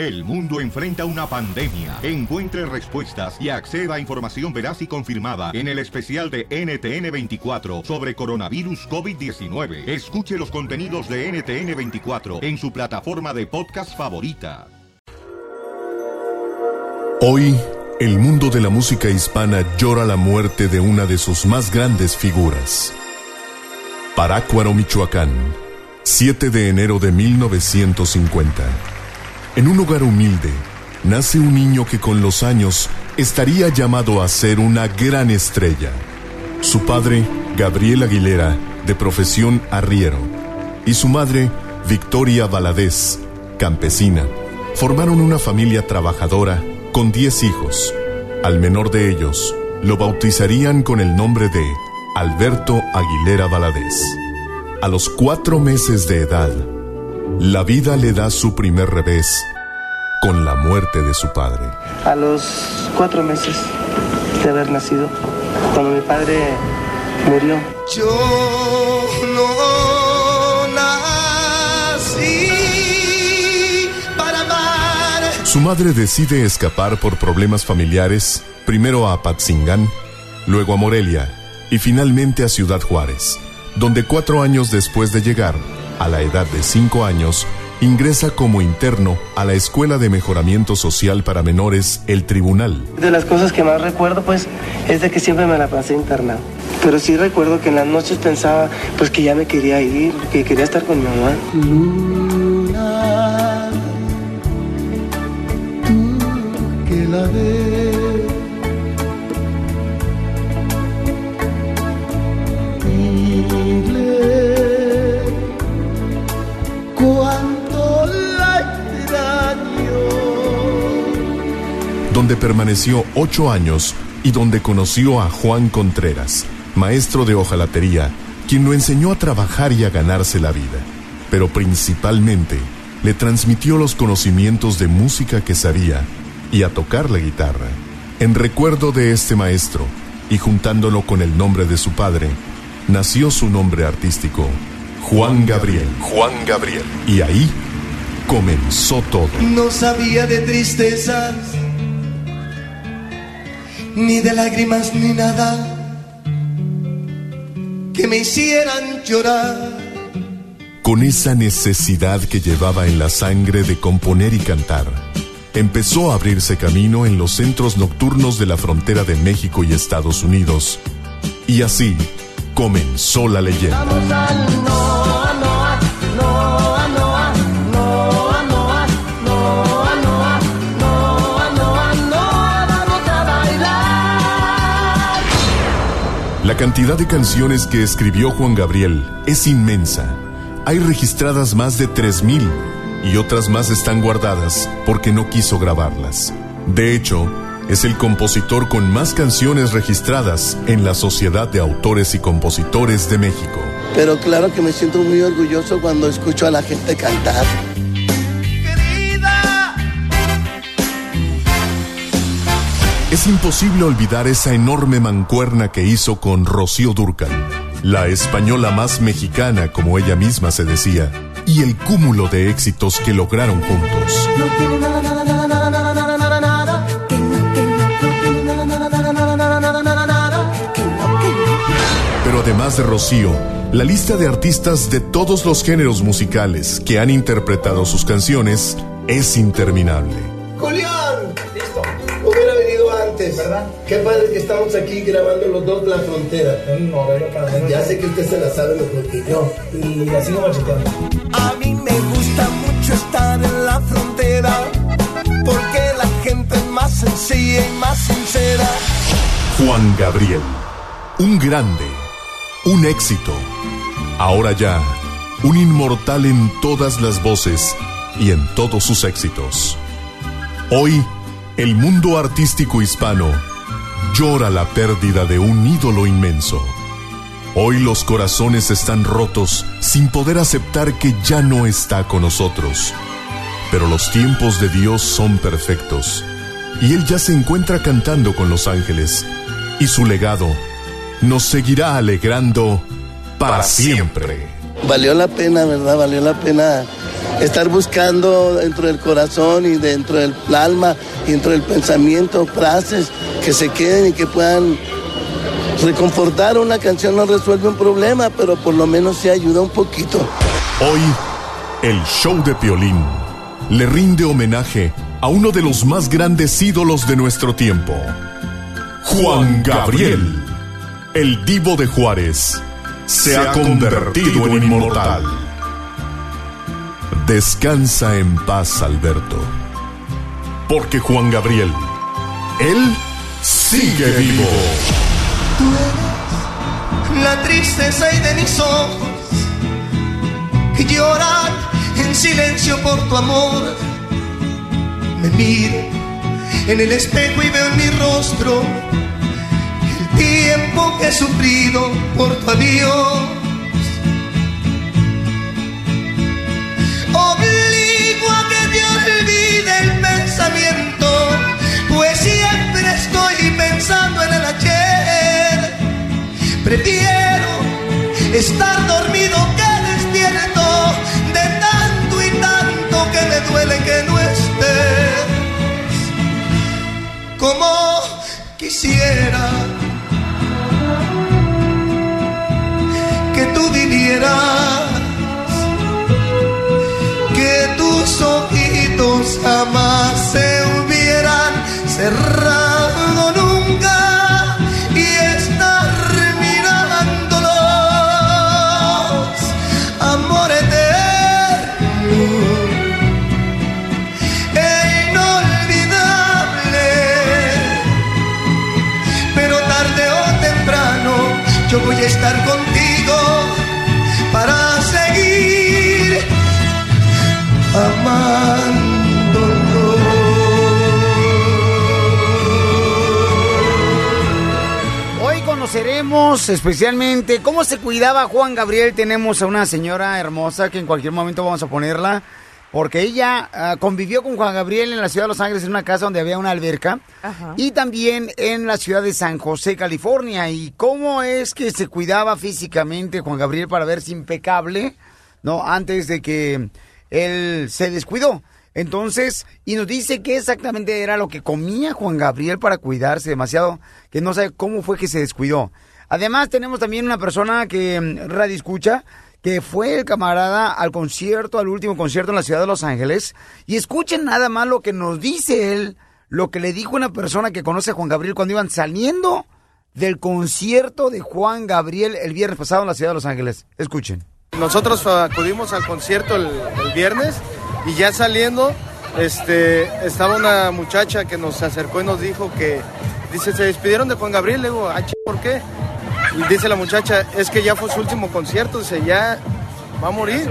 El mundo enfrenta una pandemia. Encuentre respuestas y acceda a información veraz y confirmada en el especial de NTN24 sobre coronavirus COVID-19. Escuche los contenidos de NTN24 en su plataforma de podcast favorita. Hoy, el mundo de la música hispana llora la muerte de una de sus más grandes figuras. Parácuaro, Michoacán, 7 de enero de 1950. En un hogar humilde, nace un niño que con los años estaría llamado a ser una gran estrella. Su padre, Gabriel Aguilera, de profesión arriero, y su madre, Victoria Valadez, campesina, formaron una familia trabajadora con 10 hijos. Al menor de ellos, lo bautizarían con el nombre de Alberto Aguilera Valadez. A los cuatro meses de edad, la vida le da su primer revés con la muerte de su padre. A los cuatro meses de haber nacido, cuando mi padre murió. Yo no nací para amar. Su madre decide escapar por problemas familiares, primero a Apatzingán, luego a Morelia y finalmente a Ciudad Juárez, donde cuatro años después de llegar, a la edad de cinco años, ingresa como interno a la Escuela de Mejoramiento Social para Menores El Tribunal. De las cosas que más recuerdo, pues, es de que siempre me la pasé internado. Pero sí recuerdo que en las noches pensaba, pues, que ya me quería ir, que quería estar con mi mamá. Luna, tú que la ves. Donde permaneció ocho años y donde conoció a Juan Contreras, maestro de hojalatería, quien lo enseñó a trabajar y a ganarse la vida, pero principalmente le transmitió los conocimientos de música que sabía y a tocar la guitarra. En recuerdo de este maestro, y juntándolo con el nombre de su padre, nació su nombre artístico, Juan Gabriel. Juan Gabriel. Y ahí comenzó todo. No sabía de tristezas, ni de lágrimas, ni nada que me hicieran llorar. Con esa necesidad que llevaba en la sangre de componer y cantar, empezó a abrirse camino en los centros nocturnos de la frontera de México y Estados Unidos. Y así comenzó la leyenda. Cantidad de canciones que escribió Juan Gabriel es inmensa. Hay registradas más de 3.000 y otras más están guardadas porque no quiso grabarlas. De hecho, es el compositor con más canciones registradas en la Sociedad de Autores y Compositores de México. Pero claro que me siento muy orgulloso cuando escucho a la gente cantar. Es imposible olvidar esa enorme mancuerna que hizo con Rocío Durcal, la española más mexicana, como ella misma se decía, y el cúmulo de éxitos que lograron juntos. Pero además de Rocío, la lista de artistas de todos los géneros musicales que han interpretado sus canciones es interminable. Qué padre que estamos aquí grabando los dos La Frontera. Para menos. Ya sé que usted se la sabe mejor que yo. Y así como macheteando. A mí me gusta mucho estar en la frontera porque la gente es más sencilla y más sincera. Juan Gabriel, un grande, un éxito. Ahora ya, un inmortal en todas las voces y en todos sus éxitos. Hoy, el mundo artístico hispano llora la pérdida de un ídolo inmenso. Hoy los corazones están rotos sin poder aceptar que ya no está con nosotros. Pero los tiempos de Dios son perfectos y Él ya se encuentra cantando con los ángeles y su legado nos seguirá alegrando para siempre. Valió la pena, ¿verdad? Valió la pena estar buscando dentro del corazón y dentro del alma y dentro del pensamiento frases que se queden y que puedan reconfortar. Una canción no resuelve un problema, pero por lo menos se ayuda un poquito. Hoy, el show de Piolín le rinde homenaje a uno de los más grandes ídolos de nuestro tiempo, Juan Gabriel, el divo de Juárez, se ha convertido en inmortal. Descansa en paz, Alberto, porque Juan Gabriel, él sigue vivo. la tristeza y de mis ojos que lloran en silencio por tu amor. Me miro en el espejo y veo en mi rostro el tiempo que he sufrido por tu adiós. Obligo a que te olvide el pensamiento, pues siempre estoy pensando en el ayer. Prefiero estar dormido que despierto de tanto y tanto que me duele que no estés. Como quisiera que tú vivieras, cerrado nunca y estar mirándolos, amor eterno e inolvidable. Pero tarde o temprano yo voy a estar contigo para seguir amándonos. Conoceremos especialmente cómo se cuidaba Juan Gabriel. Tenemos a una señora hermosa que en cualquier momento vamos a ponerla. Porque ella ah, convivió con Juan Gabriel en la ciudad de Los Ángeles en una casa donde había una alberca. Ajá. Y también en la ciudad de San José, California. Y cómo es que se cuidaba físicamente Juan Gabriel para verse impecable, ¿no? Antes de que él se descuidó. Entonces, y nos dice qué exactamente era lo que comía Juan Gabriel para cuidarse demasiado, que no sabe cómo fue que se descuidó. Además, tenemos también una persona que mm, radio escucha, que fue el camarada al concierto, al último concierto en la ciudad de Los Ángeles. Y escuchen nada más lo que nos dice él, lo que le dijo una persona que conoce a Juan Gabriel cuando iban saliendo del concierto de Juan Gabriel el viernes pasado en la ciudad de Los Ángeles. Escuchen. Nosotros acudimos al concierto el, el viernes y ya saliendo, este, estaba una muchacha que nos acercó y nos dijo que, dice, se despidieron de Juan Gabriel. Le digo, ah, ¿por qué? Y dice la muchacha, es que ya fue su último concierto, dice, ya va a morir.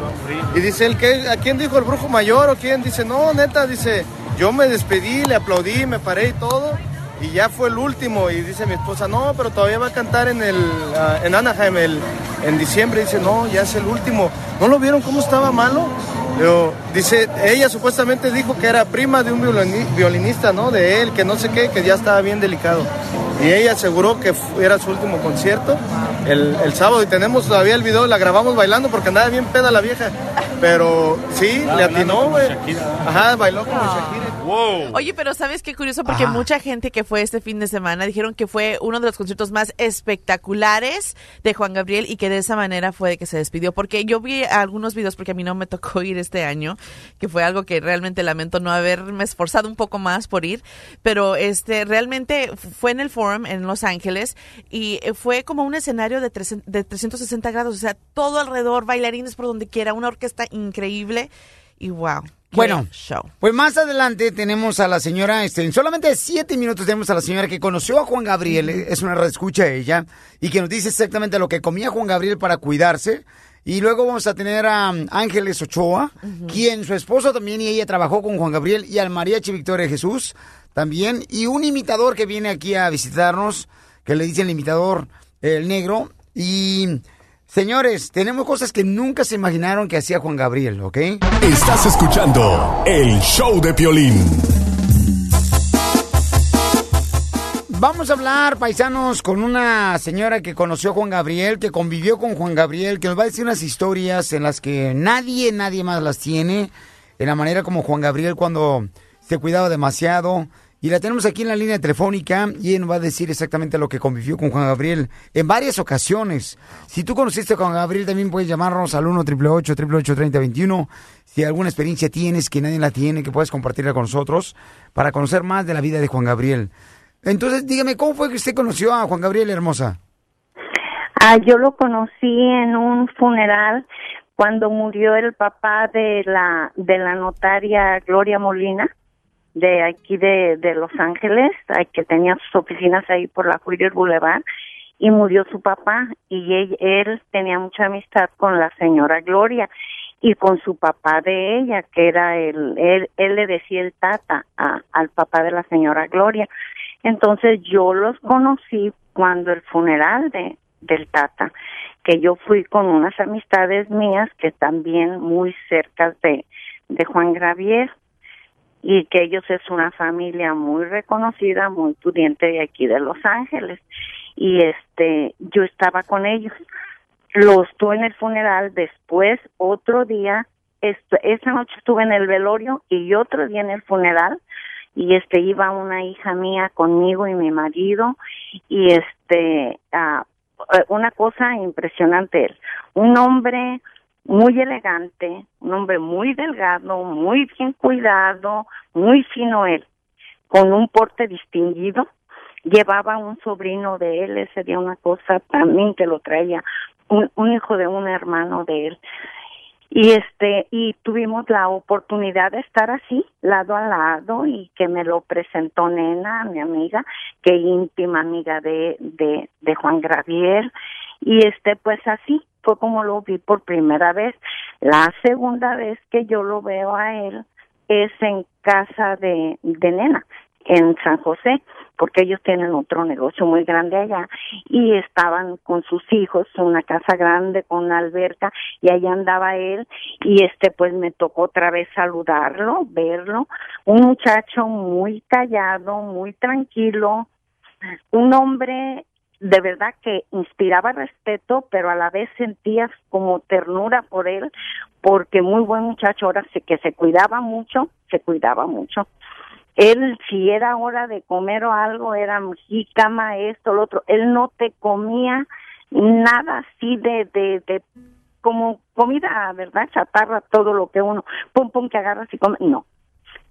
Y dice él, ¿qué, ¿a quién dijo el brujo mayor o quién? Dice, no, neta, dice, yo me despedí, le aplaudí, me paré y todo. Y ya fue el último. Y dice mi esposa, no, pero todavía va a cantar en el ah, en Anaheim el, en diciembre. Dice, no, ya es el último. ¿No lo vieron cómo estaba malo? Dice, ella supuestamente dijo que era prima de un violini- violinista, ¿no? De él, que no sé qué, que ya estaba bien delicado. Y ella aseguró que era su último concierto el, el sábado. Y tenemos todavía el video, la grabamos bailando porque andaba bien peda la vieja. Pero sí, le atinó, güey. Ajá, bailó como Shakira. Wow. Oye, pero ¿sabes qué curioso? Porque Ajá. mucha gente que fue este fin de semana dijeron que fue uno de los conciertos más espectaculares de Juan Gabriel y que de esa manera fue de que se despidió. Porque yo vi algunos videos, porque a mí no me tocó ir este año, que fue algo que realmente lamento no haberme esforzado un poco más por ir, pero este realmente fue en el Forum en Los Ángeles y eh, fue como un escenario de, tres- de 360 grados, o sea, todo alrededor, bailarines por donde quiera, una orquesta increíble y wow. Bueno, show. pues más adelante tenemos a la señora, este, en solamente siete minutos tenemos a la señora que conoció a Juan Gabriel, es una escucha ella, y que nos dice exactamente lo que comía Juan Gabriel para cuidarse. Y luego vamos a tener a um, Ángeles Ochoa, quien su esposo también y ella trabajó con Juan Gabriel y al Mariachi Victoria Jesús también. Y un imitador que viene aquí a visitarnos, que le dicen el imitador, el negro. Y señores, tenemos cosas que nunca se imaginaron que hacía Juan Gabriel, ¿ok? Estás escuchando el show de Piolín. Vamos a hablar, paisanos, con una señora que conoció a Juan Gabriel, que convivió con Juan Gabriel, que nos va a decir unas historias en las que nadie, nadie más las tiene, en la manera como Juan Gabriel cuando se cuidaba demasiado. Y la tenemos aquí en la línea telefónica y nos va a decir exactamente lo que convivió con Juan Gabriel en varias ocasiones. Si tú conociste a Juan Gabriel, también puedes llamarnos al 1 888 3021 Si alguna experiencia tienes que nadie la tiene, que puedes compartirla con nosotros para conocer más de la vida de Juan Gabriel. Entonces, dígame, ¿cómo fue que usted conoció a Juan Gabriel Hermosa? Ah, yo lo conocí en un funeral cuando murió el papá de la de la notaria Gloria Molina de aquí de, de Los Ángeles, que tenía sus oficinas ahí por la Whittier Boulevard y murió su papá y él, él tenía mucha amistad con la señora Gloria y con su papá de ella, que era el, él, él le decía el tata a- al papá de la señora Gloria. Entonces yo los conocí cuando el funeral de del tata, que yo fui con unas amistades mías que también muy cerca de, de Juan Gravier y que ellos es una familia muy reconocida, muy pudiente de aquí de Los Ángeles y este yo estaba con ellos. Los estuve en el funeral, después otro día, esa noche estuve en el velorio y otro día en el funeral y este iba una hija mía conmigo y mi marido y este ah, eh, una cosa impresionante él un hombre muy elegante un hombre muy delgado muy bien cuidado muy fino él con un porte distinguido. Llevaba un sobrino de él ese día una cosa también que lo traía un, un hijo de un hermano de él. Y este y tuvimos la oportunidad de estar así lado a lado y que me lo presentó Nena mi amiga que íntima amiga de de, de Juan Gravier. Y este pues así fue como lo vi por primera vez. La segunda vez que yo lo veo a él es en casa de Nena en San José porque ellos tienen otro negocio muy grande allá y estaban con sus hijos una casa grande con una alberca y allá andaba él y este pues me tocó otra vez saludarlo verlo. Un muchacho muy callado muy tranquilo un hombre de verdad que inspiraba respeto, pero a la vez sentías como ternura por él, porque muy buen muchacho, ahora sí que se cuidaba mucho, se cuidaba mucho. Él, si era hora de comer o algo, era jícama, esto, lo otro, él no te comía nada así de, de, de, como comida, ¿verdad? Chatarra, todo lo que uno, pum, pum, que agarras y come, no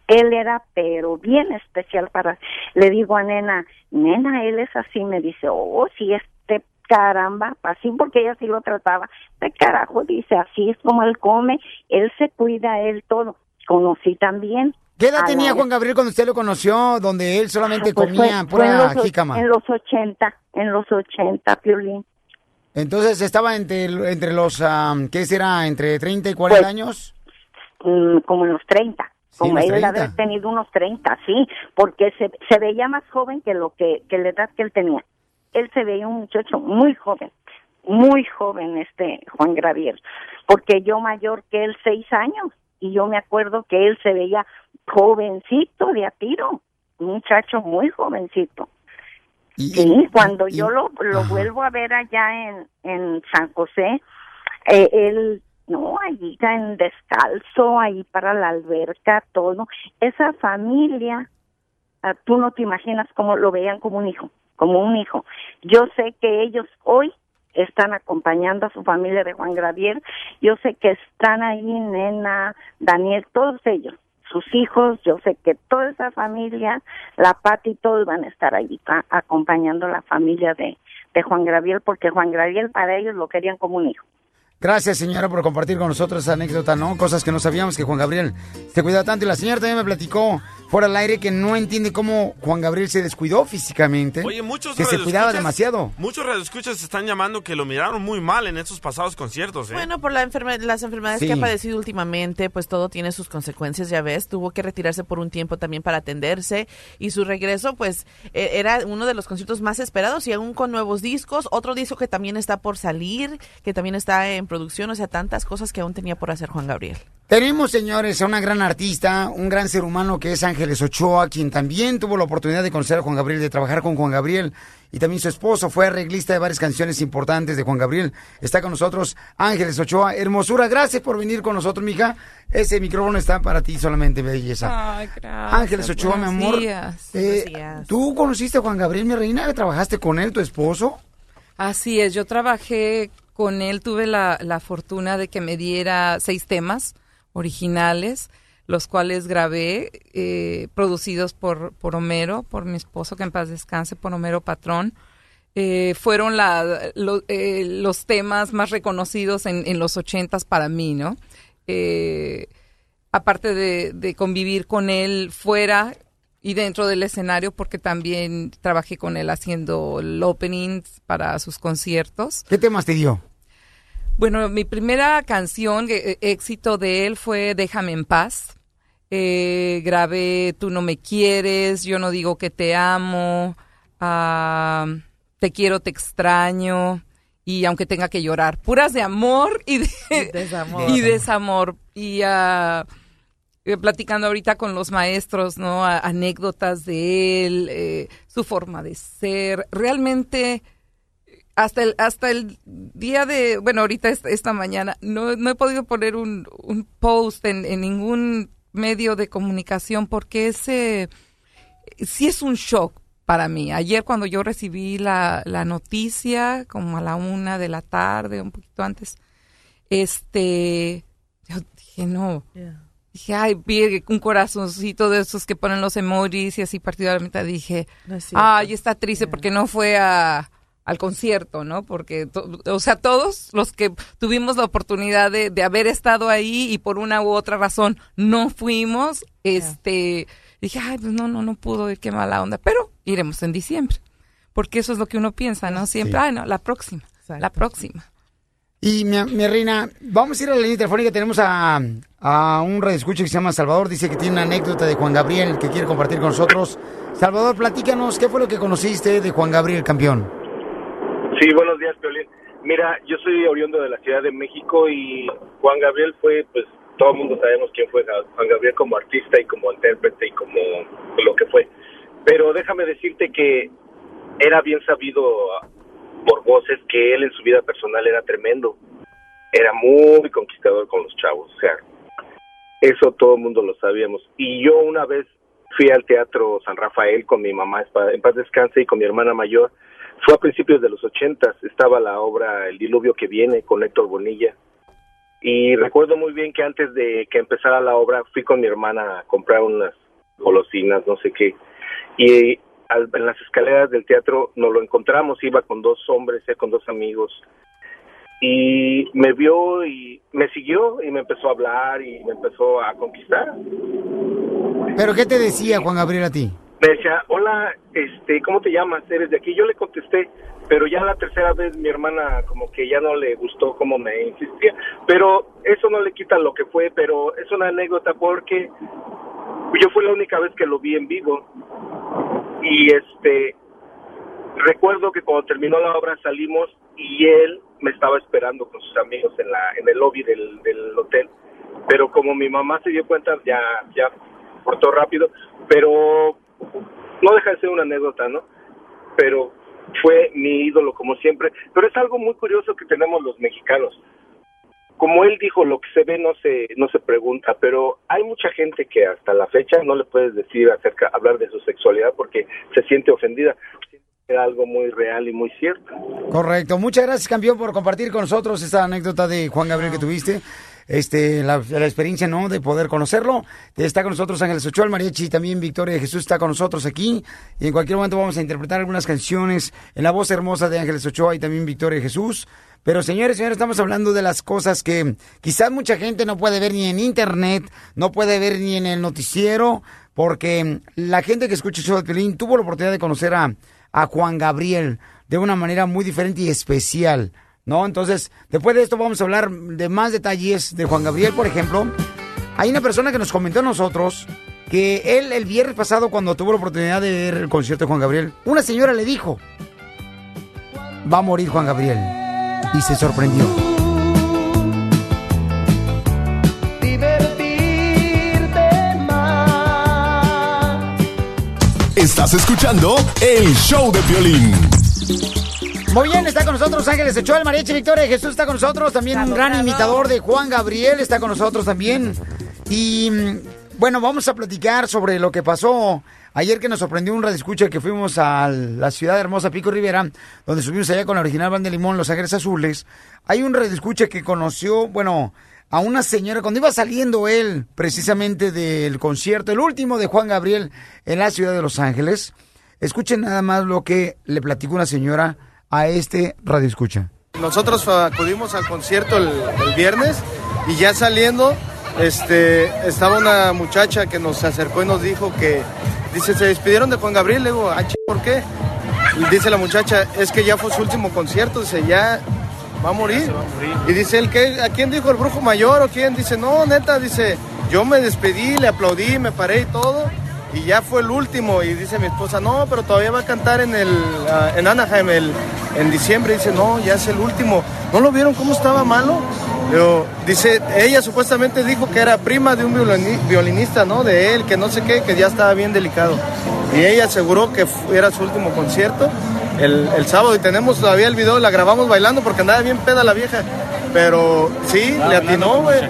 él era pero bien especial para le digo a nena nena él es así me dice oh sí este caramba así porque ella sí lo trataba de carajo dice así es como él come él se cuida él todo conocí también ¿Qué edad tenía la- Juan Gabriel cuando usted lo conoció, donde él solamente Pues fue- comía fue en pura los jícama? en los ochenta en los ochenta Piolín Entonces estaba entre, entre los, am, ¿qué será? ¿Entre 30 y 40 Pues, años? mm, como en los 30. Como él 30. haber tenido unos 30, sí, porque se, se veía más joven que lo que, que la edad que él tenía. Él se veía un muchacho muy joven, muy joven este Juan Gravier, porque yo mayor que él seis años y yo me acuerdo que él se veía jovencito de a tiro, un muchacho muy jovencito. Sí, cuando yo lo, lo vuelvo a ver allá en, en San José, eh, él, no, allí en descalzo, ahí para la alberca, todo. Esa familia, ah, tú no te imaginas cómo lo veían como un hijo, como un hijo. Yo sé que ellos hoy están acompañando a su familia de Juan Gravier, yo sé que están ahí, Nena, Daniel, todos ellos, sus hijos, yo sé que toda esa familia, la Pati, todos van a estar ahí a- acompañando a la familia de, de Juan Graviel, porque Juan Graviel para ellos lo querían como un hijo. Gracias, señora, por compartir con nosotros esa anécdota, ¿no? Cosas que no sabíamos que Juan Gabriel se cuidaba tanto. Y la señora también me platicó fuera del aire que no entiende cómo Juan Gabriel se descuidó físicamente. Oye, muchos Que se cuidaba radioescuchas- demasiado. Muchos radioescuchas se están llamando que lo miraron muy mal en estos pasados conciertos, ¿eh? Bueno, por la enferme- las enfermedades Sí. que ha padecido últimamente, pues todo tiene sus consecuencias, ya ves. Tuvo que retirarse por un tiempo también para atenderse y su regreso, pues e- era uno de los conciertos más esperados y aún con nuevos discos. Otro disco que también está por salir, que también está en producción, o sea, tantas cosas que aún tenía por hacer Juan Gabriel. Tenemos, señores, a una gran artista, un gran ser humano que es Ángel Ángeles Ochoa, quien también tuvo la oportunidad de conocer a Juan Gabriel, de trabajar con Juan Gabriel. Y también su esposo fue arreglista de varias canciones importantes de Juan Gabriel. Está con nosotros Ángeles Ochoa. Hermosura, gracias por venir con nosotros, mija. Ese micrófono está para ti solamente, belleza. Ay, gracias. Ángeles Ochoa, mi amor. días. eh, días. ¿Tú conociste a Juan Gabriel, mi reina? ¿Trabajaste con él, tu esposo? Así es, yo trabajé con él, tuve la, la fortuna de que me diera seis temas originales, los cuales grabé, eh, producidos por, por Homero, por mi esposo, que en paz descanse, por Homero Patrón. Eh, fueron eh, los temas más reconocidos en, en los ochentas para mí, ¿no? Aparte de, de convivir con él fuera y dentro del escenario, porque también trabajé con él haciendo el opening para sus conciertos. ¿Qué temas te dio? Bueno, mi primera canción, eh, éxito de él fue Déjame en paz. Eh, grabé Tú no me quieres, Yo no digo que te amo, ah, Te quiero, te extraño y aunque tenga que llorar, puras de amor y de Desamor. y desamor. Y ah, eh, platicando ahorita con los maestros, ¿no? A- anécdotas de él, eh, su forma de ser. Realmente, hasta el, hasta el día de, bueno, ahorita esta, esta mañana, no, no he podido poner un, un post en, en ningún medio de comunicación porque ese sí es un shock para mí. Ayer cuando yo recibí la, la noticia, como a la una de la tarde, un poquito antes, este, yo dije, no. Dije, ay, vi un corazoncito de esos que ponen los emojis y así partido a la mitad. Dije, No ay, está triste porque no fue a, al concierto, ¿no? Porque, o sea, todos los que tuvimos la oportunidad de, de haber estado ahí y por una u otra razón no fuimos, este, dije, ay, pues no, no, no pudo ir, qué mala onda. Pero iremos en diciembre. Porque eso es lo que uno piensa, ¿no? Siempre, Sí. ay, no, la próxima, la próxima. Y mi, mi reina, vamos a ir a la línea telefónica. Tenemos a, a un radioescucha que se llama Salvador. Dice que tiene una anécdota de Juan Gabriel que quiere compartir con nosotros. Salvador, platícanos, ¿qué fue lo que conociste de Juan Gabriel, campeón? Sí, buenos días, Piolín. Mira, yo soy oriundo de la Ciudad de México y Juan Gabriel fue, pues, todo el mundo sabemos quién fue Juan Gabriel como artista y como intérprete y como lo que fue. Pero déjame decirte que era bien sabido ah, por voces que él en su vida personal era tremendo. Era muy conquistador con los chavos, o sea, eso todo el mundo lo sabíamos. Y yo una vez fui al Teatro San Rafael con mi mamá en paz descanse y con mi hermana mayor. Fue a principios de los ochentas, estaba la obra El diluvio que viene con Héctor Bonilla. Y recuerdo muy bien que antes de que empezara la obra fui con mi hermana a comprar unas golosinas, no sé qué. Y en las escaleras del teatro nos lo encontramos, iba con dos hombres, eh, con dos amigos. Y me vio y me siguió y me empezó a hablar y me empezó a conquistar. ¿Pero qué te decía Juan Gabriel a ti? Me decía, hola, este, ¿cómo te llamas? ¿Eres de aquí? Yo le contesté, pero ya la tercera vez mi hermana como que ya no le gustó cómo me insistía, pero eso no le quita lo que fue, pero es una anécdota porque yo fue la única vez que lo vi en vivo y este, recuerdo que cuando terminó la obra salimos y él me estaba esperando con sus amigos en la en el lobby del, del hotel, pero como mi mamá se dio cuenta ya ya cortó rápido, pero no deja de ser una anécdota, ¿no? Pero fue mi ídolo como siempre. Pero es algo muy curioso que tenemos los mexicanos. Como él dijo, lo que se ve no se no se pregunta, pero hay mucha gente que hasta la fecha no le puedes decir acerca hablar de su sexualidad porque se siente ofendida. Era algo muy real y muy cierto. Correcto. Muchas gracias, campeón, por compartir con nosotros esta anécdota de Juan Gabriel que tuviste. Este, la, la experiencia, ¿no? De poder conocerlo. Está con nosotros Ángeles Ochoa, el mariachi, también Victoria de Jesús está con nosotros aquí. Y en cualquier momento vamos a interpretar algunas canciones en la voz hermosa de Ángeles Ochoa y también Victoria de Jesús. Pero señores, señores, estamos hablando de las cosas que quizás mucha gente no puede ver ni en internet, no puede ver ni en el noticiero, porque la gente que escucha de Piolín tuvo la oportunidad de conocer a, a Juan Gabriel de una manera muy diferente y especial, ¿no? Entonces, después de esto vamos a hablar de más detalles de Juan Gabriel, por ejemplo. Hay una persona que nos comentó a nosotros que él el viernes pasado cuando tuvo la oportunidad de ver el concierto de Juan Gabriel, una señora le dijo, va a morir Juan Gabriel. Y se sorprendió. divertirte más. Estás escuchando el show de violín. Muy bien, está con nosotros Ángeles Ochoa, el mariachi Victoria de Jesús está con nosotros, también un gran imitador de Juan Gabriel está con nosotros también. Y bueno, vamos a platicar sobre lo que pasó ayer que nos sorprendió un radioescucha que fuimos a la ciudad hermosa Pico Rivera, donde subimos allá con la original banda de Limón, Los Ángeles Azules. Hay un radioescucha que conoció, bueno, a una señora cuando iba saliendo él precisamente del concierto, el último de Juan Gabriel en la ciudad de Los Ángeles. Escuchen nada más lo que le platicó una señora a este radio escucha. Nosotros acudimos al concierto el, el viernes y ya saliendo, este, estaba una muchacha que nos acercó y nos dijo que, dice, se despidieron de Juan Gabriel. Le digo, ah, ch- ¿por qué? Y dice la muchacha, es que ya fue su último concierto, dice, ya va a morir. Y dice él, ¿qué, ¿a quién dijo el brujo mayor o quién? Dice, no, neta, dice, yo me despedí, le aplaudí, me paré y todo. Y ya fue el último. Y dice mi esposa, no, pero todavía va a cantar en el ah, en Anaheim el, en diciembre. Dice, no, ya es el último. ¿No lo vieron cómo estaba malo? Pero dice, ella supuestamente dijo que era prima de un violini- violinista, ¿no? De él, que no sé qué, que ya estaba bien delicado. Y ella aseguró que era su último concierto el, el sábado y tenemos todavía el video, la grabamos bailando porque andaba bien peda la vieja. Pero sí, le atinó, güey.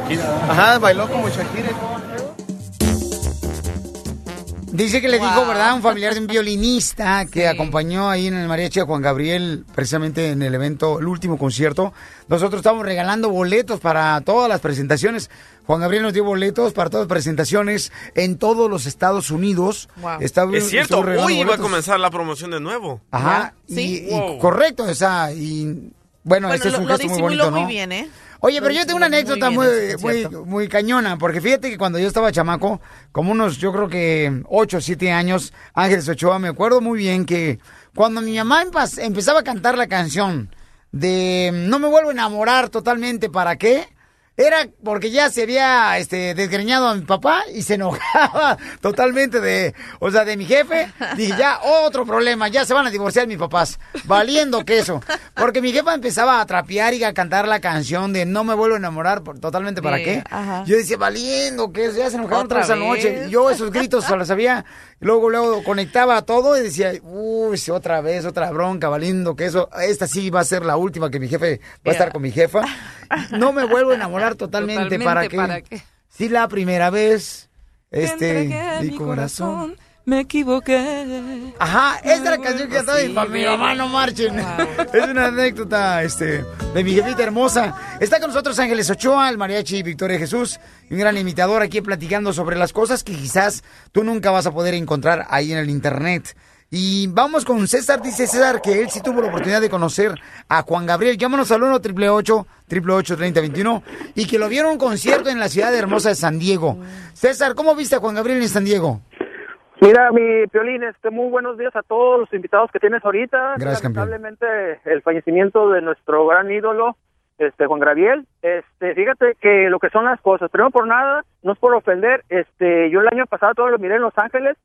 Ajá, bailó como Shakira. Dice que le dijo, ¿verdad? Un familiar de un violinista que acompañó ahí en el mariachi a Juan Gabriel, precisamente en el evento, el último concierto. Nosotros estamos regalando boletos para todas las presentaciones. Juan Gabriel nos dio boletos para todas las presentaciones en todos los Estados Unidos. Está- es cierto, hoy iba a boletos. comenzar la promoción de nuevo. Ajá, Sí. y, y correcto, o sea, y bueno, Bueno, este es lo, un lo gesto muy disimuló bonito, muy ¿no? bien, ¿eh? Oye, pero yo tengo una anécdota muy muy, bien ese muy, concierto. muy cañona, porque fíjate que cuando yo estaba chamaco, como unos, yo creo que 8 o 7 años, Ángeles Ochoa, me acuerdo muy bien que cuando mi mamá empezaba a cantar la canción de No me vuelvo a enamorar totalmente, ¿para qué? Era porque ya se había este, desgreñado a mi papá y se enojaba totalmente de, o sea, de mi jefe. Dije, ya, otro problema, ya se van a divorciar mis papás. Valiendo queso. Porque mi jefa empezaba a trapear y a cantar la canción de No me vuelvo a enamorar, por- totalmente para Sí, qué. ajá. Yo decía, valiendo queso, ya se enojaron ¿Otra otra vez esa noche. yo esos gritos se los sabía. Luego, luego conectaba todo y decía, uy, otra vez, otra bronca, valiendo queso. Esta sí va a ser la última que mi jefe va a estar con mi jefa. No me vuelvo a enamorar totalmente, Totalmente, ¿para qué? ¿para qué? Sí, la primera vez, este, mi mi corazón. corazón, me equivoqué. Ajá, esta es la canción que cantaba mi, Sí, pa- mi mamá, no marchen. Es una anécdota, este, de mi jefita hermosa. Está con nosotros Ángeles Ochoa, el mariachi Victoria Jesús, un gran imitador aquí platicando sobre las cosas que quizás tú nunca vas a poder encontrar ahí en el internet. Y vamos con César, dice César que él sí tuvo la oportunidad de conocer a Juan Gabriel. Llámanos al 1 888 3021 y que lo vieron en un concierto en la ciudad hermosa de San Diego. César, ¿cómo viste a Juan Gabriel en San Diego? Mira, mi Piolín, este, muy buenos días a todos los invitados que tienes ahorita. Gracias, campeón. Lamentablemente, el fallecimiento de nuestro gran ídolo, este, Juan Gabriel. Este, fíjate que lo que son las cosas. Primero por nada, no es por ofender, este, yo el año pasado todo lo miré en Los Ángeles.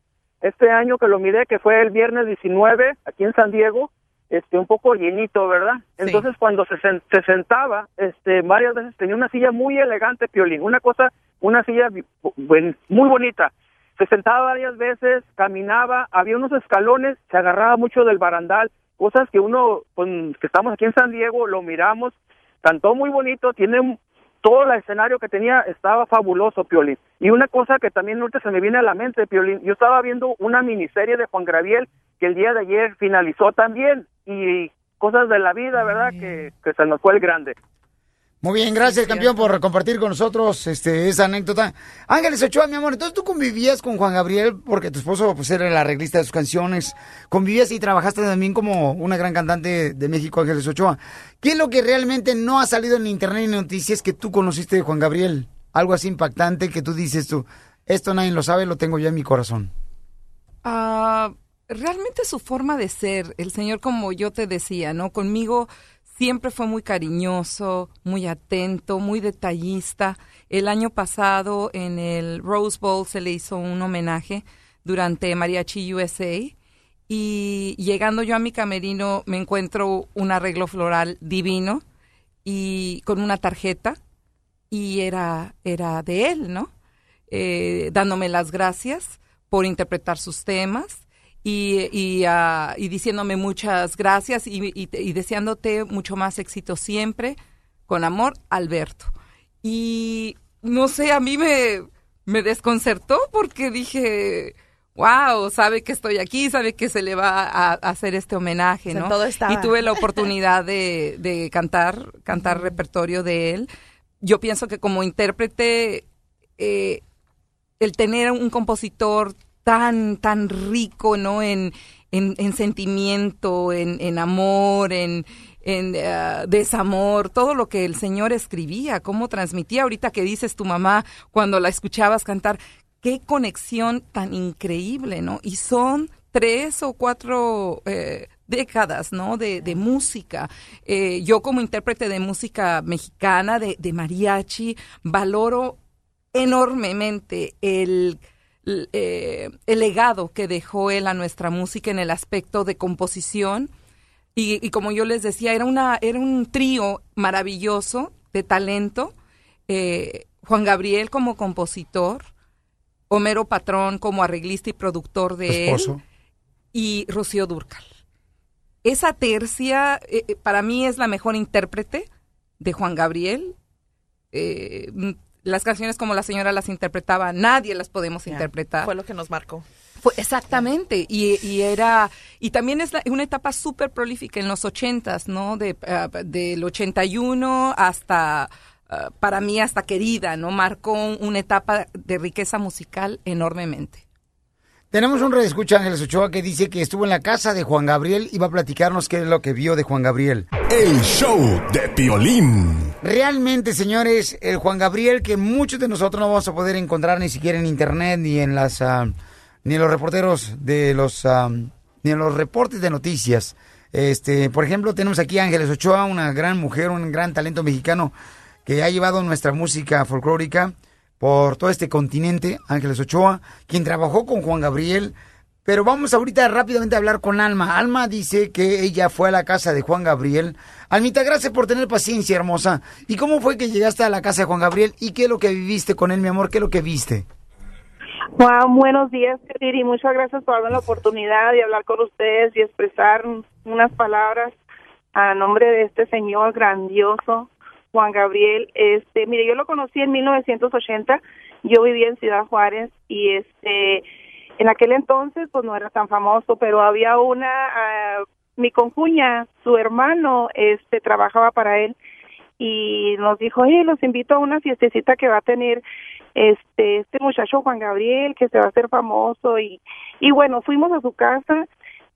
Este año que lo miré, que fue el viernes 19, aquí en San Diego, este, un poco llenito, ¿verdad? Entonces, cuando se, sen- se sentaba, este, varias veces tenía una silla muy elegante, Piolín. Una cosa, una silla muy bonita se sentaba varias veces, caminaba, había unos escalones, se agarraba mucho del barandal, cosas que uno, pues, que estamos aquí en San Diego, lo miramos, cantó muy bonito, tiene todo el escenario que tenía estaba fabuloso, Piolín. Y una cosa que también ahorita se me viene a la mente, Piolín, yo estaba viendo una miniserie de Juan Gabriel que el día de ayer finalizó también, y cosas de la vida, ¿verdad? Que, que se nos fue el grande. Muy bien, gracias campeón por compartir con nosotros este, esa anécdota. Ángeles Ochoa, mi amor, entonces tú convivías con Juan Gabriel porque tu esposo pues era el arreglista de sus canciones, convivías y trabajaste también como una gran cantante de México, Ángeles Ochoa. ¿Qué es lo que realmente no ha salido en internet y noticias que tú conociste de Juan Gabriel? Algo así impactante que tú dices tú, esto nadie lo sabe, lo tengo yo en mi corazón. Ah, realmente su forma de ser, el señor como yo te decía, ¿no? Conmigo siempre fue muy cariñoso, muy atento, muy detallista. El año pasado en el Rose Bowl se le hizo un homenaje durante Mariachi USA y llegando yo a mi camerino me encuentro un arreglo floral divino y con una tarjeta y era, era de él, ¿no? Eh, dándome las gracias por interpretar sus temas y, y, ah, y diciéndome muchas gracias y, y- y deseándote mucho más éxito siempre. Con amor, Alberto. Y no sé, a mí me, me desconcertó porque dije, wow, sabe que estoy aquí, sabe que se le va a, a hacer este homenaje, O sea, ¿no? todo. Y tuve la oportunidad de, de cantar, cantar repertorio de él. Yo pienso que como intérprete, eh, el tener un compositor tan, tan rico, ¿no? En, en, en sentimiento, en, en amor, en, en eh, desamor, todo lo que el Señor escribía, cómo transmitía. Ahorita que dices tu mamá, cuando la escuchabas cantar, qué conexión tan increíble, ¿no? Y son tres o cuatro eh, décadas, ¿no? De, de música. Eh, yo como intérprete de música mexicana, de, de mariachi, valoro enormemente el, eh, el legado que dejó él a nuestra música en el aspecto de composición. Y, y como yo les decía, era, una, era un trío maravilloso de talento. Eh, Juan Gabriel como compositor, Homero Patrón como arreglista y productor de él, Esposo. y Rocío Durcal. Esa tercia eh, para mí es la mejor intérprete de Juan Gabriel. Eh, las canciones como la señora las interpretaba, nadie las podemos interpretar. Fue lo que nos marcó. Fue- exactamente, y, y era, y también es la- una etapa súper prolífica en los ochentas, ¿no? De, ah, del 81 hasta, ah, para mí hasta querida, ¿no? Marcó una etapa de riqueza musical enormemente. Tenemos un redescucha, Ángeles Ochoa, que dice que estuvo en la casa de Juan Gabriel y va a platicarnos qué es lo que vio de Juan Gabriel. El show de Piolín. Realmente, señores, el Juan Gabriel que muchos de nosotros no vamos a poder encontrar ni siquiera en internet ni en las ah, ni en los reporteros de los ah, ni en los reportes de noticias. Este, por ejemplo, tenemos aquí a Ángeles Ochoa, una gran mujer, un gran talento mexicano que ha llevado nuestra música folclórica por todo este continente, Ángeles Ochoa, quien trabajó con Juan Gabriel. Pero vamos ahorita rápidamente a hablar con Alma. Alma dice que ella fue a la casa de Juan Gabriel. Almita, gracias por tener paciencia, hermosa. ¿Y cómo fue que llegaste a la casa de Juan Gabriel? ¿Y qué es lo que viviste con él, mi amor? ¿Qué es lo que viste? Wow, buenos días, y muchas gracias por darme la oportunidad de hablar con ustedes y expresar unas palabras a nombre de este señor grandioso, Juan Gabriel. Este, mire, yo lo conocí en 1980. Yo vivía en Ciudad Juárez y este, en aquel entonces, pues no era tan famoso, pero había una, ah, mi concuña, su hermano, este, trabajaba para él y nos dijo, oye, los invito a una fiestecita que va a tener este este muchacho Juan Gabriel que se va a hacer famoso y y bueno fuimos a su casa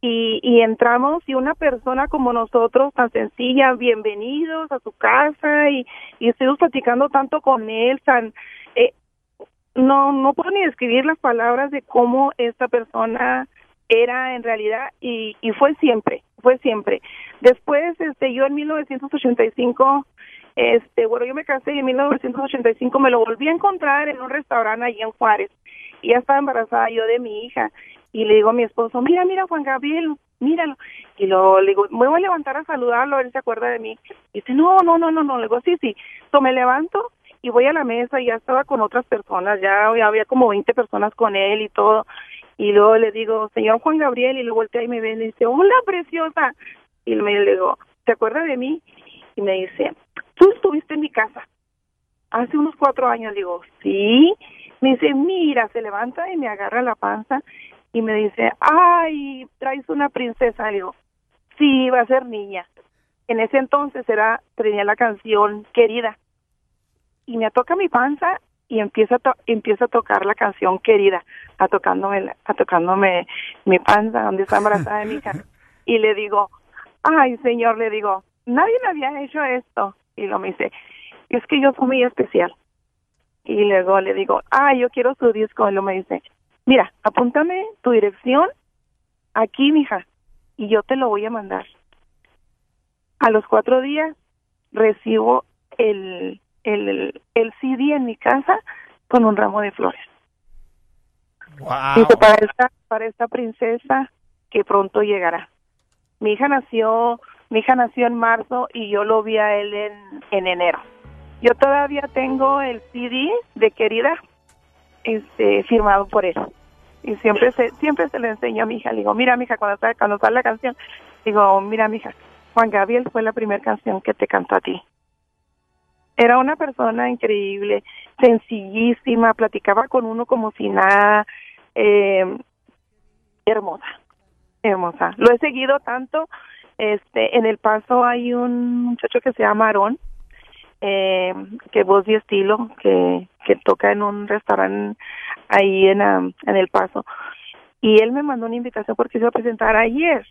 y, y entramos y una persona como nosotros tan sencilla bienvenidos a su casa y, y estuvimos platicando tanto con él tan eh, no no puedo ni describir las palabras de cómo esta persona era en realidad y, y fue siempre fue siempre después este yo en 1985 este, bueno, yo me casé y en 1985 me lo volví a encontrar en un restaurante allí en Juárez. Y ya estaba embarazada yo de mi hija. Y le digo a mi esposo, mira, mira, Juan Gabriel, míralo. Y lo, le digo, me voy a levantar a saludarlo, él se acuerda de mí. Y dice, no, no, no, no, no. Le digo, sí, sí. So, me levanto y voy a la mesa y ya estaba con otras personas, ya, había como 20 personas con él y todo. Y luego le digo, señor Juan Gabriel, y lo voltea y me ve y dice, hola, preciosa. Y me le digo, ¿se acuerda de mí? Y me dice, tú estuviste en mi casa hace unos cuatro años. Digo, sí. Me dice, mira, se levanta y me agarra la panza y me dice, ay, traes una princesa. Le digo, sí, va a ser niña. En ese entonces era, tenía la canción Querida. Y me toca mi panza y empieza a, to- empieza a tocar la canción Querida, a tocándome, a tocándome mi panza donde está embarazada de mi hija. Y le digo, ay, señor, le digo, nadie me había hecho esto. Y lo me dice, es que yo soy muy especial. Y luego le digo, ah, yo quiero su disco. Y lo me dice, mira, apúntame tu dirección aquí, mija, y yo te lo voy a mandar. A los cuatro días recibo el, el, el CD en mi casa con un ramo de flores. Dice, para esta, para esta princesa que pronto llegará. Mi hija nació, mi hija nació en marzo y yo lo vi a él en, en enero. Yo todavía tengo el CD de querida, este, firmado por él. Y siempre se siempre se le enseño a mi hija. Le digo, mira, mija, cuando sale, cuando sale la canción, digo, mira, mija, Juan Gabriel fue la primera canción que te cantó a ti. Era una persona increíble, sencillísima, platicaba con uno como si nada, eh, hermosa, hermosa. Lo he seguido tanto. Este, en El Paso hay un muchacho que se llama Aarón, eh, que voz y estilo, que, toca en un restaurante ahí en, am, en El Paso. Y él me mandó una invitación porque se iba a presentar ayer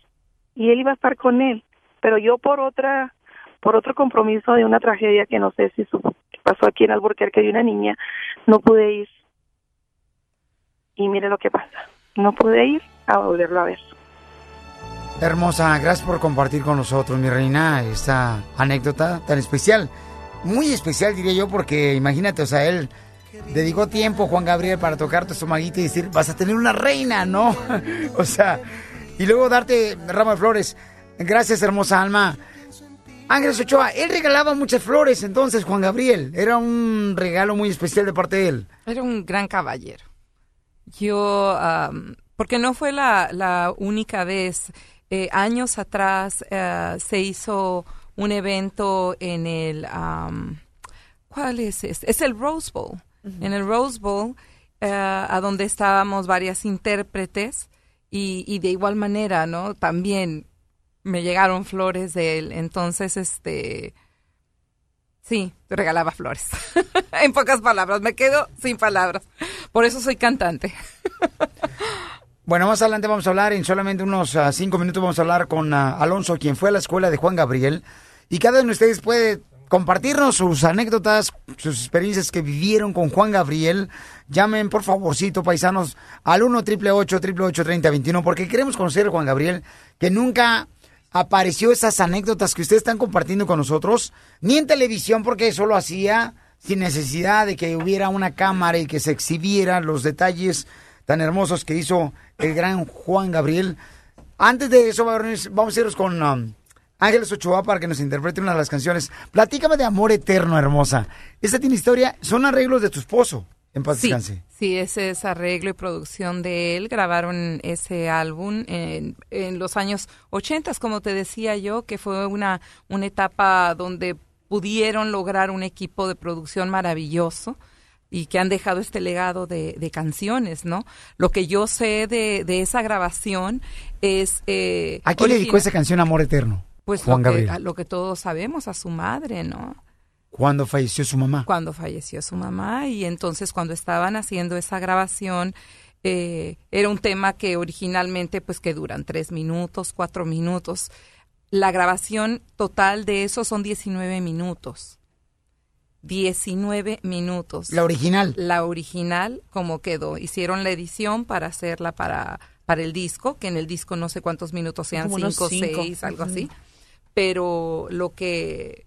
y él iba a estar con él. Pero yo por otra, por otro compromiso de una tragedia que no sé si su- que pasó aquí en Alburquerque de una niña, no pude ir. Y mire lo que pasa. No pude ir a volverlo a ver. Hermosa, gracias por compartir con nosotros, mi reina, esta anécdota tan especial. Muy especial, diría yo, porque imagínate, o sea, él dedicó tiempo, Juan Gabriel, para tocar tu estomaguito y decir, vas a tener una reina, ¿no? o sea, y luego darte ramo de flores. Gracias, hermosa alma. Ángeles Ochoa, él regalaba muchas flores entonces, Juan Gabriel. Era un regalo muy especial de parte de él. Era un gran caballero. Yo, porque no fue la, la única vez. Eh, años atrás eh, se hizo un evento en el, am, ¿cuál es este? Es el Rose Bowl. En el Rose Bowl, eh, a donde estábamos varias intérpretes y, y de igual manera, ¿no? También me llegaron flores de él. Entonces, este, sí, regalaba flores. en pocas palabras, me quedo sin palabras. Por eso soy cantante. Bueno, más adelante vamos a hablar, en solamente unos ah, cinco minutos vamos a hablar con ah, Alonso, quien fue a la escuela de Juan Gabriel. Y cada uno de ustedes puede compartirnos sus anécdotas, sus experiencias que vivieron con Juan Gabriel. Llamen, por favorcito, paisanos, al 1 888 3021 porque queremos conocer a Juan Gabriel, que nunca apareció esas anécdotas que ustedes están compartiendo con nosotros, ni en televisión, porque eso lo hacía sin necesidad de que hubiera una cámara y que se exhibieran los detalles tan hermosos que hizo el gran Juan Gabriel. Antes de eso, vamos a irnos con um, Ángeles Ochoa para que nos interprete una de las canciones. Platícame de Amor Eterno, hermosa. Esta tiene historia, son arreglos de tu esposo. En paz Sí, descanse. sí, ese es arreglo y producción de él. Grabaron ese álbum en, en los años 80, como te decía yo, que fue una, una etapa donde pudieron lograr un equipo de producción maravilloso y que han dejado este legado de, de canciones, ¿no? Lo que yo sé de, de esa grabación es... Eh, ¿A quién le dedicó esa canción Amor Eterno? Pues Juan lo que, Gabriel. a lo que todos sabemos, a su madre, ¿no? Cuando falleció su mamá. cuando falleció su mamá y entonces cuando estaban haciendo esa grabación eh, era un tema que originalmente pues que duran tres minutos, cuatro minutos. La grabación total de eso son 19 minutos. 19 minutos. La original. La original, como quedó. Hicieron la edición para hacerla para, para el disco, que en el disco no sé cuántos minutos sean, cinco, cinco. seis, algo así. Pero lo que,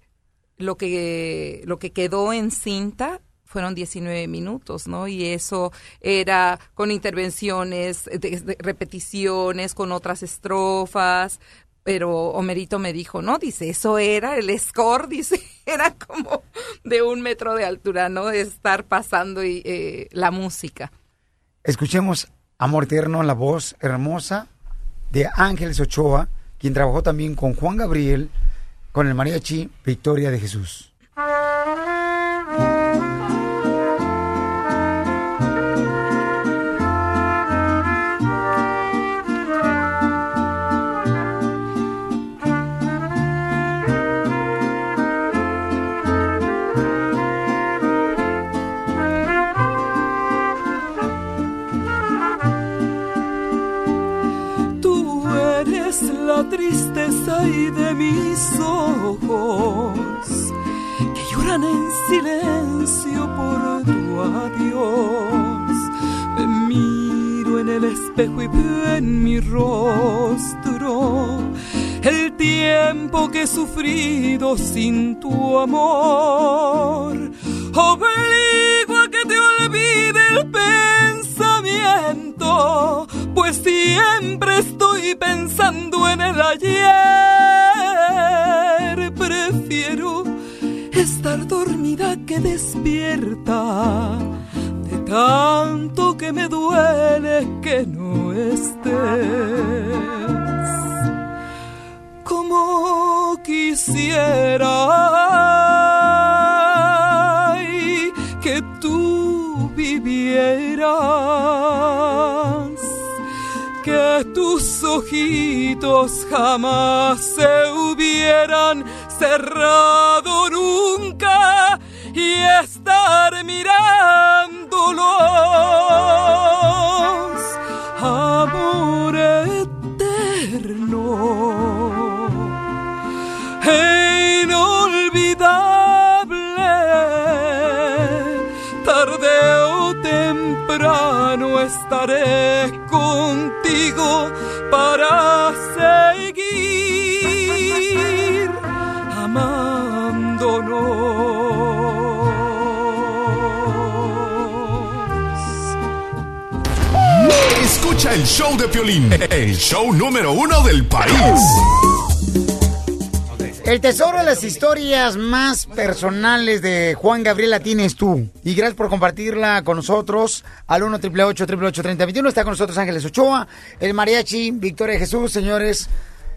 lo que, lo que quedó en cinta fueron 19 minutos, ¿no? Y eso era con intervenciones, de- repeticiones, con otras estrofas, pero Homerito me dijo, no, dice, eso era el score, dice, era como de un metro de altura, ¿no? De estar pasando eh, la música. Escuchemos Amor Eterno, la voz hermosa de Ángeles Ochoa, quien trabajó también con Juan Gabriel, con el mariachi Victoria de Jesús. Tristeza de mis ojos que lloran en silencio por tu adiós. Me miro en el espejo y veo en mi rostro el tiempo que he sufrido sin tu amor. Obligo a que te olvide el pensamiento, pues siempre estoy pensando en el ayer. Prefiero estar dormida que despierta de tanto que me duele que no estés. Como quisiera vivieras, que tus ojitos jamás se hubieran cerrado nunca y estar mirándolos. Amor eterno, temprano estaré contigo para seguir amándonos. Escucha el show de Piolín, el show número uno del país. El tesoro de las historias más personales de Juan Gabriel la tienes tú. Y gracias por compartirla con nosotros. Al 1 888 3021 está con nosotros Ángeles Ochoa, el mariachi, Victoria Jesús, señores.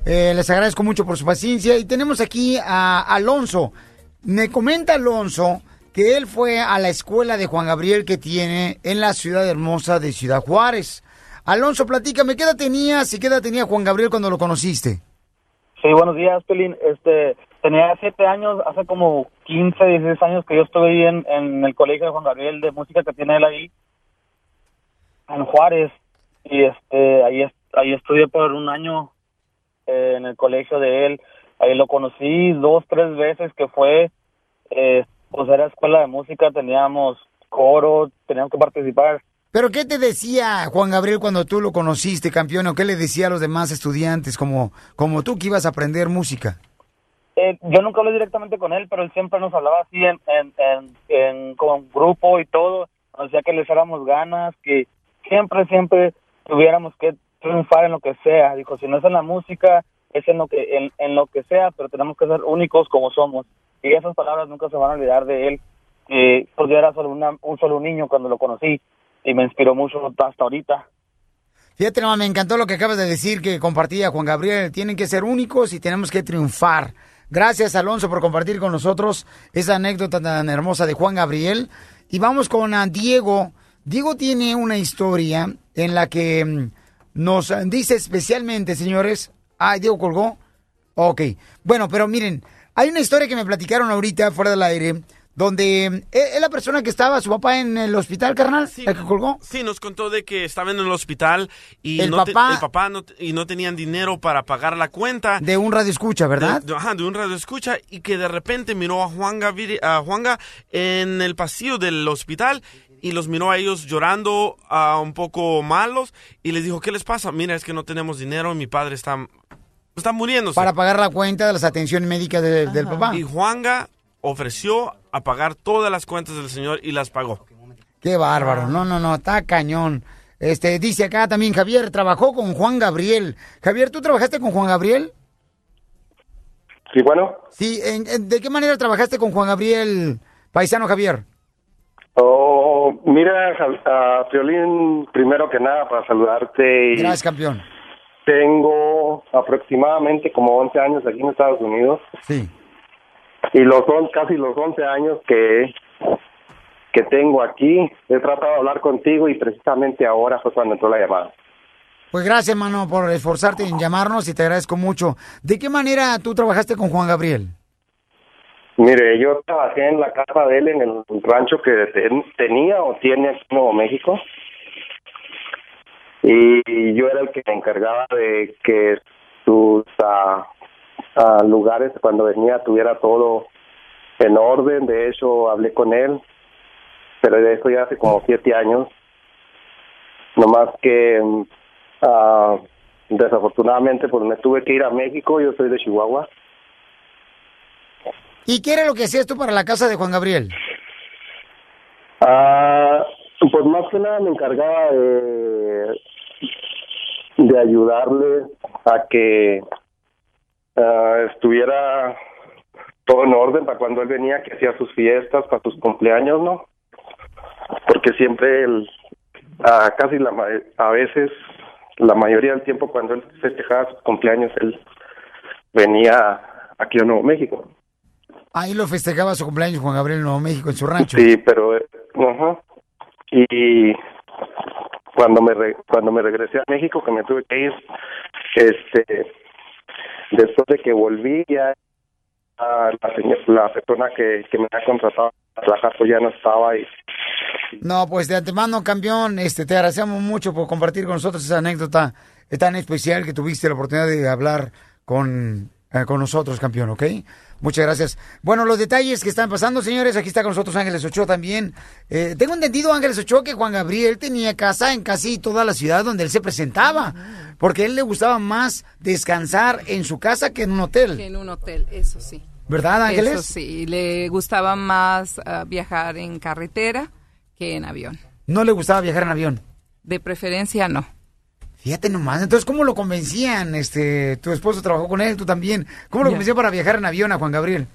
eh, les agradezco mucho por su paciencia. Y tenemos aquí a Alonso. Me comenta Alonso que él fue a la escuela de Juan Gabriel que tiene en la ciudad hermosa de Ciudad Juárez. Alonso, platícame, ¿qué edad tenías y qué edad tenía Juan Gabriel cuando lo conociste? Sí, buenos días, Pelín. Este, tenía siete años, hace como 15, 16 años que yo estuve ahí en, en el colegio de Juan Gabriel de música que tiene él ahí, en Juárez. Y este, ahí, ahí estudié por un año eh, en el colegio de él. Ahí lo conocí dos, tres veces que fue, eh, pues era escuela de música, teníamos coro, teníamos que participar. ¿Pero qué te decía Juan Gabriel cuando tú lo conociste, campeón? ¿O qué le decía a los demás estudiantes como, como tú que ibas a aprender música? Eh, yo nunca hablé directamente con él, pero él siempre nos hablaba así en, en, con grupo y todo. Nos decía que le echáramos ganas, que siempre, siempre tuviéramos que triunfar en lo que sea. Dijo, si no es en la música, es en lo que, en, lo que sea, pero tenemos que ser únicos como somos. Y esas palabras nunca se van a olvidar de él. Eh, yo era solo una, un solo niño cuando lo conocí y me inspiró mucho hasta ahorita. Fíjate, no, me encantó lo que acabas de decir que compartía Juan Gabriel. Tienen que ser únicos y tenemos que triunfar. Gracias, Alonso, por compartir con nosotros esa anécdota tan hermosa de Juan Gabriel. Y vamos con ah, Diego. Diego tiene una historia en la que mm, nos dice especialmente, señores. Ah, Diego colgó. Ok. Bueno, pero miren, hay una historia que me platicaron ahorita fuera del aire, donde mm, es la persona que estaba, su papá en el hospital, carnal, el que colgó. Sí, nos contó de que estaban en el hospital y El no te- papá- el papá no, te- y no tenían dinero para pagar la cuenta. De un radio escucha, ¿verdad? De, de- ajá, de un radio escucha y que de repente miró a Juanga, Viri- a Juanga en el pasillo del hospital y los miró a ellos llorando ah, un poco malos y les dijo, ¿qué les pasa? Mira, es que no tenemos dinero, mi padre está, está muriéndose. Para pagar la cuenta de las atenciones médicas de- del papá. Y Juanga ofreció a pagar todas las cuentas del señor y las pagó. Qué bárbaro. No, no, no, está cañón. Este, dice acá también Javier, trabajó con Juan Gabriel. Javier, ¿tú trabajaste con Juan Gabriel? Sí, bueno. Sí, ¿en- en- ¿de qué manera trabajaste con Juan Gabriel, paisano Javier? Oh, mira, Ja- ah, Piolín, primero que nada, para saludarte. Y Gracias, campeón. Tengo aproximadamente como 11 años aquí en Estados Unidos. Sí. Y los son casi los 11 años que, que tengo aquí. He tratado de hablar contigo y precisamente ahora fue cuando entró la llamada. Pues gracias, hermano, por esforzarte en llamarnos y te agradezco mucho. ¿De qué manera tú trabajaste con Juan Gabriel? Mire, yo trabajé en la casa de él en el rancho que ten- tenía o tiene aquí en Nuevo México. Y yo era el que me encargaba de que sus ah, ah, lugares cuando venía tuviera todo en orden. De hecho, hablé con él, pero de eso ya hace como siete años. No más que ah, desafortunadamente pues me tuve que ir a México. Yo soy de Chihuahua. ¿Y qué era lo que hacías tú para la casa de Juan Gabriel? Ah, pues más que nada me encargaba de, de ayudarle a que ah, estuviera todo en orden para cuando él venía, que hacía sus fiestas, para sus cumpleaños, ¿no? porque siempre a casi la ma- a veces la mayoría del tiempo cuando él festejaba sus cumpleaños él venía aquí a Nuevo México Ahí lo festejaba su cumpleaños Juan Gabriel en Nuevo México, en su rancho. sí pero eh, ajá. y cuando me re- cuando me regresé a México que me tuve que ir este después de que volví ya ah, la, la persona que, que me ha contratado para trabajar pues ya no estaba y No, pues de antemano, campeón, este, te agradecemos mucho por compartir con nosotros esa anécdota tan especial que tuviste la oportunidad de hablar con, eh, con nosotros, campeón, ¿ok? Muchas gracias. Bueno, los detalles que están pasando, señores, aquí está con nosotros Ángeles Ochoa también. Eh, tengo entendido, Ángeles Ochoa, que Juan Gabriel tenía casa en casi toda la ciudad donde él se presentaba, porque a él le gustaba más descansar en su casa que en un hotel. Que en un hotel, eso sí. ¿Verdad, Ángeles? Eso sí, le gustaba más ah, viajar en carretera que en avión. No le gustaba viajar en avión. De preferencia no. Fíjate nomás, entonces, ¿cómo lo convencían? Este, tu esposo trabajó con él, tú también. ¿Cómo lo convencían para viajar en avión a Juan Gabriel?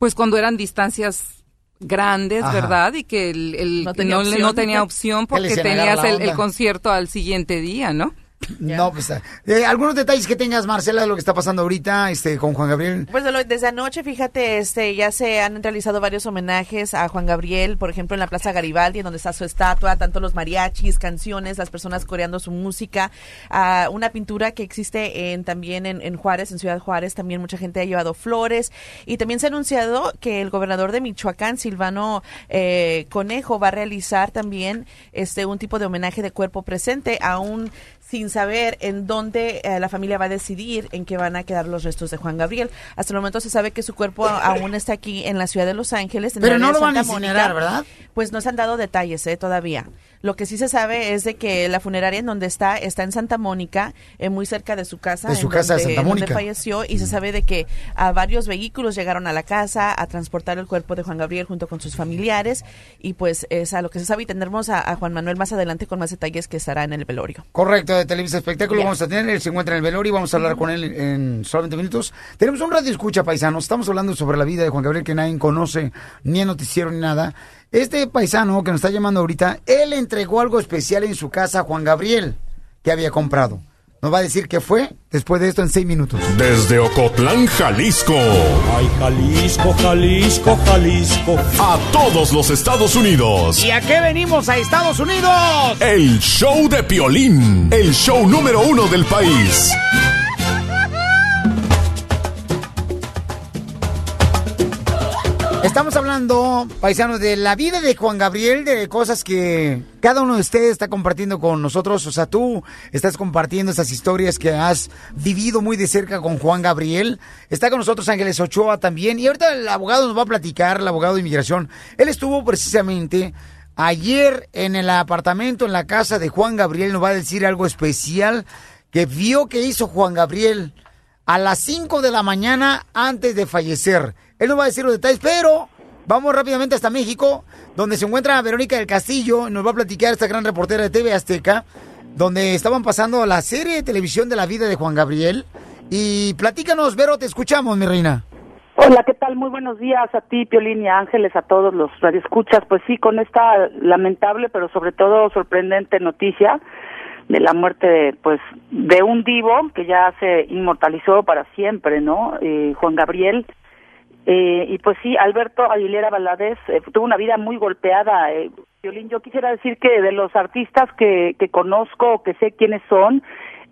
Pues cuando eran distancias grandes, Ajá. ¿verdad? Y que el, el- No tenía opción. no tenía opción Que le porque tenías el, concierto al siguiente día, ¿no? No, pues, eh, algunos detalles que tengas, Marcela, de lo que está pasando ahorita, este, con Juan Gabriel. Pues desde anoche, fíjate, este, ya se han realizado varios homenajes a Juan Gabriel, por ejemplo, en la Plaza Garibaldi, donde está su estatua, tanto los mariachis, canciones, las personas coreando su música, ah, una pintura que existe en, también en, en Juárez, en Ciudad Juárez, también mucha gente ha llevado flores, y también se ha anunciado que el gobernador de Michoacán, Silvano eh, Conejo, va a realizar también este un tipo de homenaje de cuerpo presente, aún sin saber en dónde eh, la familia va a decidir en qué van a quedar los restos de Juan Gabriel. Hasta el momento se sabe que su cuerpo aún está aquí en la ciudad de Los Ángeles. en Pero no lo van a incinerar, Mónica. ¿verdad? Pues no se han dado detalles eh, todavía. Lo que sí se sabe es de que la funeraria en donde está está en Santa Mónica, eh, muy cerca de su casa, De su en casa de donde, Santa en donde Mónica. falleció y se sabe de que a varios vehículos llegaron a la casa a transportar el cuerpo de Juan Gabriel junto con sus familiares y pues es a lo que se sabe y tendremos a, a Juan Manuel más adelante con más detalles que estará en el velorio. Correcto, de Televisa Espectáculo vamos a tener, él se encuentra en el velorio y vamos a hablar con él en solamente minutos. Tenemos un radio escucha, paisanos, estamos hablando sobre la vida de Juan Gabriel que nadie conoce, ni en noticiero ni nada. Este paisano que nos está llamando ahorita, él entregó algo especial en su casa a Juan Gabriel que había comprado. Nos va a decir qué fue después de esto en seis minutos. Desde Ocotlán, Jalisco. Ay, Jalisco, Jalisco, Jalisco. A todos los Estados Unidos. ¿Y a qué venimos a Estados Unidos? El show de Piolín. El show número uno del país. Estamos hablando, paisanos, de la vida de Juan Gabriel, de cosas que cada uno de ustedes está compartiendo con nosotros. O sea, tú estás compartiendo esas historias que has vivido muy de cerca con Juan Gabriel. Está con nosotros Ángeles Ochoa también. Y ahorita el abogado nos va a platicar, el abogado de inmigración. Él estuvo precisamente ayer en el apartamento, en la casa de Juan Gabriel. Nos va a decir algo especial que vio que hizo Juan Gabriel a las 5 de la mañana antes de fallecer. Él nos va a decir los detalles, pero vamos rápidamente hasta México, donde se encuentra Verónica del Castillo. Nos va a platicar esta gran reportera de TV Azteca, donde estaban pasando la serie de televisión de la vida de Juan Gabriel. Y platícanos, Vero, te escuchamos, mi reina. Hola, ¿qué tal? Muy buenos días a ti, Piolín y Ángeles, a todos los radioescuchas. Pues sí, con esta lamentable, pero sobre todo sorprendente noticia de la muerte, de, pues, de un divo que ya se inmortalizó para siempre, ¿no? Eh, Juan Gabriel. Eh, y pues sí, Alberto Aguilera Valadez eh, tuvo una vida muy golpeada. Eh, Piolín, yo quisiera decir que de los artistas que, que conozco, que sé quiénes son,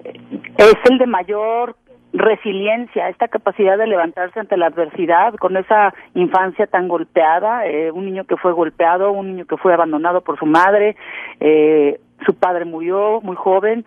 eh, es el de mayor resiliencia, esta capacidad de levantarse ante la adversidad, con esa infancia tan golpeada, eh, un niño que fue golpeado, un niño que fue abandonado por su madre, eh, su padre murió muy joven.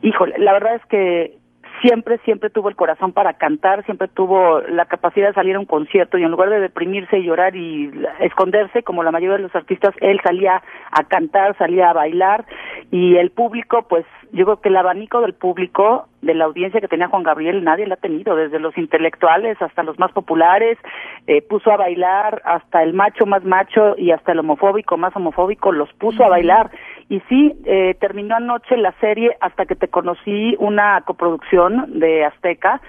Híjole, la verdad es que siempre, siempre tuvo el corazón para cantar, siempre tuvo la capacidad de salir a un concierto y en lugar de deprimirse y llorar y esconderse, como la mayoría de los artistas, él salía a cantar, salía a bailar y el público, pues yo creo que el abanico del público, de la audiencia que tenía Juan Gabriel, nadie la ha tenido, desde los intelectuales hasta los más populares, eh, puso a bailar hasta el macho más macho y hasta el homofóbico más homofóbico, los puso a bailar. Y sí, eh, terminó anoche la serie hasta que te conocí una coproducción de Azteca,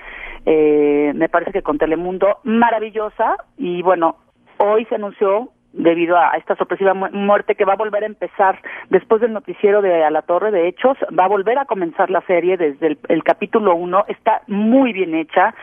eh, me parece que con Telemundo, maravillosa, y bueno, hoy se anunció debido a esta sorpresiva mu- muerte que va a volver a empezar después del noticiero de A la Torre. De Hechos, va a volver a comenzar la serie desde el, el capítulo 1, está muy bien hecha,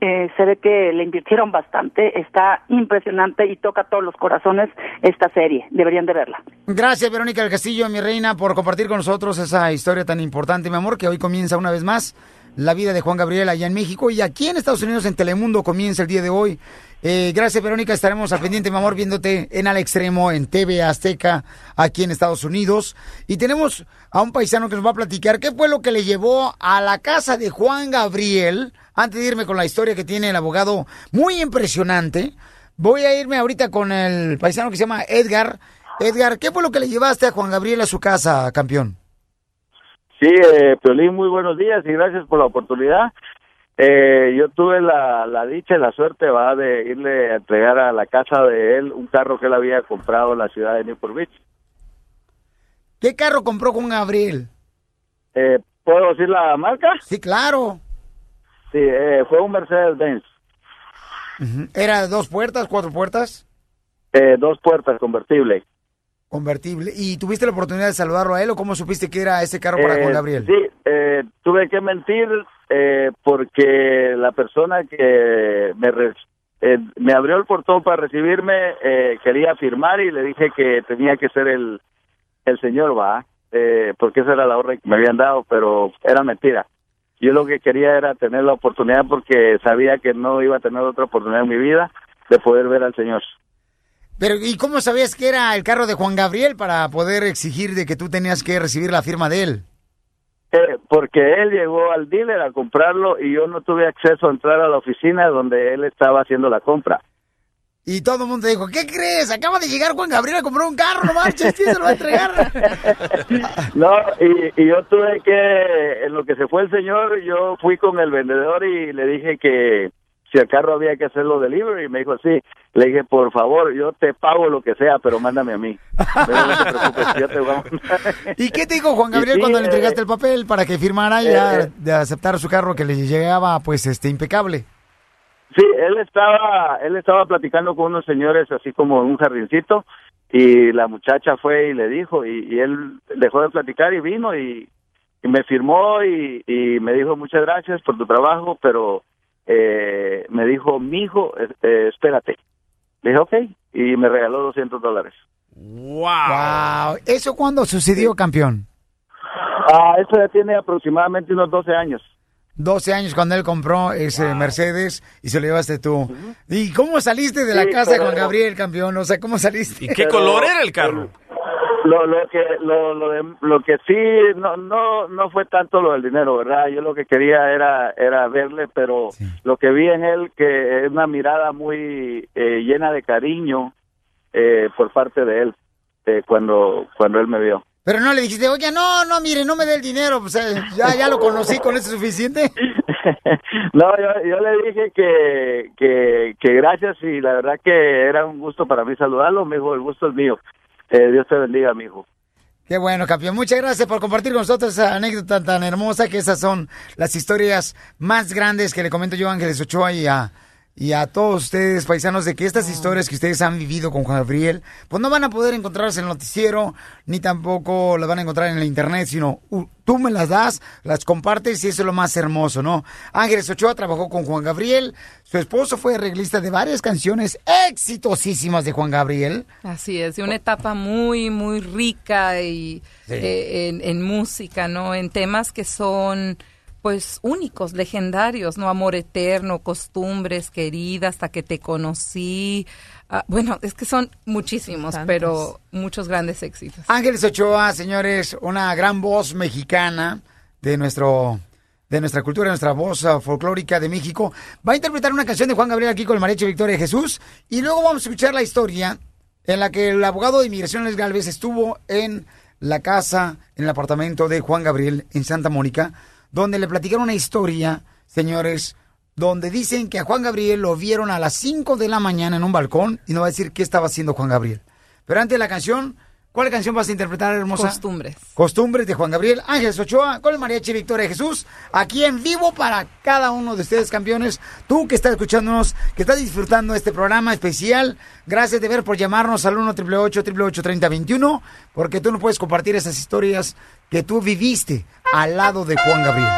eh, se ve que le invirtieron bastante, está impresionante y toca todos los corazones esta serie, deberían de verla. Gracias, Verónica del Castillo, mi reina, por compartir con nosotros esa historia tan importante, mi amor, que hoy comienza una vez más la vida de Juan Gabriel allá en México y aquí en Estados Unidos, en Telemundo, comienza el día de hoy. Eh, gracias, Verónica. Estaremos al pendiente, mi amor, viéndote en Al Extremo, en TV Azteca, aquí en Estados Unidos. Y tenemos a un paisano que nos va a platicar qué fue lo que le llevó a la casa de Juan Gabriel. Antes de irme con la historia que tiene el abogado, muy impresionante. Voy a irme ahorita con el paisano que se llama Edgar. Edgar, ¿qué fue lo que le llevaste a Juan Gabriel a su casa, campeón? Sí, eh, Piolín, muy buenos días y gracias por la oportunidad. Eh, yo tuve la, la dicha y la suerte va de irle a entregar a la casa de él un carro que él había comprado en la ciudad de Newport Beach. ¿Qué carro compró Juan Gabriel? Eh, ¿Puedo decir la marca? Sí, claro. Sí, eh, fue un Mercedes-Benz, ¿Era dos puertas, cuatro puertas? eh, dos puertas convertible. Convertible. ¿Y tuviste la oportunidad de saludarlo a él o cómo supiste que era ese carro para Eh, Juan Gabriel? Sí, eh, tuve que mentir eh, porque la persona que me, eh, me abrió el portón para recibirme eh, quería firmar y le dije que tenía que ser el, el señor, va, eh, porque esa era la orden que me habían dado, pero era mentira. Yo lo que quería era tener la oportunidad porque sabía que no iba a tener otra oportunidad en mi vida de poder ver al señor. Pero, ¿y cómo sabías que era el carro de Juan Gabriel para poder exigir de que tú tenías que recibir la firma de él? Eh, porque él llegó al dealer a comprarlo y yo no tuve acceso a entrar a la oficina donde él estaba haciendo la compra. Y todo el mundo dijo, ¿qué crees? Acaba de llegar Juan Gabriel a comprar un carro, no marches, ¿quién se lo va a entregar? No, y, y yo tuve que, en lo que se fue el señor, yo fui con el vendedor y le dije que si el carro había que hacerlo delivery. Y me dijo, sí. Le dije, por favor, yo te pago lo que sea, pero mándame a mí. Dijo, no te preocupes, yo te voy a mandar". ¿Y qué te dijo Juan Y Gabriel sí, cuando le eh, entregaste el papel para que firmara ya eh, de aceptar su carro que le llegaba pues este impecable? Sí, él estaba, él estaba platicando con unos señores así como en un jardincito y la muchacha fue y le dijo y, y él dejó de platicar y vino y, y me firmó y, y me dijo muchas gracias por tu trabajo, pero eh, me dijo, mi hijo, espérate. Le dije, ok, y me regaló 200 dólares. Wow. ¿Eso cuándo sucedió, campeón? Ah, eso ya tiene aproximadamente unos 12 años. 12 años cuando él compró ese Mercedes y se lo llevaste tú. ¿Y cómo saliste de la casa pero- Juan Gabriel, campeón? O sea, ¿cómo saliste? ¿Y qué Pero- color era el carro? Lo, lo que lo, lo, de- lo que sí no no no fue tanto lo del dinero verdad yo lo que quería era era verle pero lo que vi en él que es una mirada muy eh, llena de cariño eh, por parte de él eh, cuando cuando él me vio Pero no le dijiste, oye, no, no, mire, no me dé el dinero. Pues eh, ya, ya lo conocí, con eso es suficiente. no yo, yo le dije que, que que gracias y la verdad que era un gusto para mí saludarlo me dijo el gusto es mío Eh, Dios te bendiga mi hijo Qué bueno, campeón. Muchas gracias por compartir con nosotros esa anécdota tan hermosa, que esas son las historias más grandes que le comento yo a Ángeles Ochoa y a, y a todos ustedes, paisanos, de que estas historias que ustedes han vivido con Juan Gabriel, pues no van a poder encontrarse en el noticiero, ni tampoco las van a encontrar en la internet, sino uh, tú me las das, las compartes y eso es lo más hermoso, ¿no? Ángeles Ochoa trabajó con Juan Gabriel, su esposo fue arreglista de varias canciones exitosísimas de Juan Gabriel. Así es, de una etapa muy, muy rica y Sí. eh, en, en música, ¿no? En temas que son, pues, únicos, legendarios, ¿no? Amor eterno, costumbres, querida, hasta que te conocí. Ah, bueno, es que son muchísimos, Tantos. pero muchos grandes éxitos. Ángeles Ochoa, señores, una gran voz mexicana de nuestro de nuestra cultura, nuestra voz folclórica de México, va a interpretar una canción de Juan Gabriel aquí con el mariachi Victoria Jesús y luego vamos a escuchar la historia en la que el abogado de inmigración Les Galvez estuvo en la casa, en el apartamento de Juan Gabriel en Santa Mónica, donde le platicaron una historia, señores, donde dicen que a Juan Gabriel lo vieron a las 5 de la mañana en un balcón y no va a decir qué estaba haciendo Juan Gabriel. Pero antes de la canción, ¿Cuál canción vas a interpretar, hermosa? Costumbres. Costumbres de Juan Gabriel Ángeles Ochoa con el Mariachi Victoria Jesús, aquí en vivo para cada uno de ustedes, campeones. Tú que estás escuchándonos, que estás disfrutando este programa especial, gracias de ver por llamarnos al 1 888 3021 porque tú no puedes compartir esas historias que tú viviste al lado de Juan Gabriel.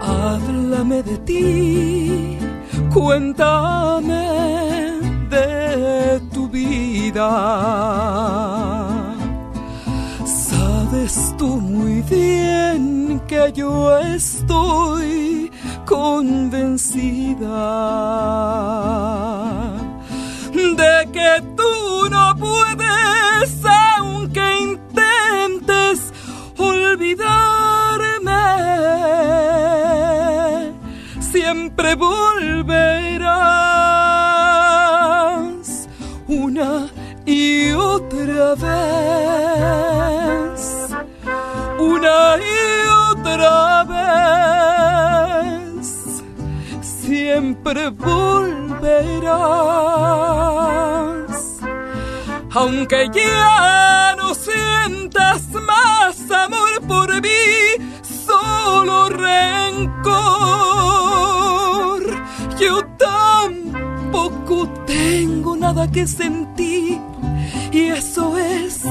Háblame de ti, cuéntame de tu vida. Sabes tú muy bien que yo estoy convencida de que tú no puedes, aunque intentes olvidarme, siempre volverás una y otra vez, una y otra vez, siempre volverás. Aunque ya no sientas más amor por mí, solo rencor. Yo tampoco tengo nada que sentir y eso es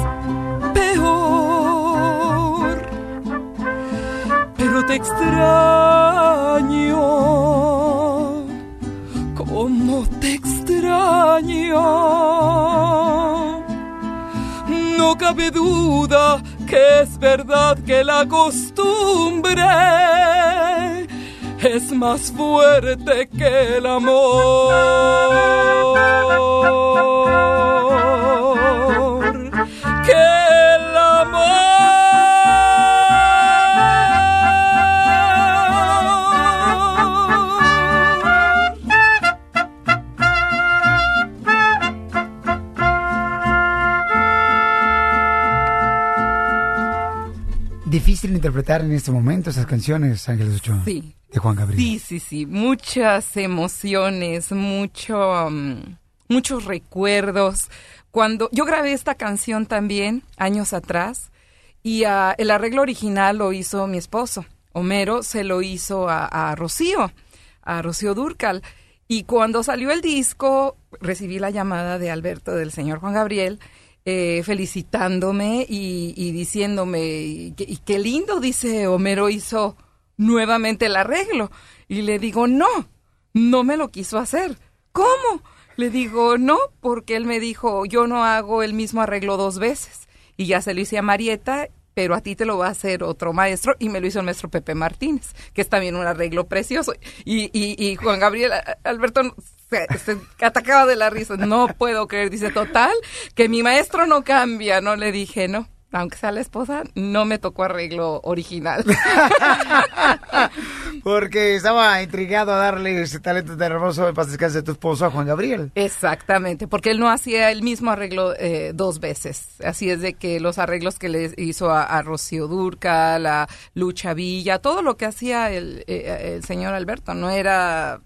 peor. Pero te extraño, como te extraño. No cabe duda que es verdad que la costumbre es más fuerte que el amor. Que Difícil interpretar en este momento esas canciones, Ángeles Ochoa. Sí. De Juan Gabriel. Sí, sí, sí. Muchas emociones, mucho, mm, muchos recuerdos. Cuando yo grabé esta canción también años atrás y ah, el arreglo original lo hizo mi esposo. Homero se lo hizo a, a Rocío, a Rocío Durcal. Y cuando salió el disco, recibí la llamada de Alberto, del señor Juan Gabriel, eh, felicitándome y, diciéndome, y, y qué lindo, dice Homero, hizo nuevamente el arreglo. Y le digo, no, no me lo quiso hacer. ¿Cómo? Le digo, no, porque él me dijo, yo no hago el mismo arreglo dos veces. Y ya se lo hice a Marieta, pero a ti te lo va a hacer otro maestro. Y me lo hizo el maestro Pepe Martínez, que es también un arreglo precioso. Y, y, y Juan Gabriel, Alberto se, se atacaba de la risa. No puedo creer. Dice, total, que mi maestro no cambia. No le dije, no. Aunque sea la esposa, no me tocó arreglo original. Porque estaba intrigado a darle ese talento tan hermoso de paz descanse de tu esposo a Juan Gabriel. Exactamente, porque él no hacía el mismo arreglo eh, dos veces. Así es de que los arreglos que le hizo a, a Rocío Durca, la Lucha Villa, todo lo que hacía el, eh, el señor Alberto no era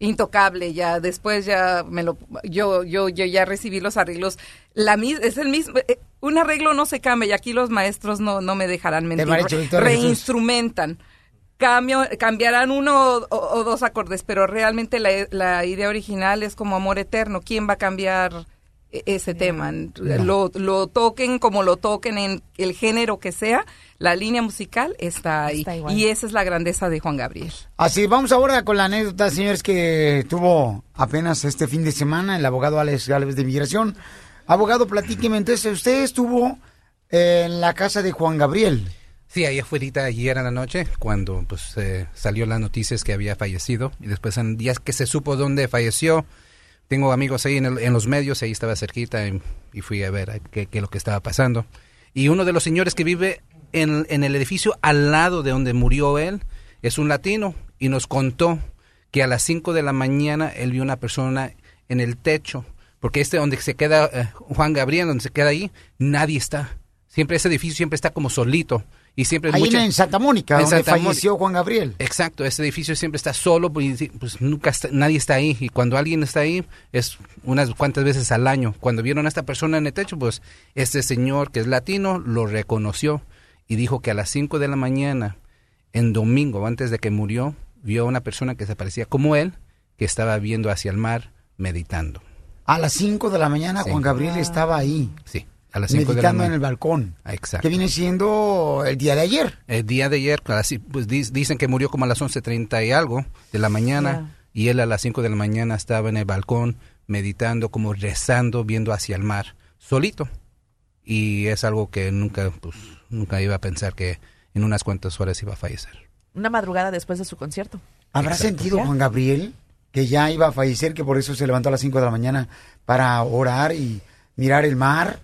intocable ya después ya me lo yo yo yo ya recibí los arreglos la mis- es el mismo eh, un arreglo no se cambia y aquí los maestros no no me dejarán mentir reinstrumentan Cambio, cambiarán uno o, dos acordes, pero realmente la, la idea original es como amor eterno. ¿Quién va a cambiar ese tema? Lo, lo toquen como lo toquen en el género que sea, la línea musical está ahí. Está y esa es la grandeza de Juan Gabriel. Así, vamos ahora con la anécdota, señores, que tuvo apenas este fin de semana el abogado Alex Gálvez de Inmigración. Abogado, platíqueme, entonces, usted estuvo en la casa de Juan Gabriel. Sí, ahí afuera ayer en la noche, cuando pues eh, salió las noticias que había fallecido y después en días que se supo dónde falleció, tengo amigos ahí en, el- en los medios, ahí estaba cerquita y, fui a ver qué, es lo que estaba pasando. Y uno de los señores que vive en, en el edificio al lado de donde murió él es un latino y nos contó que a las 5 de la mañana él vio una persona en el techo Porque este donde se queda eh, Juan Gabriel, donde se queda ahí, nadie está. Siempre ese edificio siempre está como solito. Y siempre Ahí mucha- en Santa Mónica, en donde Santa Mónica. falleció Juan Gabriel. Exacto, ese edificio siempre está solo, pues, pues nunca está- nadie está ahí. Y cuando alguien está ahí, es unas cuantas veces al año. Cuando vieron a esta persona en el techo, pues este señor que es latino lo reconoció y dijo que a las 5 de la mañana, en domingo, antes de que murió, vio a una persona que se parecía como él, que estaba viendo hacia el mar, meditando. A las 5 de la mañana Sí. Juan Gabriel estaba ahí. Sí, a las 5 de la meditando en el balcón. Exacto. Que viene siendo el día de ayer. El día de ayer, casi, pues dis- dicen que murió como a las 11.30 y algo de la mañana y él a las 5 de la mañana estaba en el balcón meditando, como rezando, viendo hacia el mar, solito. Y es algo que nunca, pues, nunca iba a pensar que en unas cuantas horas iba a fallecer. Una madrugada después de su concierto. ¿Habrá Exacto. sentido Juan Gabriel que ya iba a fallecer, que por eso se levantó a las 5 de la mañana para orar y mirar el mar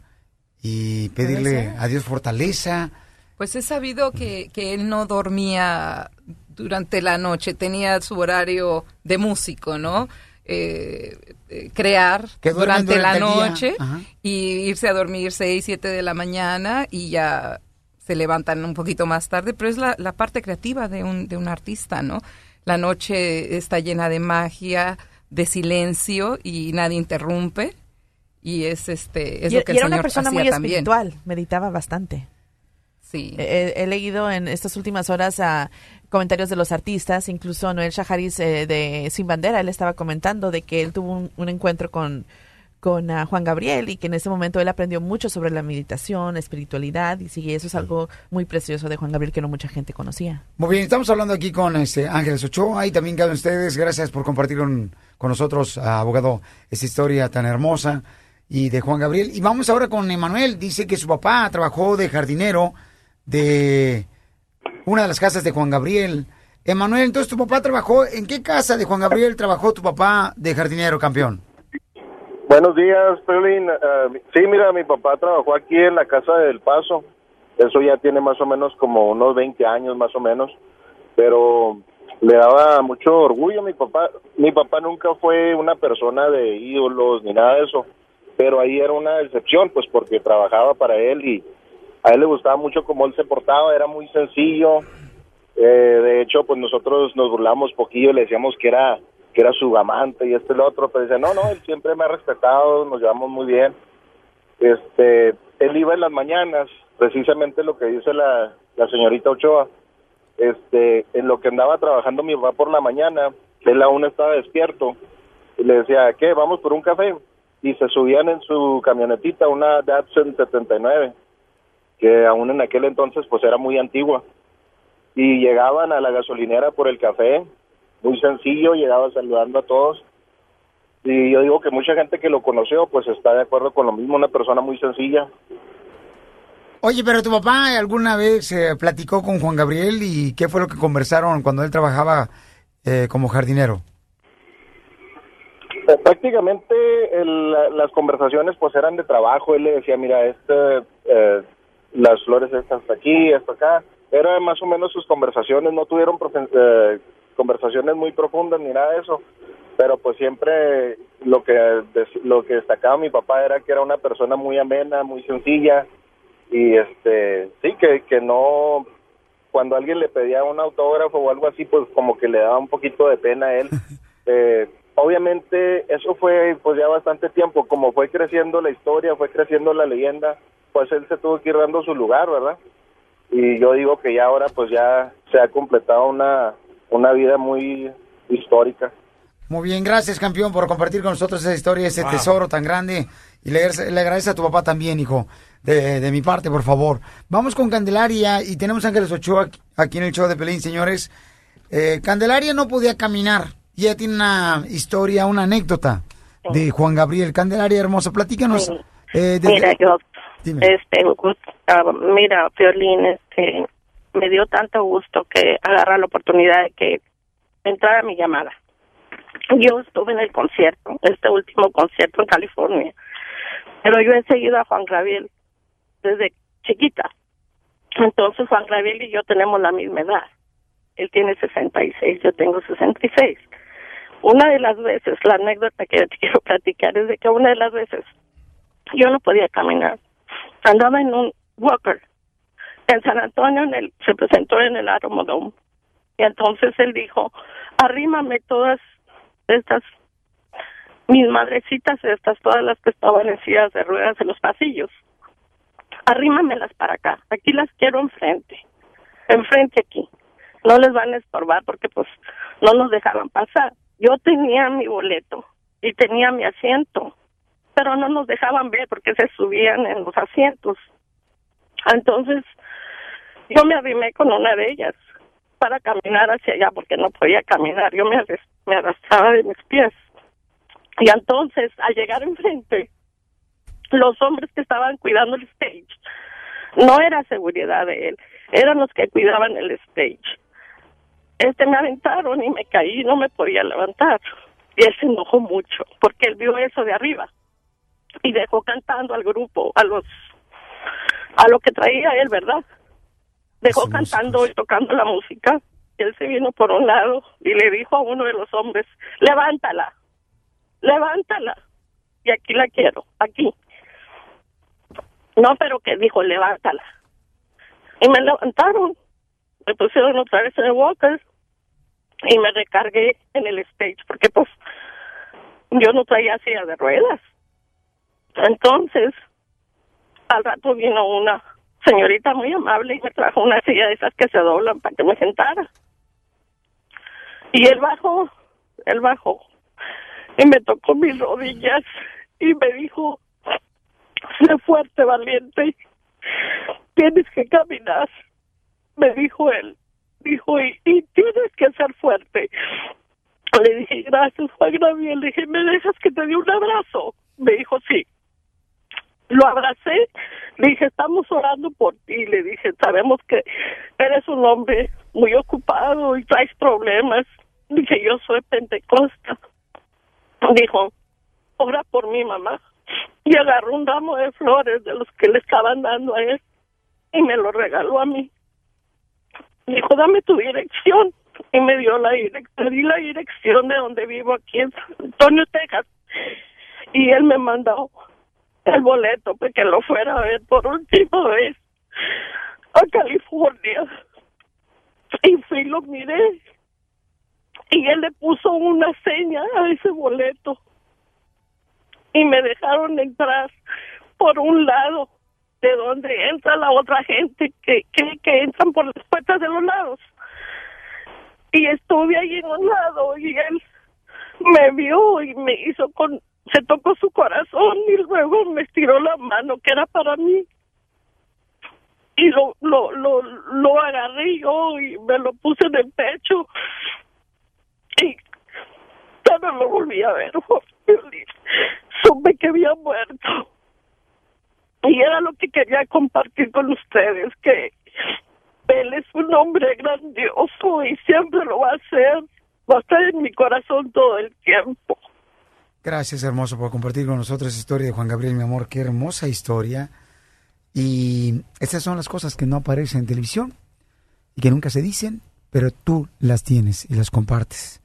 y pedirle a Dios fortaleza? Pues he sabido que, que él no dormía durante la noche, tenía su horario de músico, ¿no? Eh, eh, crear durante la durante día. noche y irse a dormir 6, 7 de la mañana y ya se levantan un poquito más tarde, pero es la, la parte creativa de un, de un artista, ¿no? La noche está llena de magia, de silencio y nadie interrumpe y es este es y, lo que y el era una Señor persona hacía muy también. espiritual, meditaba bastante. Sí. He, he leído en estas últimas horas a comentarios de los artistas, incluso Noel Shaharis eh, de Sin Bandera, él estaba comentando de que él tuvo un, un encuentro con, con ah, Juan Gabriel y que en ese momento él aprendió mucho sobre la meditación, espiritualidad y sí, eso es algo muy precioso de Juan Gabriel que no mucha gente conocía. Muy bien, estamos hablando aquí con este Ángeles Ochoa y también cada ustedes. Gracias por compartir con, con nosotros, ah, abogado, esta historia tan hermosa y de Juan Gabriel. Y vamos ahora con Emanuel. Dice que su papá trabajó de jardinero de una de las casas de Juan Gabriel. Emanuel, entonces tu papá trabajó, ¿en qué casa de Juan Gabriel trabajó tu papá de jardinero, campeón? Buenos días, Pelín. Eh, sí, mira, mi papá trabajó aquí en la casa del Paso. Eso ya tiene más o menos como unos 20 años, más o menos. Pero le daba mucho orgullo a mi papá. Mi papá nunca fue una persona de ídolos ni nada de eso. Pero ahí era una excepción, pues porque trabajaba para él y a él le gustaba mucho cómo él se portaba. Era muy sencillo. Eh, de hecho, pues nosotros nos burlamos poquillo, le decíamos que era que era su amante y este y lo otro, pero dice, no, no, él siempre me ha respetado, nos llevamos muy bien. Este, él iba en las mañanas, precisamente lo que dice la, la señorita Ochoa, este, en lo que andaba trabajando mi papá por la mañana, él aún estaba despierto, y le decía, ¿qué? Vamos por un café, y se subían en su camionetita, una Datsun 79, que aún en aquel entonces pues era muy antigua, y llegaban a la gasolinera por el café, muy sencillo, llegaba saludando a todos. Y yo digo que mucha gente que lo conoció, pues está de acuerdo con lo mismo, una persona muy sencilla. Oye, pero tu papá alguna vez eh, platicó con Juan Gabriel y qué fue lo que conversaron cuando él trabajaba eh, como jardinero. Eh, prácticamente el- la- las conversaciones pues eran de trabajo, él le decía, mira, este, eh, las flores están hasta aquí, esto acá. Era más o menos sus conversaciones, no tuvieron eh, conversaciones muy profundas ni nada de eso, pero pues siempre lo que lo que destacaba mi papá era que era una persona muy amena, muy sencilla y este sí que que no cuando alguien le pedía un autógrafo o algo así pues como que le daba un poquito de pena a él. Eh, obviamente eso fue pues ya bastante tiempo, como fue creciendo la historia, fue creciendo la leyenda, pues él se tuvo que ir dando su lugar, ¿verdad? Y yo digo que ya ahora pues ya se ha completado una una vida muy histórica. Muy bien, gracias campeón por compartir con nosotros esa historia, ese Wow. tesoro tan grande. Y le, le agradece a tu papá también, hijo, de, de mi parte, por favor. Vamos con Candelaria y tenemos a Ángeles Ochoa aquí- aquí en el show de Pelín, señores. Eh, Candelaria no podía caminar y ella tiene una historia, una anécdota de Juan Gabriel. Candelaria hermosa, platícanos. Sí. eh, desde- Mira, yo, Dime. este, ah, mira, Piolín, este, me dio tanto gusto que agarra la oportunidad de que entrara mi llamada. Yo estuve en el concierto, este último concierto en California, pero yo he seguido a Juan Gabriel desde chiquita. Entonces Juan Gabriel y yo tenemos la misma edad. Él tiene 66, yo tengo 66. Una de las veces, la anécdota que te quiero platicar es de que una de las veces yo no podía caminar. Andaba en un walker. En San Antonio en el, se presentó en el Atomodome. Y entonces él dijo, arrímame todas estas, mis madrecitas estas, todas las que estaban en sillas de ruedas en los pasillos. Arrímamelas para acá. Aquí las quiero enfrente. Enfrente aquí. No les van a estorbar porque pues no nos dejaban pasar. Yo tenía mi boleto y tenía mi asiento, pero no nos dejaban ver porque se subían en los asientos. Entonces, yo me arrimé con una de ellas para caminar hacia allá porque no podía caminar. Yo me, me arrastraba de mis pies. Y entonces, al llegar enfrente, los hombres que estaban cuidando el stage, no era seguridad de él, eran los que cuidaban el stage. Este me aventaron y me caí, no me podía levantar. Y él se enojó mucho porque él vio eso de arriba y dejó cantando al grupo, a los a lo que traía él, ¿verdad? Dejó cantando y tocando la música. Y él se vino por un lado y le dijo a uno de los hombres, levántala, levántala. Y aquí la quiero, aquí. No, pero que dijo, levántala. Y me levantaron, me pusieron otra vez en el walker y me recargué en el stage porque pues yo no traía silla de ruedas. Entonces, al rato vino una señorita muy amable y me trajo una silla de esas que se doblan para que me sentara. Y él bajó, él bajó y me tocó mis rodillas y me dijo, sé fuerte, valiente, tienes que caminar, me dijo él, dijo, y, y tienes que ser fuerte. Le dije, gracias, Juan Gabriel, le dije, ¿me dejas que te dé un abrazo? Me dijo, sí. Lo abracé, le dije, estamos orando por ti, le dije, sabemos que eres un hombre muy ocupado y traes problemas. Dije, yo soy pentecosta. Dijo, ora por mi mamá. Y agarró un ramo de flores de los que le estaban dando a él y me lo regaló a mí. Dijo, dame tu dirección. Y me dio la dirección, di la dirección de donde vivo aquí en San Antonio, Texas. Y él me mandó el boleto para que lo fuera a ver por última vez a California. Y fui lo miré. Y él le puso una seña a ese boleto. Y me dejaron entrar por un lado de donde entra la otra gente que, que, entran por las puertas de los lados. Y estuve ahí en un lado y él me vio y me hizo con, se tocó su corazón y luego me estiró la mano que era para mí. Y lo, lo, lo, lo agarré yo y me lo puse en el pecho. Y ya no lo volví a ver. Supe que había muerto. Y era lo que quería compartir con ustedes, que él es un hombre grandioso y siempre lo va a hacer. Va a estar en mi corazón todo el tiempo. Gracias, hermoso, por compartir con nosotros esa historia de Juan Gabriel, mi amor. Qué hermosa historia. Y estas son las cosas que no aparecen en televisión y que nunca se dicen, pero tú las tienes y las compartes.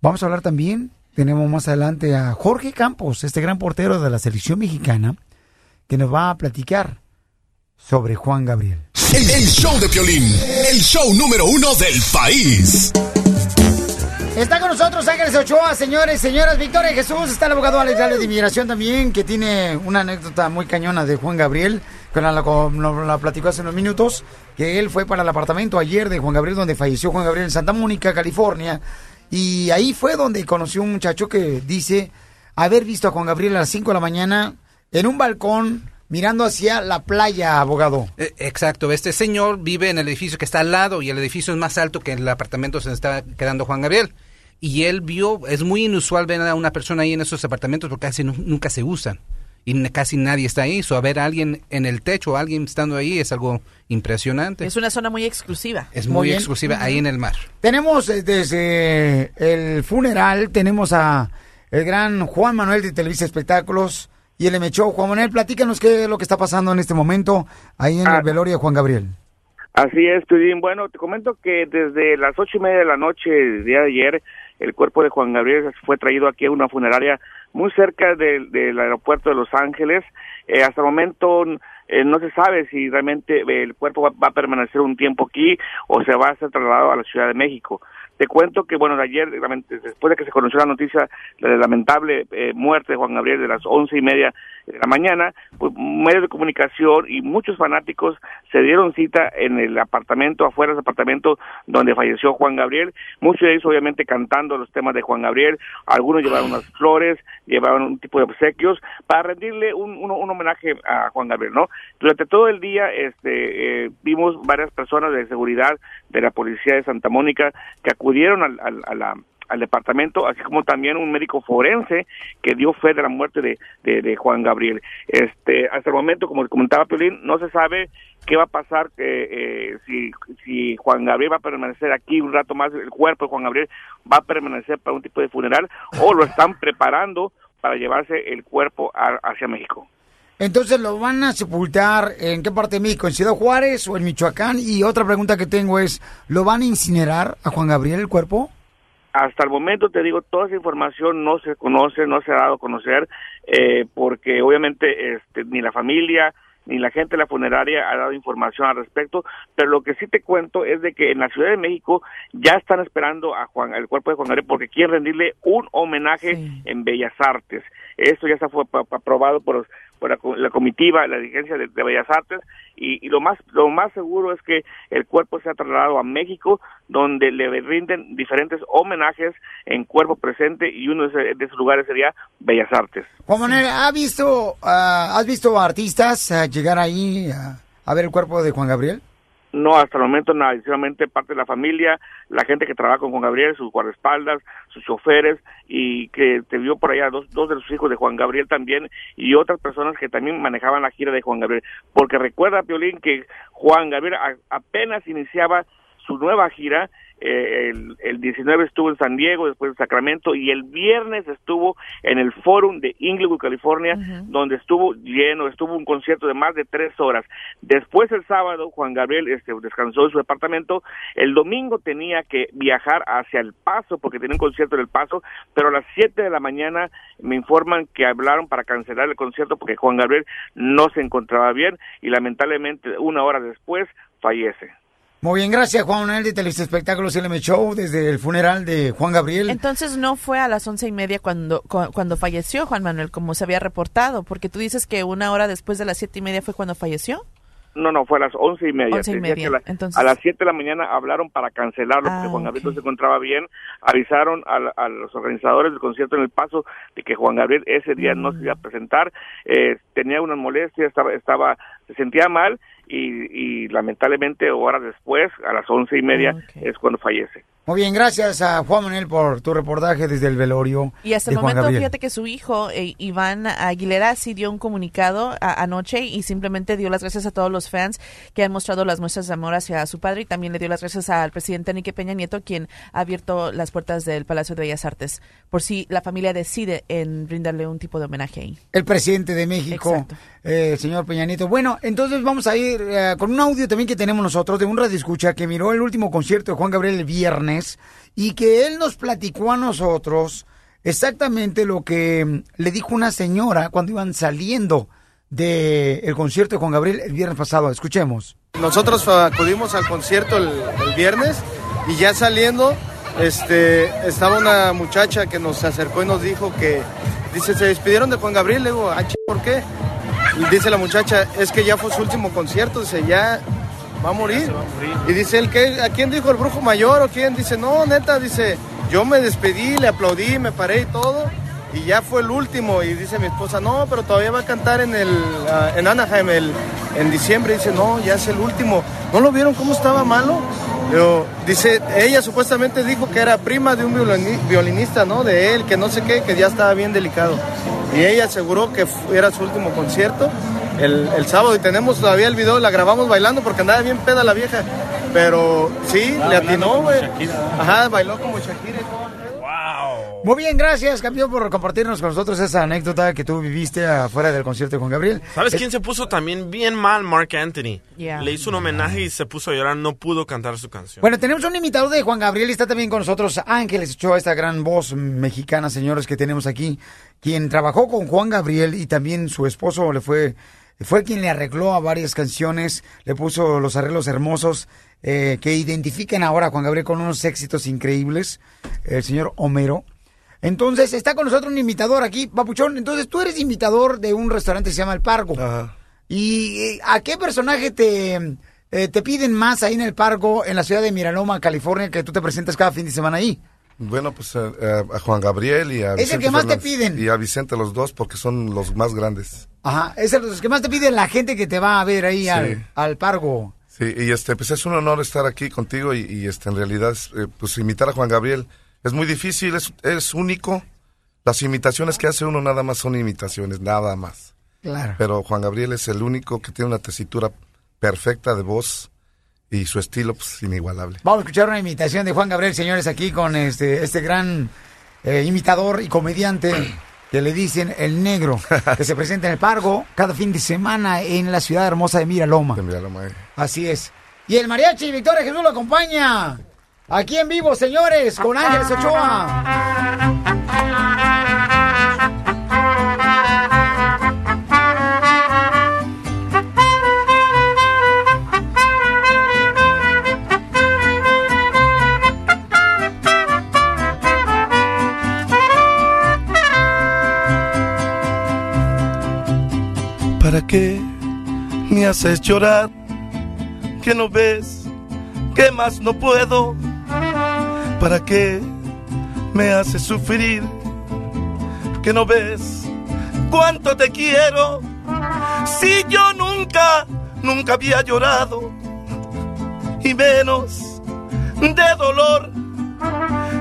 Vamos a hablar también, tenemos más adelante a Jorge Campos, este gran portero de la selección mexicana, que nos va a platicar sobre Juan Gabriel. El, el show de Piolín, el show número uno del país. Está con nosotros Ángeles Ochoa, señores, señoras, Victoria Jesús, está el abogado Alex de Inmigración también, que tiene una anécdota muy cañona de Juan Gabriel, que la, la, nos la platicó hace unos minutos, que él fue para el apartamento ayer de Juan Gabriel, donde falleció Juan Gabriel en Santa Mónica, California, y ahí fue donde conoció un muchacho que dice haber visto a Juan Gabriel a las 5 de la mañana en un balcón mirando hacia la playa, abogado. Eh, Exacto, este señor vive en el edificio que está al lado y el edificio es más alto que el apartamento donde está quedando Juan Gabriel. Y él vio, es muy inusual ver a una persona ahí en esos apartamentos porque casi nu- nunca se usan y casi nadie está ahí. So, a ver a alguien en el techo, alguien estando ahí es algo impresionante. Es una zona muy exclusiva. Es muy, exclusiva ahí en el mar. Tenemos eh, desde el funeral, tenemos a el gran Juan Manuel de Televisa Espectáculos y el M-Show. Juan Manuel, platícanos qué es lo que está pasando en este momento ahí en Ah. el velorio de Juan Gabriel. Así es, Piolín. Bueno, te comento que desde las ocho y media de la noche del día de ayer el cuerpo de Juan Gabriel fue traído aquí a una funeraria muy cerca del, del aeropuerto de Los Ángeles. Eh, hasta el momento eh, no se sabe si realmente el cuerpo va, va a permanecer un tiempo aquí o se va a ser trasladado a la Ciudad de México. Te cuento que, bueno, de ayer, después de que se conoció la noticia de la lamentable eh, muerte de Juan Gabriel de las once y media de la mañana, pues medios de comunicación y muchos fanáticos se dieron cita en el apartamento, afuera del apartamento donde falleció Juan Gabriel, muchos de ellos obviamente cantando los temas de Juan Gabriel, algunos llevaron unas flores, llevaban un tipo de obsequios para rendirle un, un, un homenaje a Juan Gabriel, ¿no? Durante todo el día este, eh, vimos varias personas de seguridad de la policía de Santa Mónica que acudieron al, al, a la al departamento, así como también un médico forense que dio fe de la muerte de, de, Juan Gabriel. Este, hasta el momento, como comentaba Piolín, no se sabe qué va a pasar, eh, eh, si, si Juan Gabriel va a permanecer aquí un rato más, el cuerpo de Juan Gabriel va a permanecer para un tipo de funeral o lo están preparando para llevarse el cuerpo a- hacia México. Entonces, ¿lo van a sepultar en qué parte de México? ¿En Ciudad Juárez o en Michoacán? Y otra pregunta que tengo es, ¿lo van a incinerar a Juan Gabriel el cuerpo? Hasta el momento te digo toda esa información no se conoce no se ha dado a conocer eh, porque obviamente este ni la familia ni la gente de la funeraria ha dado información al respecto pero lo que sí te cuento es de que en la Ciudad de México ya están esperando a Juan el cuerpo de Juan Gabriel porque quieren rendirle un homenaje en Bellas Artes. Esto ya está fue aprobado por la, la comitiva, la dirigencia de, Bellas Artes y, lo más lo más seguro es que el cuerpo sea trasladado a México donde le rinden diferentes homenajes en cuerpo presente y uno de, esos lugares sería Bellas Artes. Juan Manuel, ¿ha visto, ah, ¿has visto artistas ah, llegar ahí ah, a ver el cuerpo de Juan Gabriel? No, hasta el momento nada, adicionalmente parte de la familia, la gente que trabaja con Juan Gabriel, sus guardaespaldas, sus choferes y que te vio por allá dos, dos de sus hijos de Juan Gabriel también y otras personas que también manejaban la gira de Juan Gabriel. Porque recuerda, Piolín, que Juan Gabriel apenas iniciaba su nueva gira, eh, el, el 19 estuvo en San Diego, después en Sacramento y el viernes estuvo en el Forum de Inglewood, California, donde estuvo lleno, estuvo un concierto de más de tres horas. Después el sábado Juan Gabriel este, descansó en su departamento, el domingo tenía que viajar hacia El Paso porque tenía un concierto en El Paso, pero a las 7 de la mañana me informan que hablaron para cancelar el concierto porque Juan Gabriel no se encontraba bien y lamentablemente una hora después fallece. Muy bien, gracias Juan Manuel de Televisa Espectáculos LM Show desde el funeral de Juan Gabriel. Entonces no fue a las once y media cuando, cu- cuando falleció Juan Manuel, como se había reportado, porque tú dices que una hora después de las siete y media fue cuando falleció. No, no, fue a las once y media. Once y media, la- entonces- A las siete de la mañana hablaron para cancelarlo porque Ah, Juan Gabriel no se encontraba bien. Avisaron a, la- a los organizadores del concierto en El Paso de que Juan Gabriel ese día no se iba a presentar. Eh, tenía una molestia, estaba, estaba, se sentía mal y, y lamentablemente horas después, a las once y media, es cuando fallece. Muy bien, gracias a Juan Manuel por tu reportaje desde el velorio Y hasta el momento, Gabriel. fíjate que su hijo, eh, Iván Aguilera, sí dio un comunicado a- anoche y simplemente dio las gracias a todos los fans que han mostrado las muestras de amor hacia su padre y también le dio las gracias al presidente Enrique Peña Nieto, quien ha abierto las puertas del Palacio de Bellas Artes, por si la familia decide en brindarle un tipo de homenaje ahí. El presidente de México, eh, señor Peña Nieto. Bueno, entonces vamos a ir eh, con un audio también que tenemos nosotros de un radio escucha que miró el último concierto de Juan Gabriel el viernes y que él nos platicó a nosotros exactamente lo que mm, le dijo una señora cuando iban saliendo del concierto de Juan Gabriel el viernes pasado. Escuchemos. Nosotros acudimos al concierto el, viernes y ya saliendo, este, estaba una muchacha que nos acercó y nos dijo que, dice, se despidieron de Juan Gabriel, le digo, ah, ¿por qué? Y dice la muchacha, es que ya fue su último concierto, dice, ya va a morir. Y dice él, ¿qué? ¿a quién dijo el brujo mayor o quién? Dice, no, neta, dice, yo me despedí, le aplaudí, me paré y todo. Y ya fue el último. Y dice mi esposa, no, pero todavía va a cantar en el ah, en Anaheim el, en diciembre. Dice, no, ya es el último. ¿No lo vieron cómo estaba malo? Pero dice, ella supuestamente dijo que era prima de un violini- violinista, ¿no? De él, que no sé qué, que ya estaba bien delicado. Y ella aseguró que era su último concierto el, el sábado y tenemos todavía el video, la grabamos bailando porque andaba bien peda la vieja. Pero sí, Estaba le atinó, güey. Ajá, bailó como Shakira. Muy bien, gracias, campeón, por compartirnos con nosotros esa anécdota que tú viviste afuera del concierto de Juan Gabriel. ¿Sabes quién se puso también bien mal? Mark Anthony. Yeah. Le hizo un homenaje y se puso a llorar, no pudo cantar su canción. Bueno, tenemos un imitador de Juan Gabriel y está también con nosotros Ángeles Ochoa, esta gran voz mexicana, señores, que tenemos aquí, quien trabajó con Juan Gabriel y también su esposo le fue, fue quien le arregló a varias canciones, le puso los arreglos hermosos eh, que identifican ahora a Juan Gabriel con unos éxitos increíbles, el señor Homero. Entonces, está con nosotros un imitador aquí, Papuchón. Entonces, tú eres imitador de un restaurante que se llama El Pargo. ¿Y eh, a qué personaje te, eh, te piden más ahí en el Pargo, en la ciudad de Miraloma, California, que tú te presentas cada fin de semana ahí? Bueno, pues eh, eh, a Juan Gabriel y a Es el que más te piden. Y a Vicente los dos porque son los más grandes. Ajá, es el los que más te piden la gente que te va a ver ahí Sí. al, al Pargo. Sí, y este, pues es un honor estar aquí contigo y, y, este, en realidad, eh, pues imitar a Juan Gabriel es muy difícil, es, es único. Las imitaciones que hace uno nada más son imitaciones, nada más. Claro. Pero Juan Gabriel es el único que tiene una tesitura perfecta de voz y su estilo, pues, inigualable. Vamos a escuchar una imitación de Juan Gabriel, señores, aquí con este, este gran eh, imitador y comediante que le dicen el negro, que se presenta en el Pargo cada fin de semana en la ciudad hermosa de Miraloma. eh. Así es. Y el mariachi Victoria Jesús lo acompaña. Aquí en vivo, señores, con Ángeles Ochoa. ¿Para qué me haces llorar? ¿Que no ves? ¿Qué más no puedo? ¿Para qué me haces sufrir? ¿Que no ves cuánto te quiero? Si yo nunca, nunca había llorado y menos de dolor.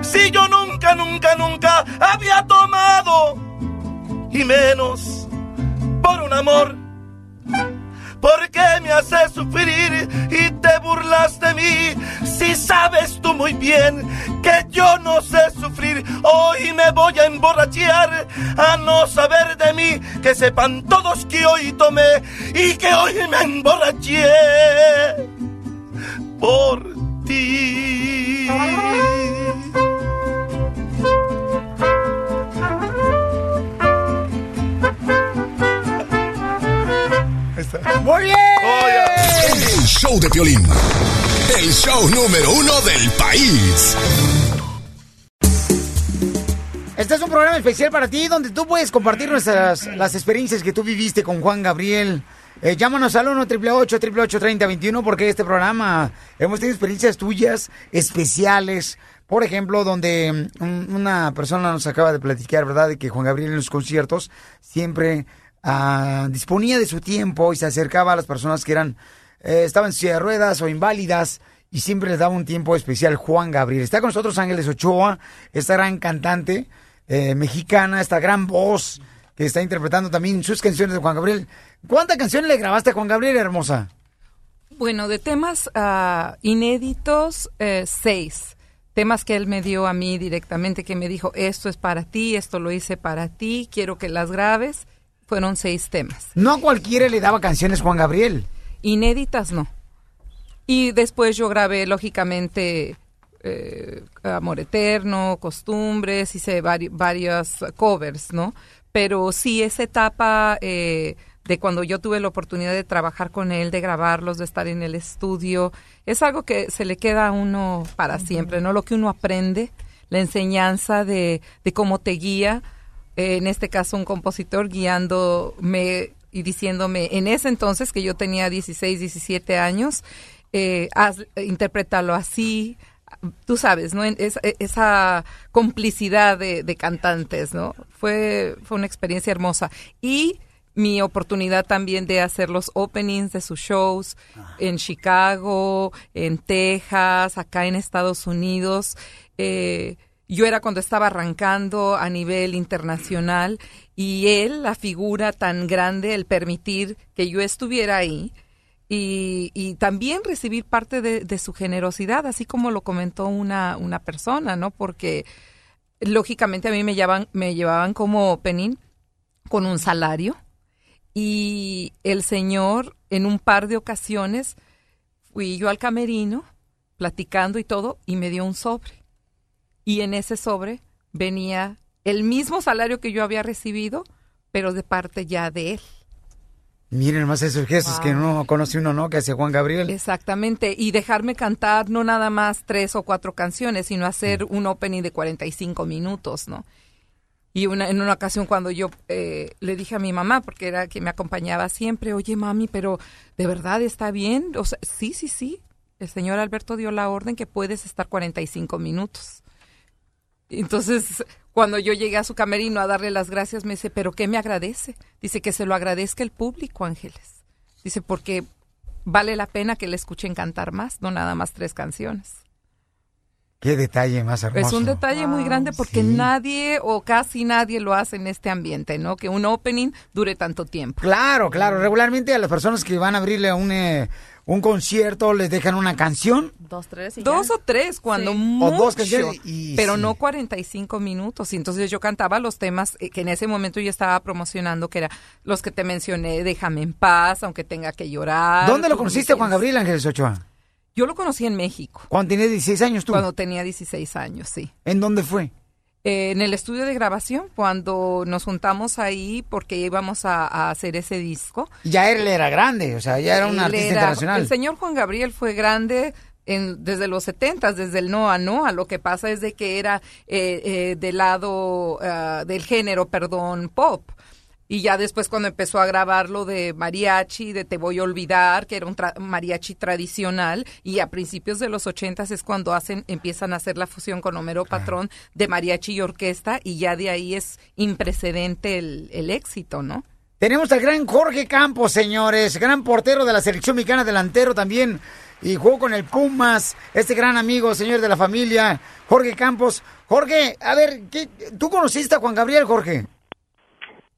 Si yo nunca, nunca, nunca había tomado y menos por un amor. ¿Por qué me haces sufrir y te burlas de mí? Si sabes tú muy bien que yo no sé sufrir, hoy me voy a emborrachar a no saber de mí, que sepan todos que hoy tomé y que hoy me emborraché por ti. ¡Muy bien! El show de Piolín. El show número uno del país. Este es un programa especial para ti donde tú puedes compartir nuestras las experiencias que tú viviste con Juan Gabriel. Eh, llámanos al 1 888 3021 porque este programa hemos tenido experiencias tuyas especiales. Por ejemplo, donde mm, una persona nos acaba de platicar, ¿verdad? De que Juan Gabriel en los conciertos siempre ah, disponía de su tiempo y se acercaba a las personas que eran eh, estaban en silla de ruedas o inválidas y siempre les daba un tiempo especial Juan Gabriel. Está con nosotros Ángeles Ochoa, esta gran cantante eh, mexicana, esta gran voz que está interpretando también sus canciones de Juan Gabriel. ¿Cuántas canciones le grabaste a Juan Gabriel, hermosa? Bueno, de temas ah, inéditos, eh, seis. Temas que él me dio a mí directamente, que me dijo, esto es para ti, esto lo hice para ti, quiero que las grabes. Fueron seis temas. No a cualquiera le daba canciones Juan Gabriel. Inéditas no. Y después yo grabé, lógicamente, eh, Amor Eterno, Costumbres, hice vari- varias covers, ¿no? Pero sí, esa etapa eh, de cuando yo tuve la oportunidad de trabajar con él, de grabarlos, de estar en el estudio, es algo que se le queda a uno para siempre, ¿no? Lo que uno aprende, la enseñanza de, de cómo te guía, eh, en este caso un compositor guiándome y diciéndome en ese entonces que yo tenía 16, 17 años, eh, haz, interprétalo así, tú sabes, ¿no? Es- esa complicidad de, de cantantes, ¿no? Fue, fue una experiencia hermosa. Y mi oportunidad también de hacer los openings de sus shows en Chicago, en Texas, acá en Estados Unidos. Eh, yo era cuando estaba arrancando a nivel internacional y él, la figura tan grande, el permitir que yo estuviera ahí y, y también recibir parte de, de su generosidad, así como lo comentó una, una persona, ¿no? Porque lógicamente a mí me llevaban, me llevaban como opening con un salario y el señor en un par de ocasiones fui yo al camerino platicando y todo y me dio un sobre. Y en ese sobre venía el mismo salario que yo había recibido, pero de parte ya de él. Miren más esos gestos que no conoce uno, ¿no? Que hace Juan Gabriel. Exactamente, y dejarme cantar no nada más tres o cuatro canciones, sino hacer un opening de 45 minutos, ¿no? Y una, en una ocasión cuando yo eh, le dije a mi mamá, porque era quien me acompañaba siempre, oye mami, pero ¿de verdad está bien? O sea, sí, sí, sí. El señor Alberto dio la orden que puedes estar 45 minutos. Entonces, cuando yo llegué a su camerino a darle las gracias, me dice, ¿pero qué me agradece? Dice que se lo agradezca el público, Ángeles. Dice, porque vale la pena que le escuchen cantar más, no nada más tres canciones. Qué detalle más hermoso. Es un detalle muy grande porque nadie o casi nadie lo hace en este ambiente, ¿no? Que un opening dure tanto tiempo. Claro, claro. Regularmente a las personas que van a abrirle a un, eh, un concierto les dejan una canción. Dos, tres y Dos ya. o tres, cuando Sí. mucho. O dos canciones y- pero sí. no 45 minutos. Y entonces yo cantaba los temas eh, que en ese momento yo estaba promocionando, que era los que te mencioné, Déjame en paz, aunque tenga que llorar. ¿Dónde lo conociste, Juan Gabriel Ángeles Ochoa? Yo lo conocí en México. Cuando tenías 16 años tú. Cuando tenía 16 años, sí. ¿En dónde fue? Eh, en el estudio de grabación, cuando nos juntamos ahí porque íbamos a, a hacer ese disco. Ya él era grande, o sea, ya era un artista era- internacional. El señor Juan Gabriel fue grande en- desde los 70, desde el no a no. Lo que pasa es de que era eh, eh, del lado ah, del género, perdón, pop. Y ya después cuando empezó a grabar lo de mariachi, de Te voy a olvidar, que era un tra- mariachi tradicional, y a principios de los ochentas es cuando hacen, empiezan a hacer la fusión con Homero Patrón de mariachi y orquesta, y ya de ahí es imprecedente el, el éxito, ¿no? Tenemos al gran Jorge Campos, señores, gran portero de la selección mexicana, delantero también, y jugó con el Pumas, este gran amigo, señor de la familia, Jorge Campos. Jorge, a ver, ¿qué, ¿tú conociste a Juan Gabriel, Jorge?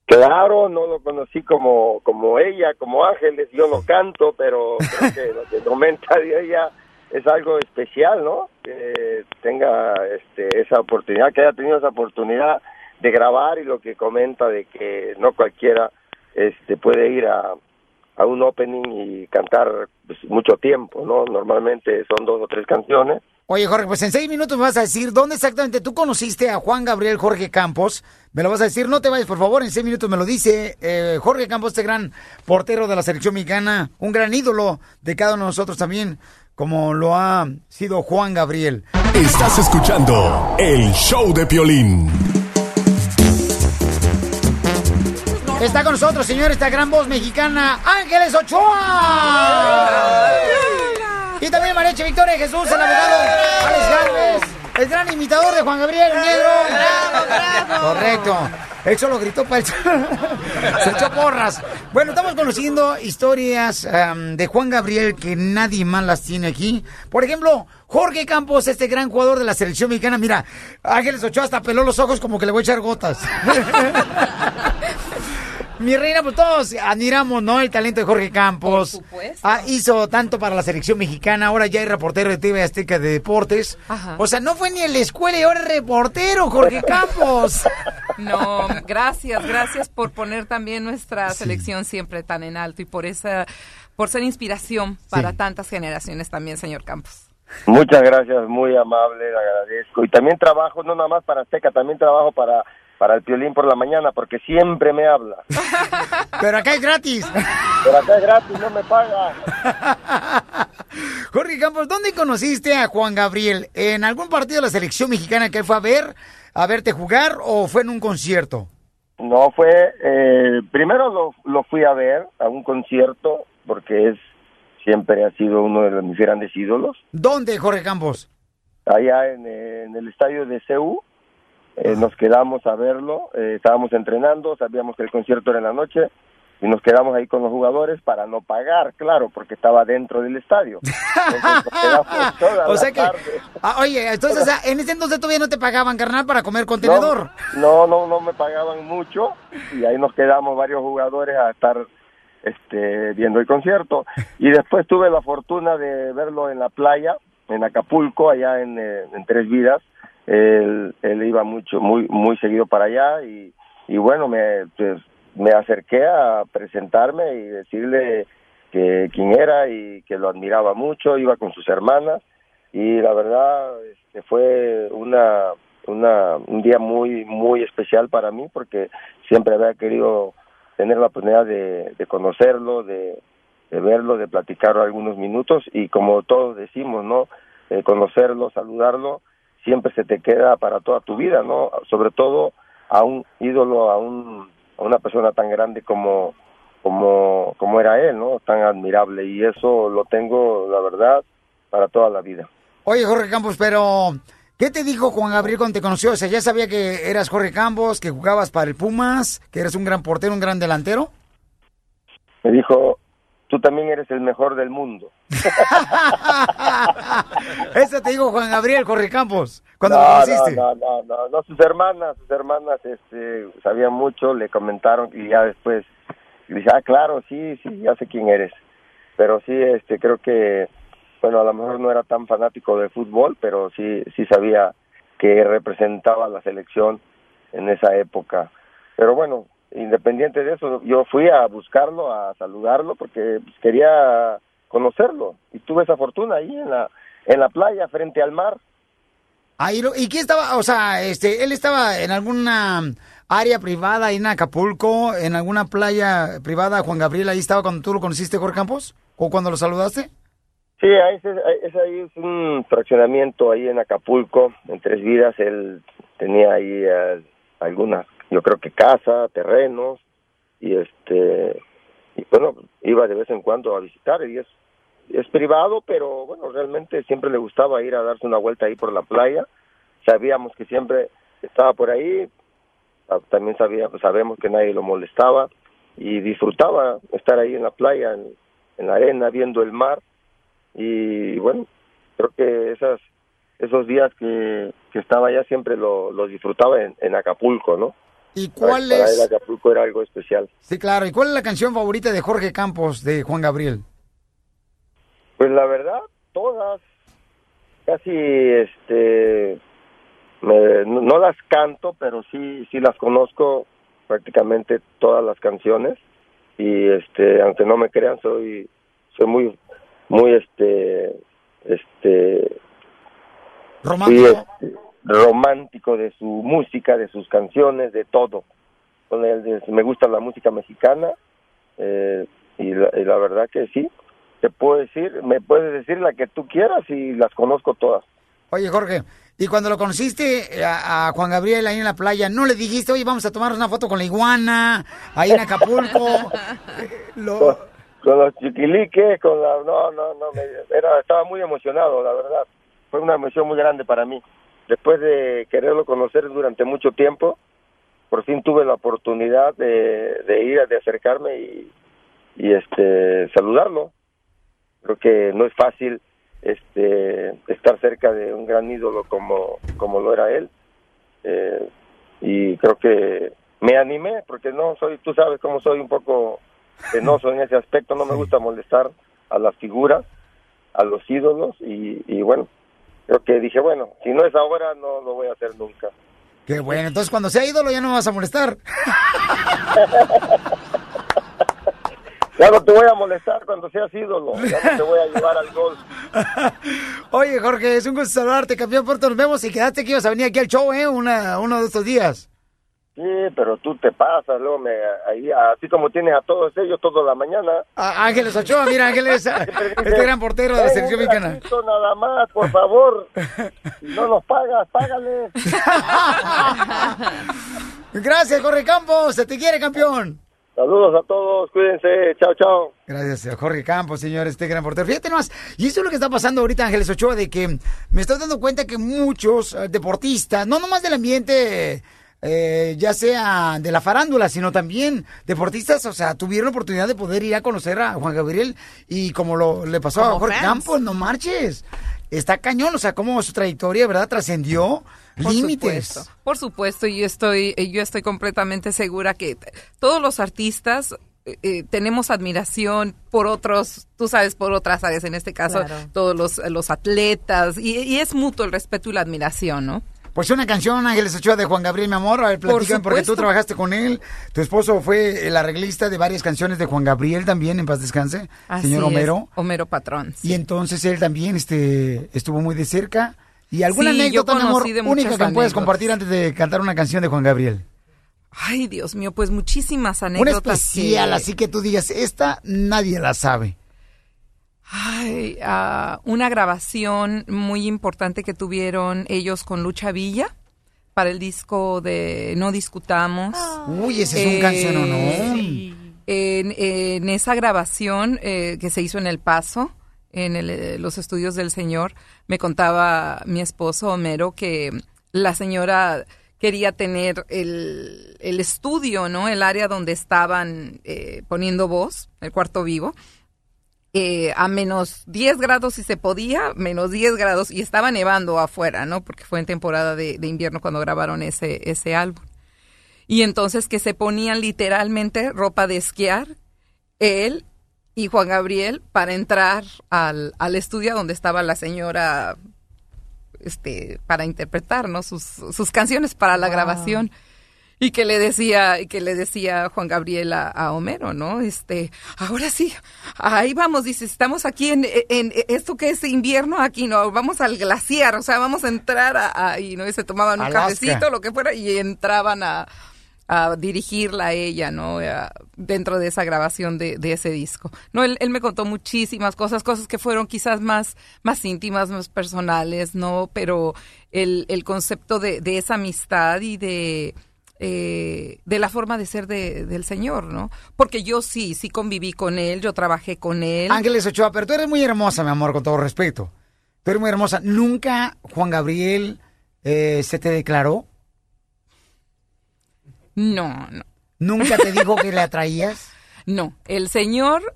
Claro, no lo conocí como, como ella, como Ángeles, yo no canto, pero creo que lo que comenta de ella es algo especial, ¿no? Que tenga este, esa oportunidad, que haya tenido esa oportunidad de grabar y lo que comenta de que no cualquiera este, puede ir a, a un opening y cantar pues, mucho tiempo, ¿no? Normalmente son dos o tres canciones. Oye, Jorge, pues en seis minutos me vas a decir dónde exactamente tú conociste a Juan Gabriel Jorge Campos. Me lo vas a decir, no te vayas, por favor, en seis minutos me lo dice eh, Jorge Campos, este gran portero de la selección mexicana, un gran ídolo de cada uno de nosotros también, como lo ha sido Juan Gabriel. Estás escuchando el show de Piolín. Está con nosotros, señor, esta gran voz mexicana, Ángeles Ochoa. Y también Mareche Victoria Jesús, el abogado Alex Galvez, el gran imitador de Juan Gabriel el Negro. Correcto. Él solo gritó para el... Se echó porras. Bueno, estamos conociendo historias de Juan Gabriel que nadie más las tiene aquí. Por ejemplo, Jorge Campos, este gran jugador de la selección mexicana. Mira, Ángeles Ochoa hasta peló los ojos como que le voy a echar gotas. Mi reina, pues todos admiramos, ¿no? El talento de Jorge Campos. Por supuesto. Ah, hizo tanto para la selección mexicana, ahora ya es reportero de TV Azteca de Deportes. Ajá. O sea, no fue ni en la escuela y ahora es reportero, Jorge Campos. No, gracias, gracias por poner también nuestra selección siempre tan en alto y por esa, por ser inspiración para tantas generaciones también, señor Campos. Muchas gracias, muy amable, le agradezco. Y también trabajo, no nada más para Azteca, también trabajo para, para el Piolín por la mañana, porque siempre me habla. Pero acá es gratis. Pero acá es gratis, no me paga. Jorge Campos, ¿dónde conociste a Juan Gabriel? ¿En algún partido de la selección mexicana que él fue a ver, a verte jugar o fue en un concierto? No, fue, eh, primero lo, lo fui a ver a un concierto, porque es, siempre ha sido uno de mis grandes ídolos, ¿Dónde, Jorge Campos? allá en, eh, en el estadio de CEU. Eh, nos quedamos a verlo, eh, estábamos entrenando, sabíamos que el concierto era en la noche y nos quedamos ahí con los jugadores para no pagar, claro, porque estaba dentro del estadio. Entonces, O la sea que, ah, oye, entonces ah, en ese entonces todavía no te pagaban, carnal, para comer contenedor. No, no, no me pagaban mucho y ahí nos quedamos varios jugadores a estar este, viendo el concierto. Y después tuve la fortuna de verlo en la playa, en Acapulco, allá en, eh, en Tres Vidas, él, iba mucho, muy, muy seguido para allá y, bueno, me, pues, me acerqué a presentarme y decirle que quién era y que lo admiraba mucho, iba con sus hermanas y la verdad este, fue una, una, un día muy, muy especial para mí porque siempre había querido tener la oportunidad de, conocerlo, de, de verlo, de platicar algunos minutos y como todos decimos, ¿no? Eh, conocerlo, saludarlo, siempre se te queda para toda tu vida, ¿no? Sobre todo a un ídolo, a, un, a una persona tan grande como, como, como era él, ¿no? Tan admirable y eso lo tengo, la verdad, para toda la vida. Oye, Jorge Campos, pero ¿qué te dijo Juan Gabriel cuando te conoció? O sea, ¿ya sabía que eras Jorge Campos, que jugabas para el Pumas, que eres un gran portero, un gran delantero? Me dijo, tú también eres el mejor del mundo. Eso te dijo Juan Gabriel, Jorge Campos, cuando no, lo conociste. No, no, no, no, sus hermanas, sus hermanas este, sabían mucho, le comentaron y ya después dice, ah, claro, sí, sí, ya sé quién eres. Pero sí, este, creo que, bueno, a lo mejor no era tan fanático de fútbol, pero sí, sí sabía que representaba a la selección en esa época. Pero bueno, independiente de eso, yo fui a buscarlo, a saludarlo, porque pues, quería conocerlo y tuve esa fortuna ahí en la en la playa frente al mar. Ahí lo- ¿Y quién estaba? O sea, este, él estaba en alguna área privada ahí en Acapulco, en alguna playa privada, Juan Gabriel, ahí estaba cuando tú lo conociste, Jorge Campos, o cuando lo saludaste. Sí, ahí es, es ahí es un fraccionamiento ahí en Acapulco, en Tres Vidas, él tenía ahí eh, algunas, yo creo que casa, terrenos, y este, y bueno, iba de vez en cuando a visitar, y es, es privado, pero bueno, realmente siempre le gustaba ir a darse una vuelta ahí por la playa, sabíamos que siempre estaba por ahí, ah, también sabía, sabemos que nadie lo molestaba, y disfrutaba estar ahí en la playa, en, en la arena, viendo el mar, y bueno, creo que esas esos días que, que estaba allá siempre lo, lo disfrutaba en, en Acapulco, ¿no? ¿Y cuál Para es? él Acapulco era algo especial. Sí, claro. ¿Y cuál es la canción favorita de Jorge Campos, de Juan Gabriel? Pues la verdad, todas, casi, este, me- no, las canto, pero sí, sí las conozco prácticamente todas las canciones y, este, aunque no me crean, soy, soy muy, muy, este, este, romántico, este, romántico de su música, de sus canciones, de todo. Me gusta la música mexicana eh, y, la, y la verdad que sí. Te puedo decir, me puedes decir la que tú quieras y las conozco todas. Oye, Jorge, y cuando lo conociste a, a Juan Gabriel ahí en la playa, ¿no le dijiste, oye, vamos a tomar una foto con la iguana, ahí en Acapulco? Con, con los chiquiliques, con la... No, no, no, me- era, estaba muy emocionado, la verdad. Fue una emoción muy grande para mí. Después de quererlo conocer durante mucho tiempo, por fin tuve la oportunidad de, de ir, de acercarme y, y este saludarlo. Creo que no es fácil este estar cerca de un gran ídolo como, como lo era él. Eh, y creo que me animé, porque no soy, tú sabes cómo soy un poco penoso en ese aspecto, no me gusta molestar a las figuras, a los ídolos, y, y bueno, creo que dije, bueno, si no es ahora, no lo voy a hacer nunca. Qué bueno, entonces cuando sea ídolo ya no me vas a molestar. Ya no te voy a molestar cuando seas ídolo, ya no te voy a llevar al gol. Oye, Jorge, es un gusto saludarte, campeón Puerto. Nos vemos y quedaste que ibas a venir aquí al show, ¿eh? Una, uno de estos días. Sí, pero tú te pasas, luego me, ahí, así como tienes a todos ellos toda la mañana. A- Ángeles Ochoa, mira, Ángeles, este gran portero de la "Ven selección mexicana. nada más, por favor. Si no nos pagas, págale. Gracias, Jorge Campos. Se te quiere, campeón. Saludos a todos, cuídense, chao, chao. Gracias a Jorge Campos, señor, este gran portero. Fíjate nomás, y eso es lo que está pasando ahorita, Ángeles Ochoa, de que me estoy dando cuenta que muchos eh, deportistas, no nomás del ambiente, eh, ya sea de la farándula, sino también deportistas, o sea, tuvieron la oportunidad de poder ir a conocer a Juan Gabriel y como lo le pasó a Jorge fans. Campos, no marches. Está cañón, o sea, cómo su trayectoria, ¿verdad? Trascendió límites. supuesto, por supuesto, y yo estoy, yo estoy completamente segura que todos los artistas eh, eh, tenemos admiración por otros, tú sabes, por otras áreas, en este caso, Claro. todos los, los atletas, y, y es mutuo el respeto y la admiración, ¿no? Pues una canción, Ángeles Ochoa, de Juan Gabriel, mi amor. A ver, Por platícame, porque tú trabajaste con él. Tu esposo fue el arreglista de varias canciones de Juan Gabriel también, en paz descanse, Así señor es, Homero. Homero Patrón. Y entonces él también este, estuvo muy de cerca. ¿Y alguna Sí, anécdota, mi amor, única que puedes compartir antes de cantar una canción de Juan Gabriel? Ay, Dios mío, pues muchísimas Una anécdotas. especial, que- así que tú digas, esta nadie la sabe. Ay, ah, una grabación muy importante que tuvieron ellos con Lucha Villa para el disco de No Discutamos. Uy, ese es un canciononón. sí. En, en esa grabación eh, que se hizo en El Paso, en el, eh, los estudios del Señor, me contaba mi esposo Homero que la señora quería tener el, el estudio, ¿no? El área donde estaban eh, poniendo voz, el cuarto vivo, eh, a menos 10 grados si se podía, menos 10 grados, y estaba nevando afuera, ¿no? Porque fue en temporada de, de invierno cuando grabaron ese, ese álbum. Y entonces que se ponían literalmente ropa de esquiar, él y Juan Gabriel, para entrar al, al estudio donde estaba la señora este, para interpretar ¿no? sus, sus canciones para la Wow. grabación. Y que le decía, y que le decía Juan Gabriel a, a Homero, ¿no? Este, ahora sí, ahí vamos, dice, estamos aquí en, en esto que es invierno aquí, ¿no? Vamos al glaciar, o sea, vamos a entrar a- ahí, ¿no? Y se tomaban un Alaska. cafecito, lo que fuera, y entraban a, a dirigirla a ella, ¿no? A- dentro de esa grabación de, de ese disco. No, él, él me contó muchísimas cosas, cosas que fueron quizás más, más íntimas, más personales, ¿no? Pero el, el concepto de, de esa amistad y de, eh, de la forma de ser de- del Señor, ¿no? Porque yo sí, sí conviví con él, yo trabajé con él. Ángeles Ochoa, pero tú eres muy hermosa, mi amor, con todo respeto. Tú eres muy hermosa. ¿Nunca Juan Gabriel eh, se te declaró? No, no. ¿Nunca te dijo que le atraías? No, el señor,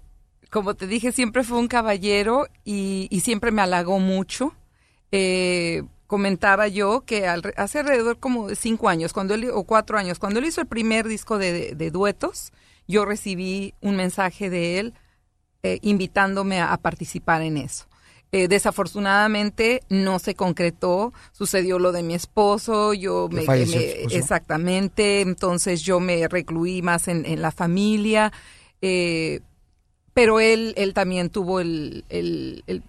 como te dije, siempre fue un caballero y, y siempre me halagó mucho. Eh, comentaba yo que al- hace alrededor como de cinco años, cuando él, o cuatro años, cuando él hizo el primer disco de, de duetos, yo recibí un mensaje de él eh, invitándome a, a participar en eso. Eh, desafortunadamente no se concretó, sucedió lo de mi esposo, yo me, falleció me- tu esposo. exactamente, entonces yo me recluí más en, en la familia, eh, pero él, él también tuvo el, el- el-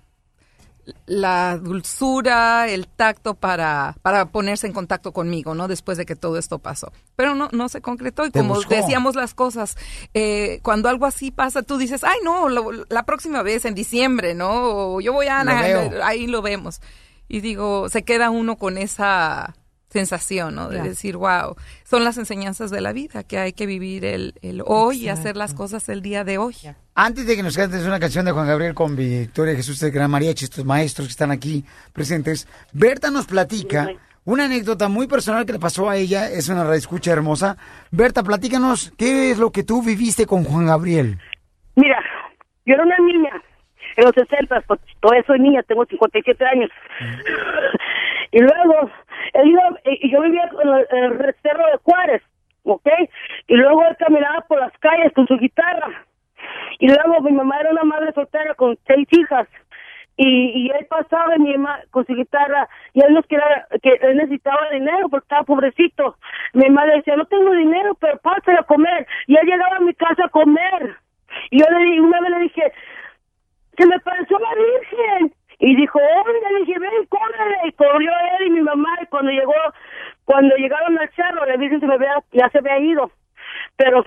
la dulzura, el tacto para, para ponerse en contacto conmigo, ¿no? Después de que todo esto pasó. Pero no, no se concretó y como buscó. decíamos las cosas, eh, cuando algo así pasa, tú dices, ay, no, lo- la próxima vez en diciembre, ¿no? O yo voy a ahí lo vemos. Y digo, se queda uno con esa sensación, ¿no? De decir, wow, son las enseñanzas de la vida, que hay que vivir el, el hoy y hacer las cosas el día de hoy. Antes de que nos cantes una canción de Juan Gabriel con Victoria Jesús de Gran Mariachi, estos maestros que están aquí presentes, Berta nos platica una anécdota muy personal que le pasó a ella, es una escucha hermosa. Berta, platícanos, ¿qué es lo que tú viviste con Juan Gabriel? Mira, yo era una niña en los 60, pues todavía soy niña, tengo 57 años. Y luego, él iba, y yo vivía en el, en el cerro de Juárez, ¿ok? Y luego él caminaba por las calles con su guitarra. Y luego mi mamá era una madre soltera con seis hijas. Y, y él pasaba mi mamá con su guitarra y él nos quería que él necesitaba dinero porque estaba pobrecito. Mi mamá le decía, no tengo dinero, pero pásale a comer. Y él llegaba a mi casa a comer. Y yo le una vez le dije, se me pareció la Virgen. Y dijo, le dije, ven, córrele. Y corrió él y mi mamá. Y cuando llegó, cuando llegaron al cerro, la Virgen se me había, ya se había ido. Pero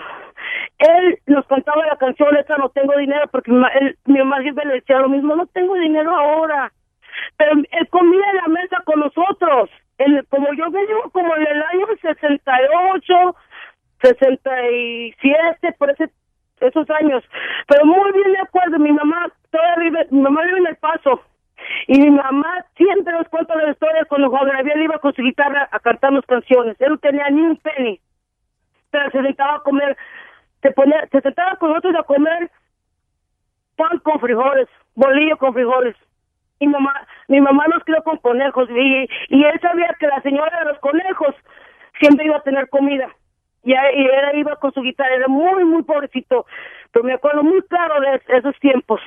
él nos cantaba la canción, esta no tengo dinero, porque mi, él- mi mamá siempre le decía lo mismo, no tengo dinero ahora. Pero él comía en la mesa con nosotros. Él, como yo vengo como en el año 68, 67, por ese esos años. Pero muy bien de acuerdo, mi mamá todavía vive, mi mamá vive en El Paso. Y mi mamá siempre nos cuenta la historia cuando Juan Gabriel iba con su guitarra a cantarnos canciones. Él no tenía ni un penny. Pero se sentaba a comer, se ponía, se sentaba con nosotros a comer pan con frijoles, bolillo con frijoles. Y mamá, mi mamá nos crió con conejos y, y él sabía que la señora de los conejos siempre iba a tener comida. Y, y él iba con su guitarra, era muy, muy pobrecito. Pero me acuerdo muy claro de es- esos tiempos.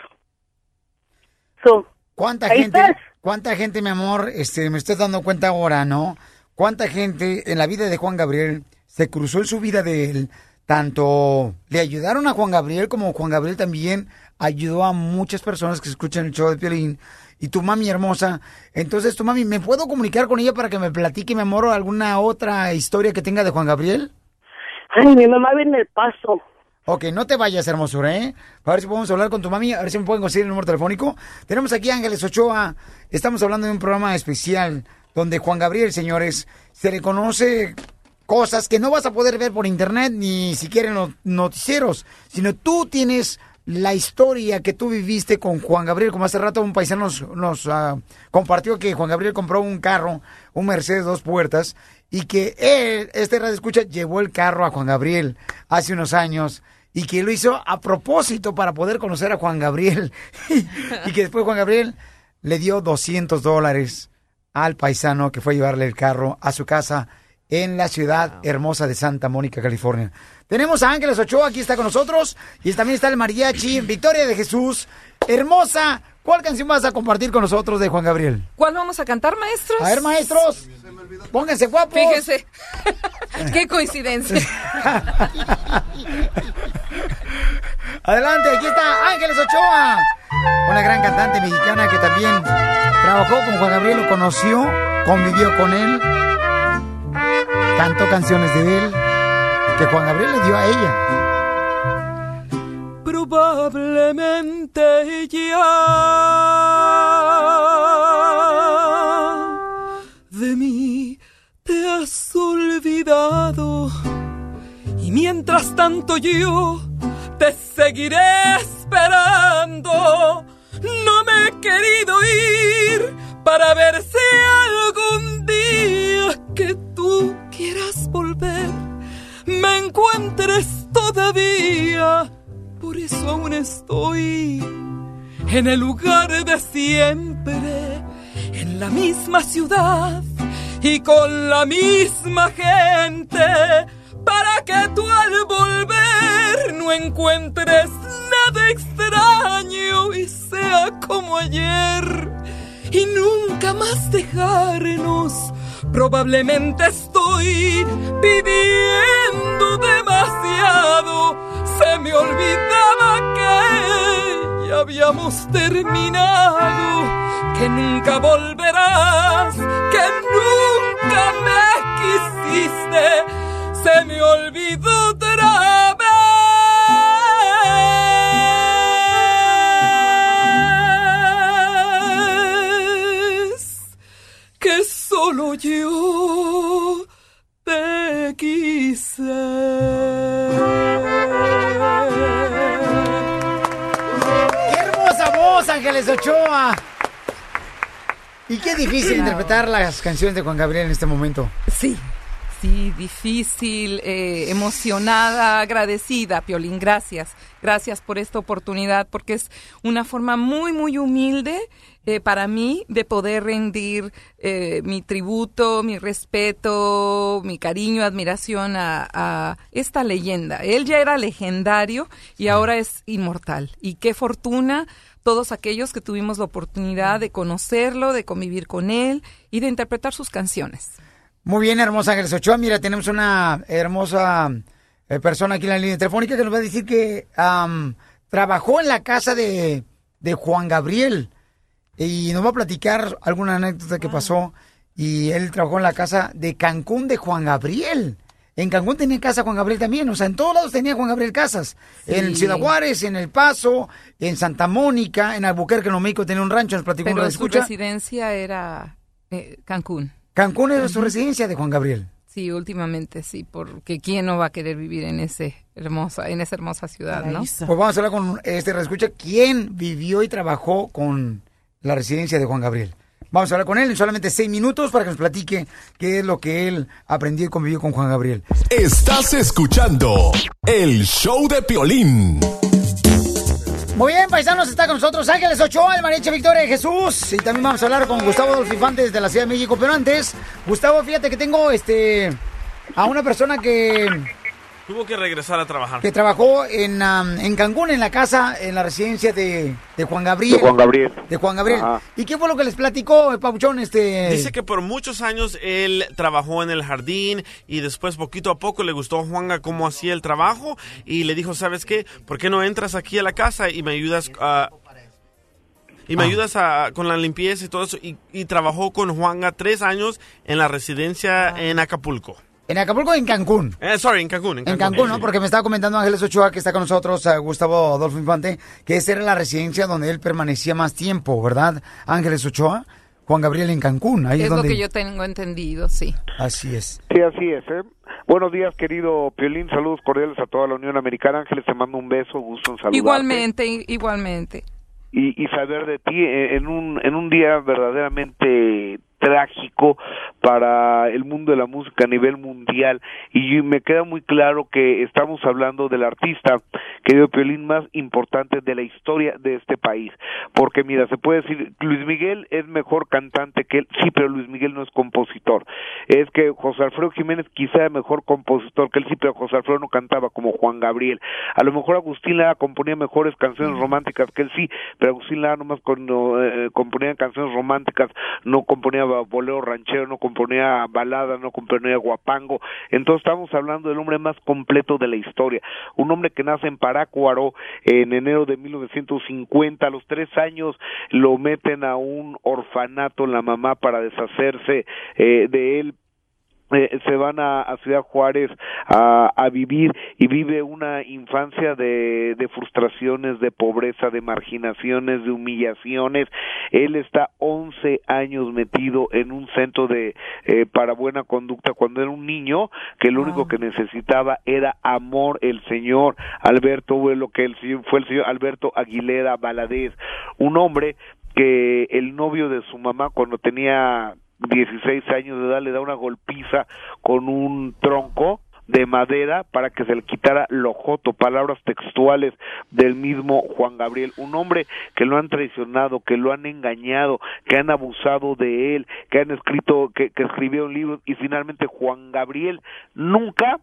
So, ¿Cuánta ahí gente, estás. cuánta gente, mi amor, este, me estoy dando cuenta ahora, ¿no? cuánta gente en la vida de Juan Gabriel se cruzó en su vida de él. Tanto le ayudaron a Juan Gabriel como Juan Gabriel también ayudó a muchas personas que escuchan el show de Piolín. Y tu mami hermosa. Entonces, tu mami, ¿me puedo comunicar con ella para que me platique, mi amor, alguna otra historia que tenga de Juan Gabriel? Ay, mi mamá viene el paso. Ok, no te vayas, hermosura, ¿eh? A ver si podemos hablar con tu mami, a ver si me pueden conseguir el número telefónico. Tenemos aquí a Ángeles Ochoa. Estamos hablando de un programa especial donde Juan Gabriel, señores, se le conoce cosas que no vas a poder ver por internet ni siquiera en los noticieros, sino tú tienes la historia que tú viviste con Juan Gabriel, como hace rato un paisano nos, nos, ah, compartió que Juan Gabriel compró un carro, un Mercedes dos puertas, y que él, este radio escucha, llevó el carro a Juan Gabriel hace unos años y que lo hizo a propósito para poder conocer a Juan Gabriel y que después Juan Gabriel le dio 200 dólares al paisano que fue a llevarle el carro a su casa en la ciudad hermosa de Santa Mónica, California. Tenemos a Ángeles Ochoa, aquí está con nosotros, y también está el mariachi, Victoria de Jesús, hermosa. ¿Cuál canción vas a compartir con nosotros de Juan Gabriel? ¿Cuál vamos a cantar, maestros? A ver, maestros, pónganse guapos. Fíjese. Qué coincidencia. Adelante, aquí está Ángeles Ochoa, una gran cantante mexicana que también trabajó con Juan Gabriel, lo conoció, convivió con él, cantó canciones de él que Juan Gabriel le dio a ella. Probablemente ya y mientras tanto yo te seguiré esperando. No me he querido ir para ver si algún día que tú quieras volver me encuentres todavía. Por eso aún estoy en el lugar de siempre, en la misma ciudad y con la misma gente, para que tú al volver no encuentres nada extraño y sea como ayer y nunca más dejarnos. Probablemente estoy pidiendo demasiado. Se me olvidaba que ya habíamos terminado, que nunca volverás, que nunca me quisiste. Se me olvidó otra vez que solo yo te quise. Ángeles Ochoa! Y qué difícil interpretar las canciones de Juan Gabriel en este momento. Sí, sí, difícil, eh, emocionada, agradecida, Piolín, gracias. Gracias por esta oportunidad, porque es una forma muy, muy humilde eh, para mí de poder rendir eh, mi tributo, mi respeto, mi cariño, admiración a, a esta leyenda. Él ya era legendario y ahora es inmortal. Y qué fortuna todos aquellos que tuvimos la oportunidad de conocerlo, de convivir con él y de interpretar sus canciones. Muy bien, hermosa Ángeles Ochoa. Mira, tenemos una hermosa eh, persona aquí en la línea telefónica que nos va a decir que trabajó en la casa de, de Juan Gabriel y nos va a platicar alguna anécdota que pasó. Y él trabajó en la casa de Cancún de Juan Gabriel. En Cancún tenía casa Juan Gabriel también, o sea, en todos lados tenía Juan Gabriel casas. En. Ciudad Juárez, en El Paso, en Santa Mónica, en Albuquerque, en México tenía un rancho, nos platicó Pero una su residencia era eh, Cancún. Cancún era su residencia de Juan Gabriel. Sí, últimamente sí, porque quién no va a querer vivir en ese hermosa, en esa hermosa ciudad, ¿no? Pues vamos a hablar con este escucha quién vivió y trabajó con la residencia de Juan Gabriel. Vamos a hablar con él en solamente seis minutos para que nos platique qué es lo que él aprendió y convivió con Juan Gabriel. Estás escuchando el show de Piolín. Muy bien, paisanos, está con nosotros Ángeles Ochoa, el mariachi Victoria de Jesús. Y también vamos a hablar con Gustavo Dolfifantes de la Ciudad de México. Pero antes, Gustavo, fíjate que tengo este a una persona que Tuvo que regresar a trabajar. que trabajó en, en Cancún, en la casa, en la residencia de, de Juan Gabriel. De Juan Gabriel. De Juan Gabriel. Ajá. ¿Y qué fue lo que les platicó, eh, Pabuchón? Este... Dice que por muchos años él trabajó en el jardín y después poquito a poco le gustó a Juanga cómo hacía el trabajo y le dijo, ¿sabes qué? ¿Por qué no entras aquí a la casa y me ayudas a... Y me Ah. ayudas a- con la limpieza y todo eso. Y, y trabajó con Juanga tres años en la residencia en Acapulco. En Acapulco, en Cancún. Eh, sorry, en Cancún. En En Cancún, Cancún, ¿no? sí. Porque me estaba comentando Ángeles Ochoa, que está con nosotros, eh, Gustavo Adolfo Infante, que esa era la residencia donde él permanecía más tiempo, ¿verdad? Ángeles Ochoa, Juan Gabriel en Cancún. Ahí es, es lo que yo tengo entendido, sí. Así es. Sí, así es. ¿eh? Buenos días, querido Piolín. Saludos cordiales a toda la Unión Americana. Ángeles, te mando un beso, gusto en saludarte. Igualmente, igualmente. y, y saber de ti eh, en un, en un día verdaderamente trágico para el mundo de la música a nivel mundial. Y me queda muy claro que estamos hablando del artista querido Piolín más importante de la historia de este país. Porque mira se puede decir Luis Miguel es mejor cantante que él sí pero Luis Miguel no es compositor. Es que José Alfredo Jiménez quizá es mejor compositor que él sí pero José Alfredo no cantaba como Juan Gabriel. A lo mejor Agustín Lara componía mejores canciones románticas que él sí pero Agustín Lara nomás cuando eh, componía canciones románticas no componía bolero ranchero no componía balada no componía guapango. Entonces estamos hablando del hombre más completo de la historia. Un hombre que nace en Parácuaro en enero de 1950 a los tres años lo meten a un orfanato la mamá para deshacerse eh, de él eh, se van a, a Ciudad Juárez a, a vivir y vive una infancia de, de frustraciones, de pobreza, de marginaciones, de humillaciones. Él está 11 años metido en un centro de eh, para buena conducta cuando era un niño que lo único que necesitaba era amor. El señor Alberto fue lo que el fue el señor Alberto Aguilera Valadez, un hombre que el novio de su mamá cuando tenía 16 años de edad le da una golpiza con un tronco de madera para que se le quitara lo joto, palabras textuales del mismo Juan Gabriel, un hombre que lo han traicionado, que lo han engañado, que han abusado de él, que han escrito, que, que escribió un libro y finalmente Juan Gabriel nunca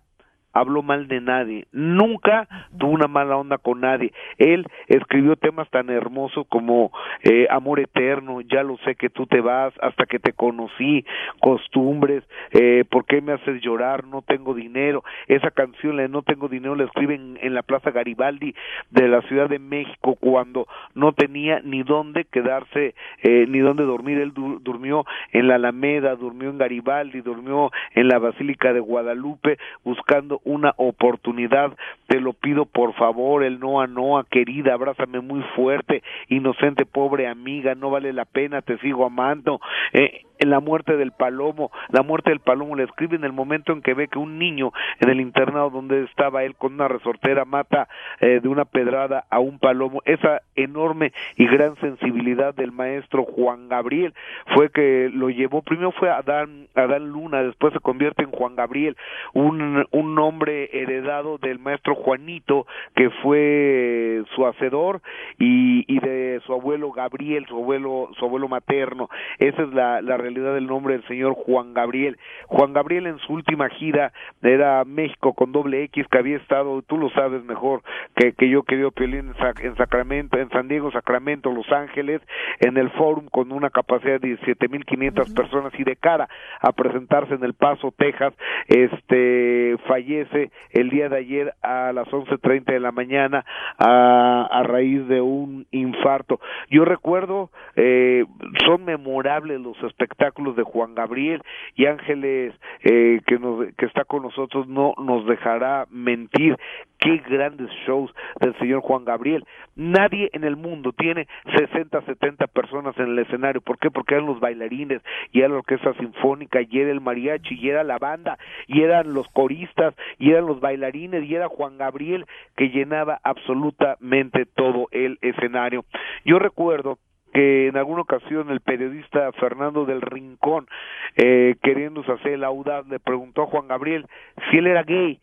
habló mal de nadie, nunca tuvo una mala onda con nadie. Él escribió temas tan hermosos como eh, Amor Eterno, Ya lo sé que tú te vas, hasta que te conocí, Costumbres, eh, ¿por qué me haces llorar? No tengo dinero. Esa canción, la de No tengo dinero, la escribe en, en la Plaza Garibaldi de la Ciudad de México cuando no tenía ni dónde quedarse, eh, ni dónde dormir. Él du- durmió en la Alameda, durmió en Garibaldi, durmió en la Basílica de Guadalupe buscando una oportunidad. Te lo pido por favor, el Noa Noa, querida, abrázame muy fuerte, inocente, pobre amiga, no vale la pena, te sigo amando. Eh, en la muerte del palomo, la muerte del palomo le escribe en el momento en que ve que un niño en el internado donde estaba él con una resortera mata eh, de una pedrada a un palomo. Esa enorme y gran sensibilidad del maestro Juan Gabriel fue que lo llevó, primero fue Adán, Adán Luna, después se convierte en Juan Gabriel, un, un nombre heredado del maestro Juanito, que fue su hacedor, y, y de su abuelo Gabriel, su abuelo, su abuelo materno. Esa es la, la realidad del nombre del señor Juan Gabriel. Juan Gabriel en su última gira era México con doble X, que había estado, tú lo sabes mejor que, que yo, querido Piolín, en, Sac- en Sacramento, en San Diego, Sacramento, Los Ángeles, en el Forum con una capacidad de 17.500 personas y de cara a presentarse en El Paso, Texas, este fallece el día de ayer a las 11.30 de la mañana a, a raíz de un infarto. Yo recuerdo, eh, son memorables los espectáculos de Juan Gabriel y Ángeles, eh, que, nos, que está con nosotros, no nos dejará mentir. Qué grandes shows del señor Juan Gabriel. Nadie en el mundo tiene 60, 70 personas en el escenario. ¿Por qué? Porque eran los bailarines y era la orquesta sinfónica y era el mariachi y era la banda y eran los coristas y eran los bailarines y era Juan Gabriel que llenaba absolutamente todo el escenario. Yo recuerdo que en alguna ocasión el periodista Fernando del Rincón, eh, queriéndose hacer el audaz, le preguntó a Juan Gabriel si él era gay.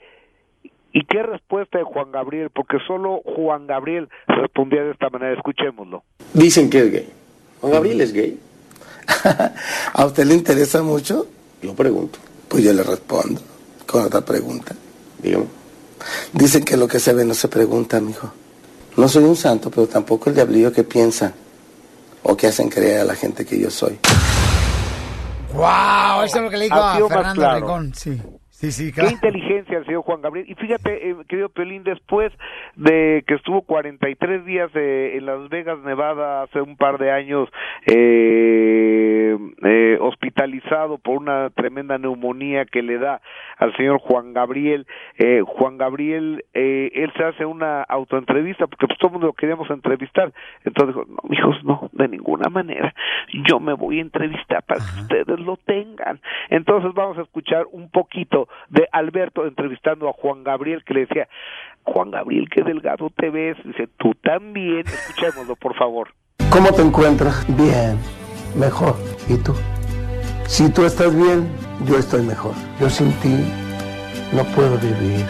¿Y qué respuesta de Juan Gabriel? Porque solo Juan Gabriel respondía de esta manera. Escuchémoslo. Dicen que es gay. Juan Gabriel es gay. ¿A usted le interesa mucho? Yo pregunto. Pues yo le respondo con otra pregunta. Dígame. Dicen que lo que se ve no se pregunta, amigo. No soy un santo, pero tampoco el diablillo que piensa o que hacen creer a la gente que yo soy. ¡Wow! Eso es lo que le digo a Fernando claro. Rincón. Sí, sí, sí, Qué inteligencia el señor Juan Gabriel. Y fíjate, eh, querido Pelín, después de que estuvo 43 días eh, en Las Vegas, Nevada, hace un par de años, eh, eh, hospitalizado por una tremenda neumonía que le da al señor Juan Gabriel, eh, Juan Gabriel, eh, él se hace una autoentrevista porque pues todo el mundo lo queríamos entrevistar. Entonces dijo, no, hijos, no, de ninguna manera. Yo me voy a entrevistar para que ustedes lo tengan. Entonces vamos a escuchar un poquito de Alberto entrevistando a Juan Gabriel que le decía, Juan Gabriel, qué delgado te ves. Dice, tú también. Escuchémoslo, por favor. ¿Cómo te encuentras? Bien, mejor. ¿Y tú? Si tú estás bien, yo estoy mejor. Yo sin ti no puedo vivir.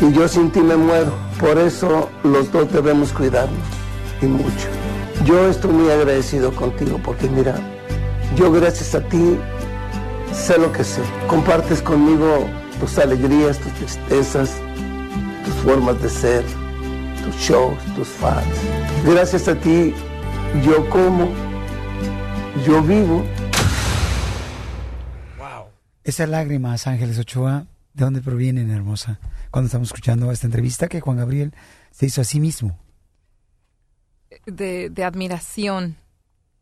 Y yo sin ti me muero. Por eso los dos debemos cuidarnos. Y mucho. Yo estoy muy agradecido contigo porque mira, yo gracias a ti sé lo que sé. Compartes conmigo tus alegrías, tus tristezas, tus formas de ser, tus shows, tus fans. Gracias a ti yo como, yo vivo. Esas lágrimas, Ángeles Ochoa, ¿de dónde provienen, hermosa? Cuando estamos escuchando esta entrevista que Juan Gabriel se hizo a sí mismo. de, de admiración,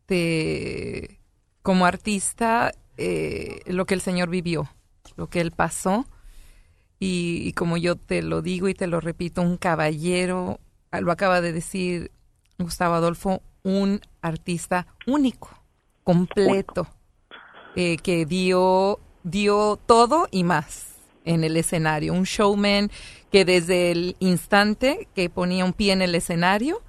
de como artista, eh, lo que el Señor vivió, lo que Él pasó. Y, y como yo te lo digo y te lo repito, un caballero, ah, lo acaba de decir Gustavo Adolfo, un artista único, completo, eh, que dio, dio todo y más en el escenario. Un showman que desde el instante que ponía un pie en el escenario,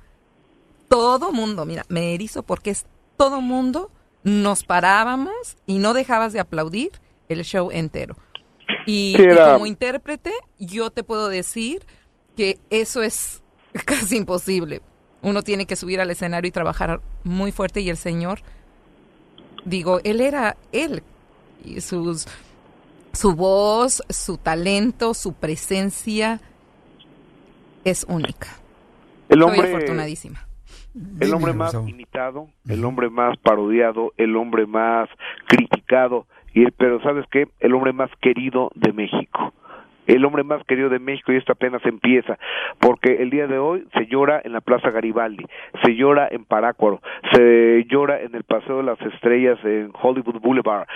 todo mundo, mira, me erizo porque es todo mundo, nos parábamos y no dejabas de aplaudir el show entero. Y, Sí, y era- como intérprete, yo te puedo decir que eso es casi imposible. Uno tiene que subir al escenario y trabajar muy fuerte y el Señor, digo, él era él y sus su voz, su talento, su presencia es única. El hombre- afortunadísima. El hombre más imitado, el hombre más parodiado, el hombre más criticado, y pero ¿sabes qué? El hombre más querido de México. El hombre más querido de México y esto apenas empieza, porque el día de hoy se llora en la Plaza Garibaldi, se llora en Parácuaro, se llora en el Paseo de las Estrellas en Hollywood Boulevard,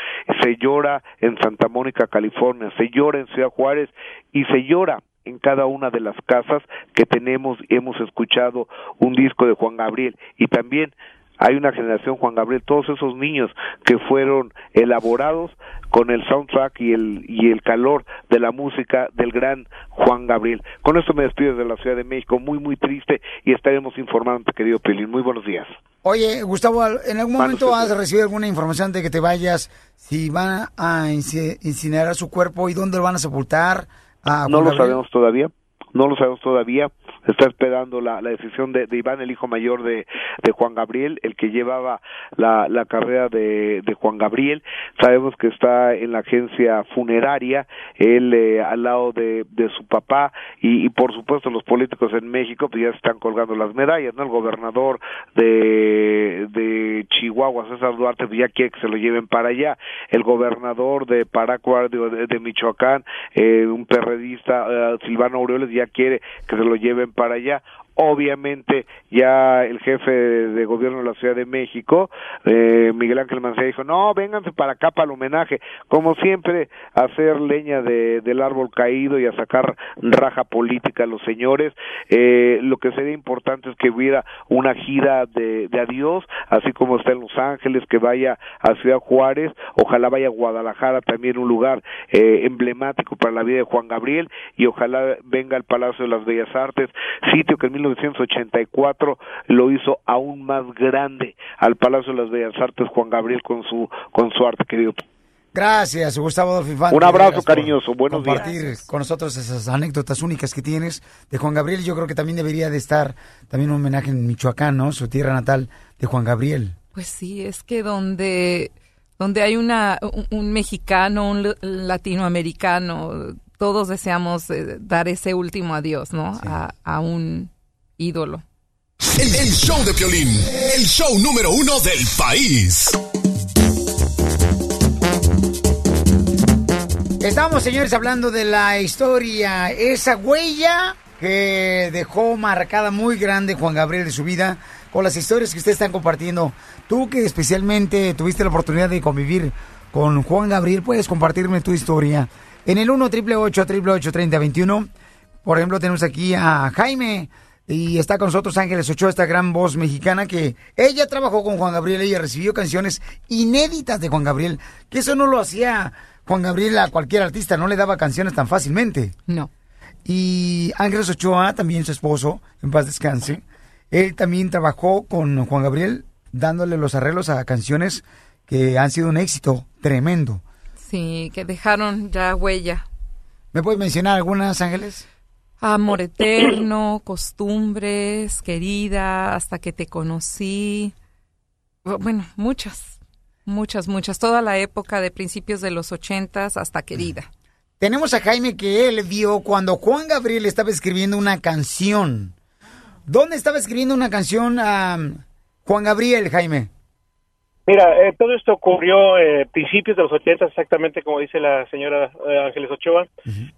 se llora en Santa Mónica, California, se llora en Ciudad Juárez y se llora en cada una de las casas que tenemos hemos escuchado un disco de Juan Gabriel y también hay una generación Juan Gabriel, todos esos niños que fueron elaborados con el soundtrack y el y el calor de la música del gran Juan Gabriel. Con esto me despido de la Ciudad de México, muy muy triste y estaremos informando, querido Pelín. Muy buenos días. Oye, Gustavo, ¿en algún momento has recibido alguna información de que te vayas si van a inci- incinerar su cuerpo y dónde lo van a sepultar? A No lo sabemos todavía, no lo sabemos todavía. Está esperando la, decisión de, Iván, el hijo mayor de, de Juan Gabriel, el que llevaba la, carrera de, de Juan Gabriel. Sabemos que está en la agencia funeraria, él eh, al lado de, su papá y, por supuesto los políticos en México pues ya se están colgando las medallas, ¿no? El gobernador de, de Chihuahua, César Duarte, pues ya quiere que se lo lleven para allá. El gobernador de de, de Michoacán, eh, un perredista, eh, Silvano Aureoles, ya quiere que se lo lleven para allá. Obviamente ya el jefe de gobierno de la Ciudad de México, eh, Miguel Ángel Mancera, dijo, no, vénganse para acá para el homenaje. Como siempre, a hacer leña de, del árbol caído y a sacar raja política a los señores. Eh, lo que sería importante es que hubiera una gira de, adiós, así como está en Los Ángeles, que vaya a Ciudad Juárez, ojalá vaya a Guadalajara, también un lugar eh, emblemático para la vida de Juan Gabriel, y ojalá venga al Palacio de las Bellas Artes, sitio que en 1984 lo hizo aún más grande al Palacio de las Bellas Artes Juan Gabriel con su con su arte querido. Gracias, Gustavo Adolfo Infante. Un abrazo cariñoso, buenos días. compartir con nosotros esas anécdotas únicas que tienes de Juan Gabriel. Yo creo que también debería de estar también un homenaje en Michoacán, ¿no? Su tierra natal de Juan Gabriel. Pues sí, es que donde, donde hay una, un, un mexicano, un latinoamericano todos deseamos eh, dar ese último adiós, ¿no? A, a un ídolo. El, el show de Piolín, el show número uno del país. Estamos, señores, hablando de la historia, esa huella que dejó marcada muy grande Juan Gabriel de su vida con las historias que ustedes están compartiendo. Tú que especialmente tuviste la oportunidad de convivir con Juan Gabriel, puedes compartirme tu historia. En el 1 888 3021 por ejemplo, tenemos aquí a Jaime y está con nosotros Ángeles Ochoa, esta gran voz mexicana que ella trabajó con Juan Gabriel, ella recibió canciones inéditas de Juan Gabriel, que eso no lo hacía Juan Gabriel a cualquier artista, no le daba canciones tan fácilmente. No. Y Ángeles Ochoa, también su esposo, en paz descanse, él también trabajó con Juan Gabriel dándole los arreglos a canciones que han sido un éxito tremendo. Sí, que dejaron ya huella. ¿Me puedes mencionar algunas, Ángeles? Amor eterno, costumbres, querida, hasta que te conocí. Bueno, muchas, muchas, muchas. Toda la época de principios de los ochentas hasta querida. Tenemos a Jaime que él vio cuando Juan Gabriel estaba escribiendo una canción. ¿Dónde estaba escribiendo una canción a Juan Gabriel, Jaime? Mira, eh, todo esto ocurrió eh, principios de los 80, exactamente como dice la señora eh, Ángeles Ochoa.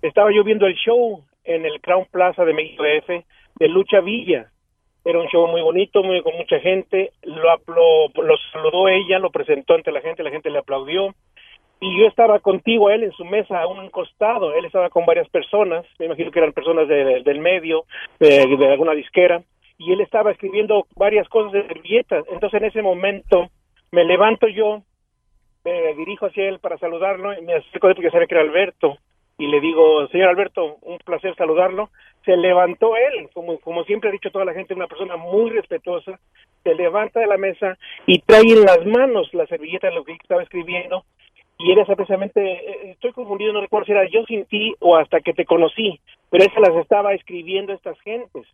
Estaba yo viendo el show en el Crown Plaza de México DF de Lucha Villa. Era un show muy bonito, muy con mucha gente. Lo, lo, lo saludó ella, lo presentó ante la gente, la gente le aplaudió. Y yo estaba contigo, él en su mesa, a un costado. Él estaba con varias personas, me imagino que eran personas de- de- del medio, de, de alguna disquera. Y él estaba escribiendo varias cosas de servilletas. Entonces en ese momento me levanto yo, me dirijo hacia él para saludarlo y me acerco de él porque sabía que era Alberto y le digo, señor Alberto, un placer saludarlo. Se levantó él, como, como siempre ha dicho toda la gente, una persona muy respetuosa, se levanta de la mesa y trae en las manos la servilleta de lo que estaba escribiendo y era esa precisamente, eh, estoy confundido, no recuerdo si era yo sin ti o hasta que te conocí, pero se las estaba escribiendo estas gentes.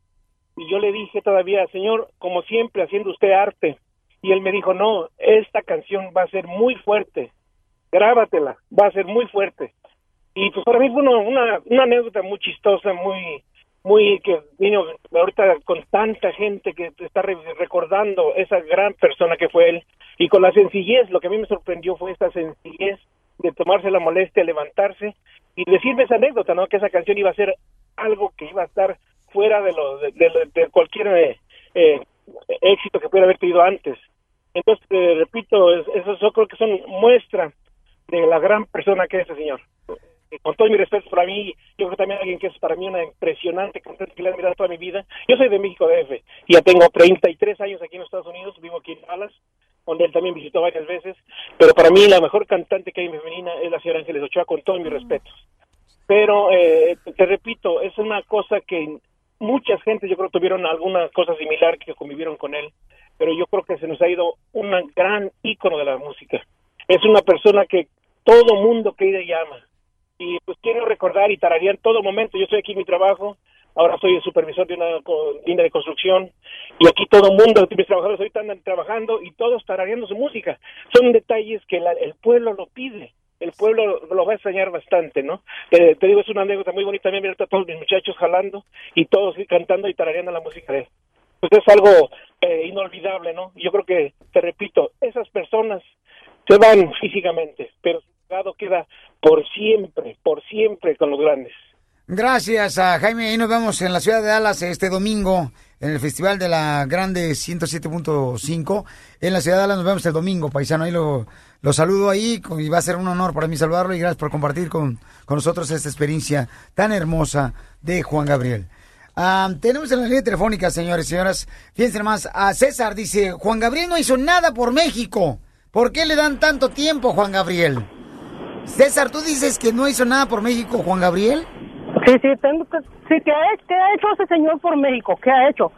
Y yo le dije todavía, señor, como siempre, haciendo usted arte. Y él me dijo, no, esta canción va a ser muy fuerte, grábatela, va a ser muy fuerte. Y pues para mí fue una, una, anécdota muy chistosa, muy, muy que vino ahorita con tanta gente que está re- recordando esa gran persona que fue él y con la sencillez, lo que a mí me sorprendió fue esta sencillez de tomarse la molestia, levantarse y decirme esa anécdota, ¿no? Que esa canción iba a ser algo que iba a estar fuera de lo de, de- cualquier eh, eh, éxito que pudiera haber tenido antes. Entonces, eh, repito, es- eso yo creo que son muestra de la gran persona que es ese señor. Con todo mi respeto para mí, yo creo también alguien que es para mí una impresionante cantante que le he admirado toda mi vida. Yo soy de México DF y ya tengo 33 años aquí en los Estados Unidos, vivo aquí en Dallas, donde él también visitó varias veces. Pero para mí la mejor cantante que hay femenina es la señora Ángeles Ochoa, con todos mis respetos. Pero eh, te repito, es una cosa que muchas gentes yo creo tuvieron alguna cosa similar que convivieron con él, pero yo creo que se nos ha ido un gran ícono de la música. Es una persona que todo mundo quiere y ama. Y pues quiero recordar y tararear todo momento. Yo estoy aquí en mi trabajo, ahora soy el supervisor de una línea de construcción y aquí todo mundo, mis trabajadores ahorita andan trabajando y todos tarareando su música. Son detalles que la- el pueblo lo pide. El pueblo lo va a extrañar bastante, ¿no? Eh, te digo, es una anécdota muy bonita. También a todos mis muchachos jalando y todos cantando y tarareando la música de él. Pues es algo eh, inolvidable, ¿no? Yo creo que, te repito, esas personas se van físicamente, pero queda por siempre, por siempre con los grandes. Gracias a Jaime. Ahí nos vemos en la ciudad de Dallas este domingo en el Festival de la Grande 107.5. En la ciudad de Dallas nos vemos el domingo, paisano. Ahí lo, lo saludo ahí y va a ser un honor para mí saludarlo y gracias por compartir con, con nosotros esta experiencia tan hermosa de Juan Gabriel. Ah, tenemos en la línea telefónica, señores y señoras, fíjense más, a César dice, Juan Gabriel no hizo nada por México. ¿Por qué le dan tanto tiempo, Juan Gabriel? César, ¿tú dices que no hizo nada por México, Juan Gabriel? Sí, sí, tengo que, sí, ¿qué ha, hecho ese señor por México? ¿Qué ha hecho?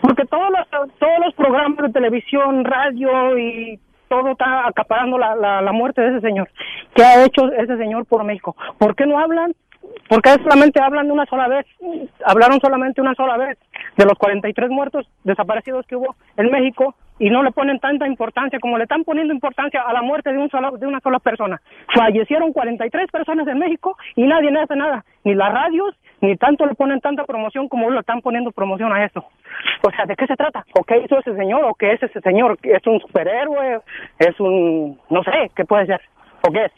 Porque todos los, todos los programas de televisión, radio y todo está acaparando la, la, la muerte de ese señor. ¿Qué ha hecho ese señor por México? ¿Por qué no hablan? Porque solamente hablan de una sola vez. Hablaron solamente una sola vez. De los 43 muertos desaparecidos que hubo en México, y no le ponen tanta importancia como le están poniendo importancia a la muerte de, un solo, de una sola persona. Fallecieron 43 personas en México y nadie le hace nada, ni las radios, ni tanto le ponen tanta promoción como le están poniendo promoción a eso. O sea, ¿de qué se trata? ¿O qué hizo ese señor? ¿O qué es ese señor? ¿Es un superhéroe? ¿Es un, no sé, qué puede ser? ¿O qué es?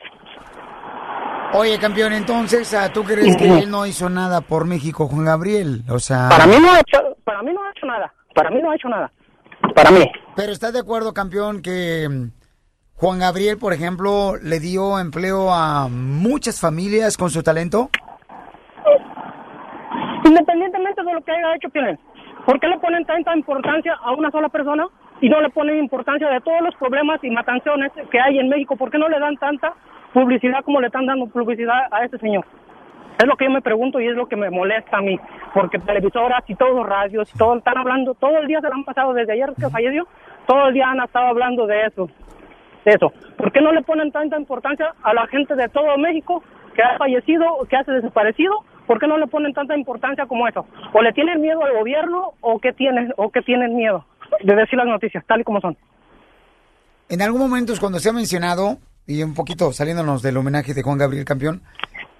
Oye, campeón, entonces, ah, ¿tú crees que él no hizo nada por México, Juan Gabriel? O sea... Para mí no ha hecho, para mí no ha hecho nada. Para mí no ha hecho nada. Para mí. Pero ¿estás de acuerdo, campeón, que mm, Juan Gabriel, por ejemplo, le dio empleo a muchas familias con su talento? Independientemente de lo que haya hecho, Piolín, ¿por qué le ponen tanta importancia a una sola persona y no le ponen importancia de todos los problemas y matanzones que hay en México? ¿Por qué no le dan tanta publicidad como le están dando publicidad a este señor? Es lo que yo me pregunto y es lo que me molesta a mí, porque televisoras y todos los radios y todo están hablando, todo el día se lo han pasado desde ayer que falleció, todo el día han estado hablando de eso, de eso. ¿Por qué no le ponen tanta importancia a la gente de todo México que ha fallecido, que ha desaparecido? ¿Por qué no le ponen tanta importancia como eso? ¿O le tienen miedo al gobierno o qué tienen, o qué tienen miedo de decir las noticias tal y como son? En algún momento, cuando se ha mencionado, y un poquito saliéndonos del homenaje de Juan Gabriel Campeón,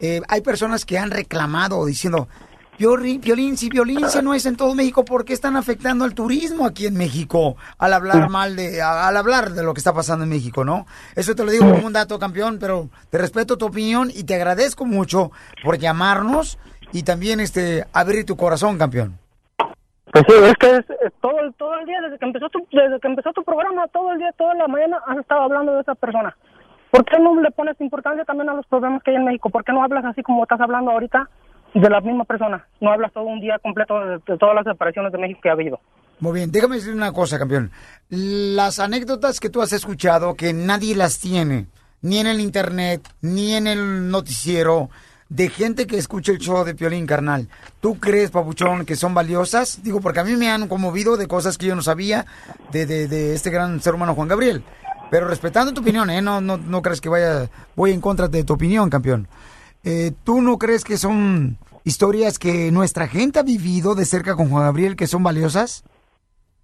eh, hay personas que han reclamado diciendo, Piolín, Piolín, si violencia no es en todo México, ¿por qué están afectando al turismo aquí en México al hablar mal de, al hablar de lo que está pasando en México, ¿no? Eso te lo digo como un dato, campeón, pero te respeto tu opinión y te agradezco mucho por llamarnos y también este abrir tu corazón, campeón. Pues sí, es que es, es todo, el- todo el día, desde que empezó tu, desde que empezó tu programa, todo el día, toda la mañana has estado hablando de esa persona. ¿Por qué no le pones importancia también a los problemas que hay en México? ¿Por qué no hablas así como estás hablando ahorita de la misma persona? No hablas todo un día completo de, todas las apariciones de México que ha habido. Muy bien, déjame decir una cosa, campeón. Las anécdotas que tú has escuchado, que nadie las tiene, ni en el internet, ni en el noticiero, de gente que escucha el show de Piolín, carnal. ¿Tú crees, papuchón, que son valiosas? Digo, porque a mí me han conmovido de cosas que yo no sabía de, de este gran ser humano Juan Gabriel. Pero respetando tu opinión, ¿eh? No, no, no crees que vaya, voy en contra de tu opinión, campeón. Eh, ¿Tú no crees que son historias que nuestra gente ha vivido de cerca con Juan Gabriel que son valiosas?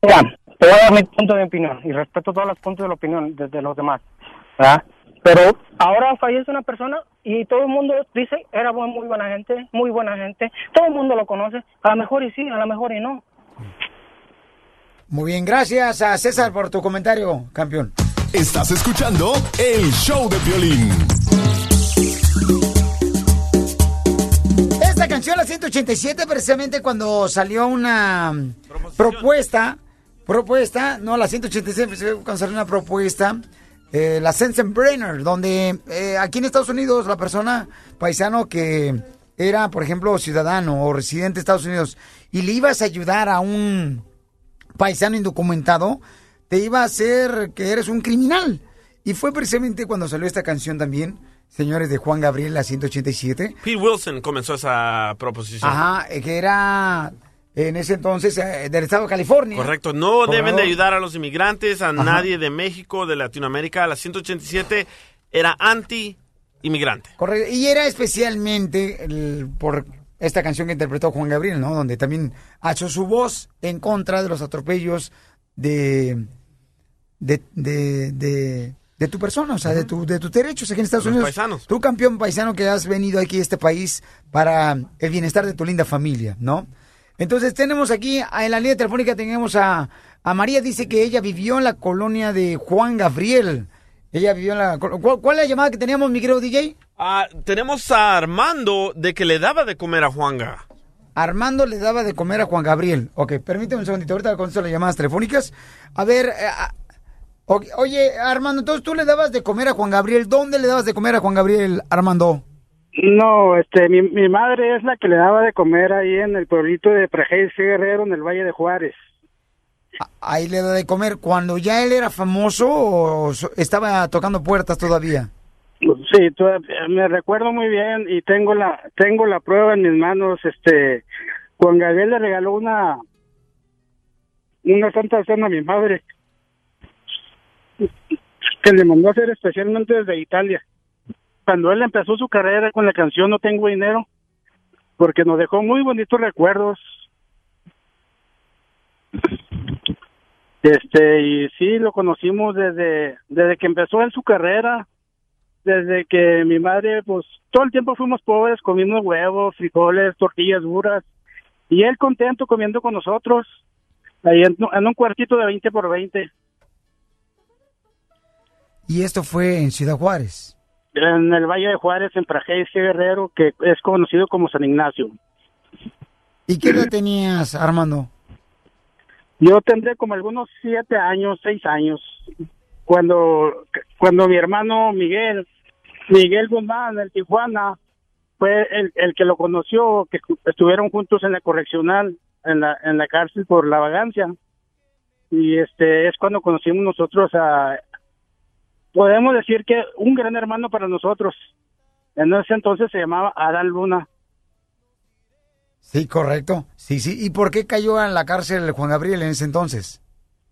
Mira, te voy a dar mi punto de opinión y respeto todos los puntos de la opinión de, de los demás, ¿verdad? Pero ahora fallece una persona y todo el mundo dice era muy buena gente, muy buena gente, todo el mundo lo conoce, a lo mejor y sí, a lo mejor y no. Muy bien, gracias a César por tu comentario, campeón. Estás escuchando el show de violín. Esta canción, la 187, precisamente cuando salió una propuesta, propuesta, no, la 187, pues, cuando salió una propuesta, eh, la Sensenbrenner, donde eh, aquí en Estados Unidos la persona paisano que era, por ejemplo, ciudadano o residente de Estados Unidos y le ibas a ayudar a un paisano indocumentado, te iba a hacer que eres un criminal. Y fue precisamente cuando salió esta canción también, señores de Juan Gabriel, la 187. Pete Wilson comenzó esa proposición. Ajá, eh, que era en ese entonces eh, del estado de California. Correcto, no deben de ayudar a los inmigrantes, a nadie de México, de Latinoamérica. La 187 era anti-inmigrante. Correcto. Y era especialmente el- por esta canción que interpretó Juan Gabriel, ¿no? Donde también alzó su voz en contra de los atropellos de de, de, de, de tu persona, o sea, de, tu, de tus derechos aquí en Estados Los Unidos. paisanos. Tú, campeón paisano, que has venido aquí a este país para el bienestar de tu linda familia, ¿no? Entonces tenemos aquí, a- en la línea telefónica tenemos a, a María, dice que ella vivió en la colonia de Juan Gabriel. Ella vivió en la... ¿Cuál, cuál es la llamada que teníamos, mi querido DJ? Ah, tenemos a Armando de que le daba de comer a Juanga. Armando le daba de comer a Juan Gabriel. Ok, permíteme un segundito, ahorita contesto las llamadas telefónicas. A ver, eh, ah, oye, Armando, entonces tú le dabas de comer a Juan Gabriel. ¿Dónde le dabas de comer a Juan Gabriel, Armando? No, este, mi, mi madre es la que le daba de comer ahí en el pueblito de Prejés Guerrero, en el Valle de Juárez. Ahí le da de comer. ¿Cuando ya él era famoso o estaba tocando puertas todavía? Sí, toda- me recuerdo muy bien y tengo la tengo la prueba en mis manos. Este, Juan Gabriel le regaló una una santa cena a mi madre que le mandó a hacer especialmente desde Italia. Cuando él empezó su carrera con la canción No tengo dinero, porque nos dejó muy bonitos recuerdos. Este, y sí, lo conocimos desde, desde que empezó en su carrera, desde que mi madre, pues, todo el tiempo fuimos pobres, comiendo huevos, frijoles, tortillas duras, y él contento comiendo con nosotros, ahí en, un cuartito de 20 por 20, Y esto fue en Ciudad Juárez. en el Valle de Juárez, en Prajesia Guerrero, que es conocido como San Ignacio. ¿Y qué edad tenías, Armando? Yo tendré como algunos siete años, seis años, cuando, cuando mi hermano Miguel, Miguel Guzmán, el Tijuana, fue el, el que lo conoció, que estuvieron juntos en la correccional, en la, en la cárcel por la vagancia. Y este es cuando conocimos nosotros a, podemos decir que un gran hermano para nosotros. En ese entonces se llamaba Adán Luna. Sí, correcto. Sí, sí. ¿Y por qué cayó en la cárcel Juan Gabriel en ese entonces?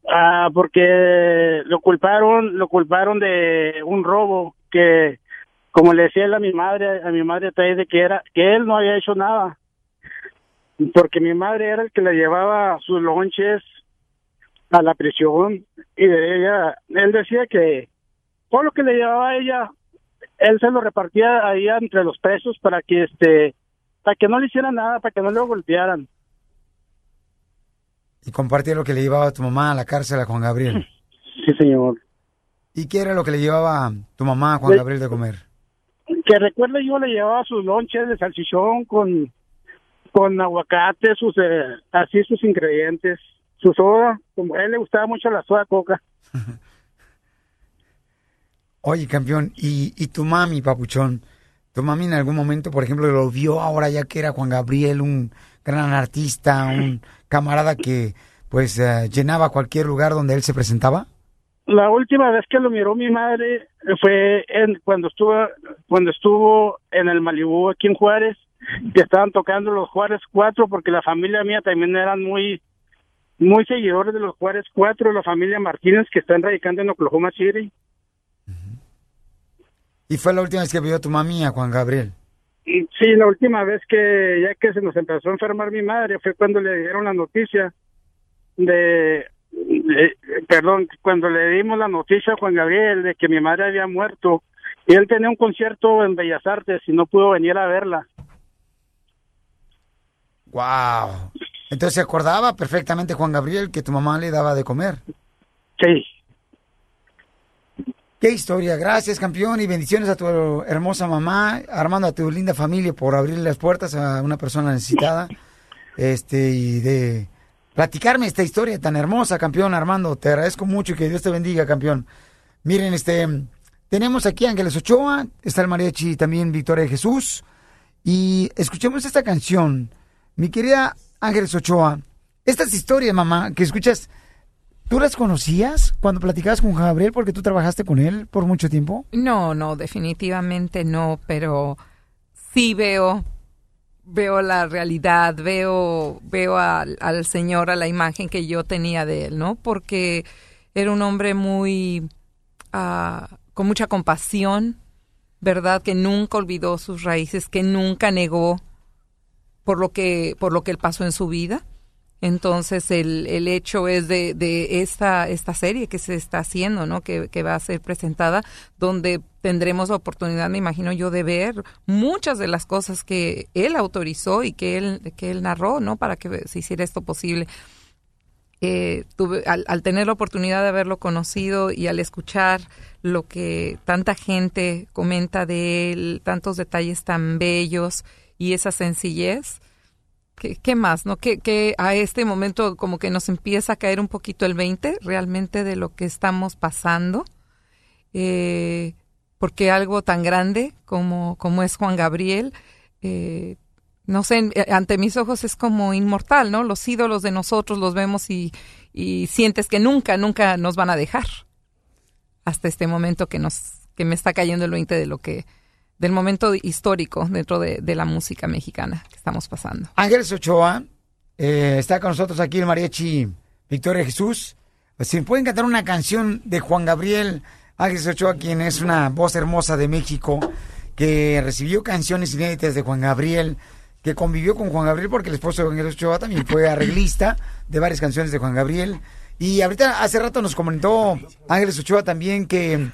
Ah, porque lo culparon, lo culparon de un robo que, como le decía él a mi madre, a mi madre trae de que era, que él no había hecho nada. Porque mi madre era el que le llevaba sus lonches a la prisión y de ella, él decía que todo lo que le llevaba a ella, él se lo repartía ahí entre los presos para que este, para que no le hicieran nada, para que no le golpearan. Y compartía lo que le llevaba tu mamá a la cárcel a Juan Gabriel. Sí, señor. ¿Y qué era lo que le llevaba tu mamá a Juan Le- Gabriel de comer? que recuerde yo le llevaba sus lonches de salchichón con con aguacate, sus eh, así sus ingredientes, su soda, como a él le gustaba mucho la soda coca. Oye, campeón, ¿y, y tu mami, papuchón? ¿Tu mami en algún momento, por ejemplo, lo vio ahora ya que era Juan Gabriel, un gran artista, un camarada que pues eh, llenaba cualquier lugar donde él se presentaba? La última vez que lo miró mi madre fue en cuando estuvo cuando estuvo en el Malibú aquí en Juárez, que estaban tocando los Juárez Cuatro porque la familia mía también eran muy muy seguidores de los Juárez Cuatro, la familia Martínez que están radicando en Oklahoma City. ¿Y fue la última vez que vio a tu mami a Juan Gabriel? Sí, la última vez que ya que se nos empezó a enfermar mi madre fue cuando le dieron la noticia de, de- perdón, cuando le dimos la noticia a Juan Gabriel de que mi madre había muerto y él tenía un concierto en Bellas Artes y no pudo venir a verla. ¡Wow! Entonces se acordaba perfectamente Juan Gabriel que tu mamá le daba de comer. Sí. Qué historia. Gracias, campeón, y bendiciones a tu hermosa mamá, Armando, a tu linda familia por abrir las puertas a una persona necesitada. Este, y de platicarme esta historia tan hermosa, campeón Armando. Te agradezco mucho y que Dios te bendiga, campeón. Miren, este, tenemos aquí Ángeles Ochoa, está el mariachi también Victoria de Jesús. Y escuchemos esta canción. Mi querida Ángeles Ochoa, estas historias, mamá, que escuchas, ¿tú las conocías cuando platicabas con Gabriel porque tú trabajaste con él por mucho tiempo? No, no, definitivamente no, pero sí veo, veo la realidad, veo, veo al, al Señor, a la imagen que yo tenía de él, ¿no? Porque era un hombre muy, ah, con mucha compasión, ¿verdad? Que nunca olvidó sus raíces, que nunca negó por lo que, por lo que él pasó en su vida. Entonces el, el hecho es de, de esta, esta serie que se está haciendo, ¿no? Que, que va a ser presentada, donde tendremos la oportunidad, me imagino yo, de ver muchas de las cosas que él autorizó y que él, que él narró, ¿no? Para que se hiciera esto posible. Eh, tuve, al, al tener la oportunidad de haberlo conocido y al escuchar lo que tanta gente comenta de él, tantos detalles tan bellos y esa sencillez, ¿Qué, qué más? ¿No? Que, que a este momento como que nos empieza a caer un poquito el 20 realmente de lo que estamos pasando. Eh, porque algo tan grande como, como es Juan Gabriel, eh, no sé, eh, ante mis ojos es como inmortal, ¿no? Los ídolos de nosotros los vemos y, y sientes que nunca, nunca nos van a dejar. Hasta este momento que nos, que me está cayendo el 20 de lo que, del momento histórico dentro de, de la música mexicana que estamos pasando. Ángeles Ochoa eh, está con nosotros aquí el mariachi Victoria Jesús. Si pueden cantar una canción de Juan Gabriel Ángeles Ochoa, quien es una voz hermosa de México, que recibió canciones inéditas de Juan Gabriel, que convivió con Juan Gabriel porque el esposo de Ángeles Ochoa también fue arreglista de varias canciones de Juan Gabriel Y ahorita hace rato nos comentó Ángeles Ochoa también que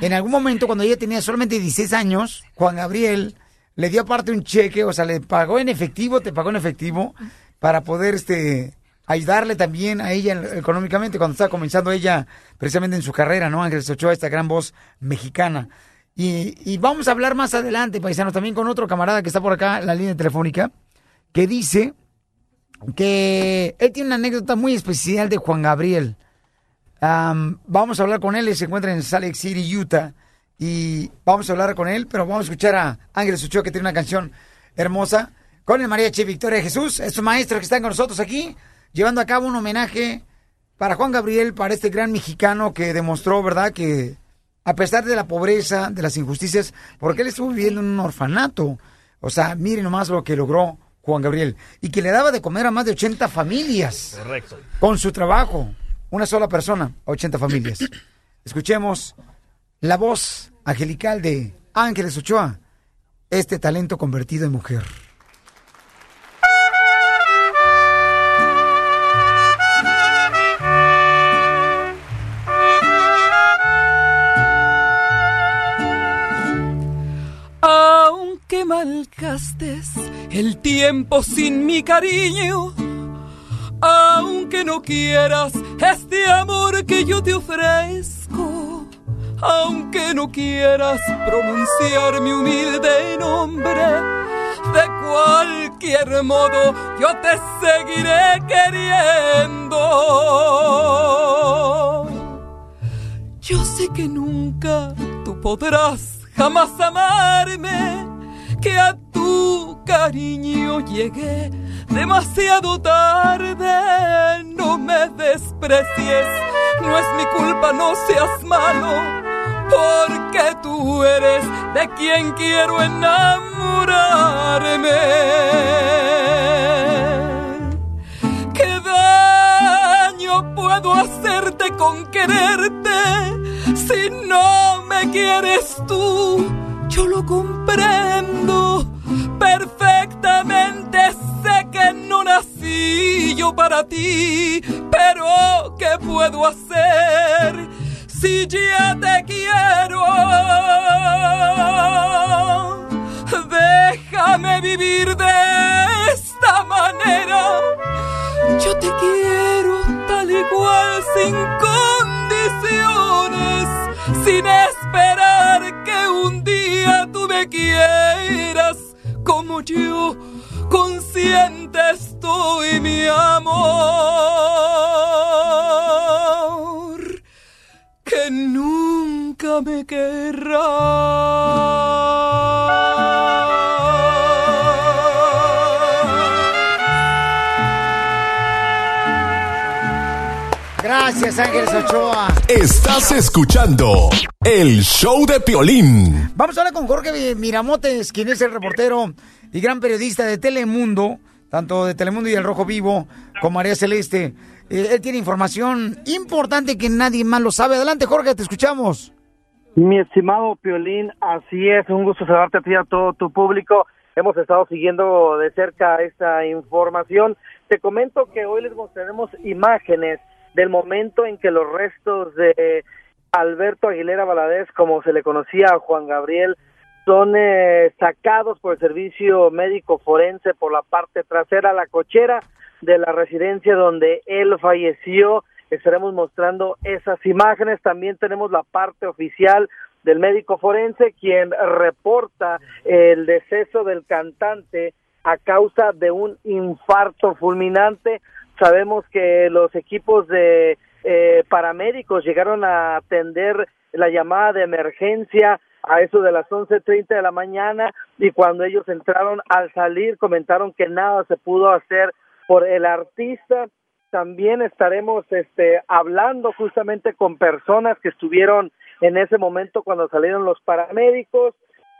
en algún momento cuando ella tenía solamente 16 años, Juan Gabriel le dio aparte un cheque, o sea, le pagó en efectivo, te pagó en efectivo para poder este ayudarle también a ella económicamente cuando estaba comenzando ella precisamente en su carrera, ¿no? Ángeles Ochoa, esta gran voz mexicana. Y, y vamos a hablar más adelante, paisanos, también con otro camarada que está por acá en la línea telefónica, que dice que él tiene una anécdota muy especial de Juan Gabriel. Am, vamos a hablar con él, se encuentra en Salt Lake City, Utah, y vamos a hablar con él, pero vamos a escuchar a Ángeles Ochoa que tiene una canción hermosa con el mariachi Victoria de Jesús, estos maestros que están con nosotros aquí, llevando a cabo un homenaje para Juan Gabriel, para este gran mexicano que demostró, ¿verdad?, que a pesar de la pobreza, de las injusticias, porque él estuvo viviendo en un orfanato. O sea, miren nomás lo que logró Juan Gabriel. Y que le daba de comer a más de 80 familias. Correcto. Con su trabajo. Una sola persona, 80 familias. Escuchemos la voz angelical de Ángeles Ochoa. Este talento convertido en mujer. Aunque malgastes el tiempo sin mi cariño, aunque no quieras este amor que yo te ofrezco, aunque no quieras pronunciar mi humilde nombre, de cualquier modo yo te seguiré queriendo. Yo sé que nunca tú podrás jamás amarme, que a tu cariño llegué demasiado tarde. No me desprecies, no es mi culpa, no seas malo, porque tú eres de quien quiero enamorarme. ¿Qué daño puedo hacerte con quererte si no me quieres tú? Yo lo comprendo perfectamente. Sé que no nací yo para ti, pero ¿qué puedo hacer si ya te quiero? Déjame vivir de esta manera. Yo te quiero tal y cual sin condiciones, sin esperar que un día tú me quieras como yo, consciente estoy mi amor, que nunca me Gracias, Ángeles Ochoa. Estás escuchando el show de Piolín. Vamos a hablar con Jorge Miramotes, quien es el reportero y gran periodista de Telemundo, tanto de Telemundo y El Rojo Vivo, con María Celeste. Eh, él tiene información importante que nadie más lo sabe. Adelante, Jorge, te escuchamos. Mi estimado Piolín, así es, un gusto saludarte a ti y a todo tu público. Hemos estado siguiendo de cerca esta información. Te comento que hoy les mostraremos imágenes del momento en que los restos de Alberto Aguilera Valadez, como se le conocía a Juan Gabriel, son eh, sacados por el servicio médico forense por la parte trasera, la cochera de la residencia donde él falleció. Estaremos mostrando esas imágenes. También tenemos la parte oficial del médico forense, quien reporta el deceso del cantante a causa de un infarto fulminante. Sabemos que los equipos de eh, paramédicos llegaron a atender la llamada de emergencia a eso de las 11.30 de la mañana y cuando ellos entraron al salir comentaron que nada se pudo hacer por el artista. También estaremos este, hablando justamente con personas que estuvieron en ese momento cuando salieron los paramédicos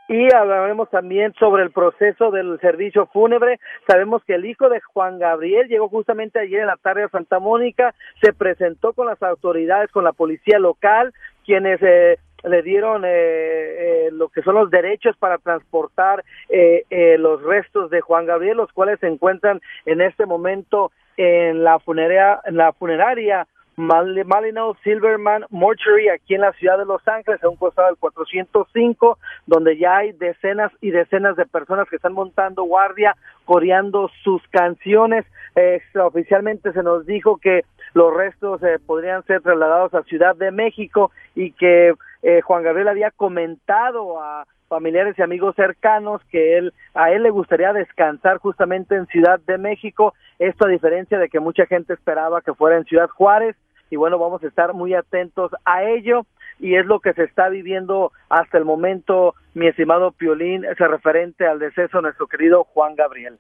y hablaremos también sobre el proceso del servicio fúnebre. Sabemos que el hijo de Juan Gabriel llegó justamente ayer en la tarde a Santa Mónica, se presentó con las autoridades, con la policía local, quienes eh, le dieron eh, eh, lo que son los derechos para transportar eh, eh, los restos de Juan Gabriel, los cuales se encuentran en este momento en la funeraria, en la funeraria Mal- Malinau Silverman Mortuary aquí en la ciudad de Los Ángeles, a un costado del 405, donde ya hay decenas y decenas de personas que están montando guardia, coreando sus canciones. Extraoficialmente se nos dijo que los restos eh, podrían ser trasladados a Ciudad de México y que eh, Juan Gabriel había comentado a familiares y amigos cercanos que él a él le gustaría descansar justamente en Ciudad de México, esto a diferencia de que mucha gente esperaba que fuera en Ciudad Juárez y bueno, vamos a estar muy atentos a ello y es lo que se está viviendo hasta el momento, mi estimado Piolín, ese referente al deceso de nuestro querido Juan Gabriel.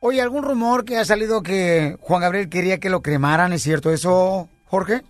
Oye, ¿algún rumor que ha salido que Juan Gabriel quería que lo cremaran? ¿Es cierto eso, Jorge?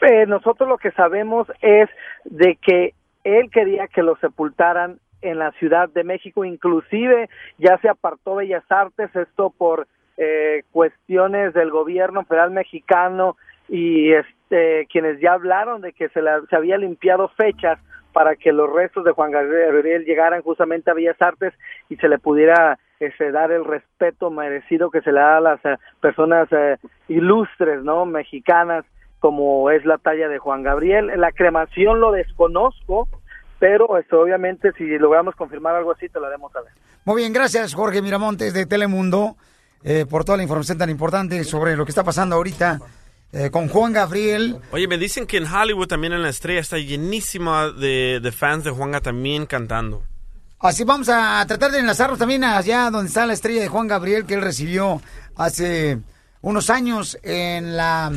Eh, nosotros lo que sabemos es de que él quería que lo sepultaran en la Ciudad de México, inclusive ya se apartó Bellas Artes, esto por eh, cuestiones del gobierno federal mexicano y este quienes ya hablaron de que se, se había limpiado fechas para que los restos de Juan Gabriel llegaran justamente a Bellas Artes y se le pudiera este, dar el respeto merecido que se le da a las eh, personas eh, ilustres, ¿no? Mexicanas, como es la talla de Juan Gabriel. La cremación lo desconozco, pero esto, obviamente si logramos confirmar algo así te lo haremos saber. Muy bien, gracias Jorge Miramontes de Telemundo eh, por toda la información tan importante sobre lo que está pasando ahorita eh, con Juan Gabriel. Oye, me dicen que en Hollywood también en la estrella está llenísima de, de fans de Juanga también cantando. Así vamos a tratar de enlazarnos también allá donde está la estrella de Juan Gabriel que él recibió hace unos años en la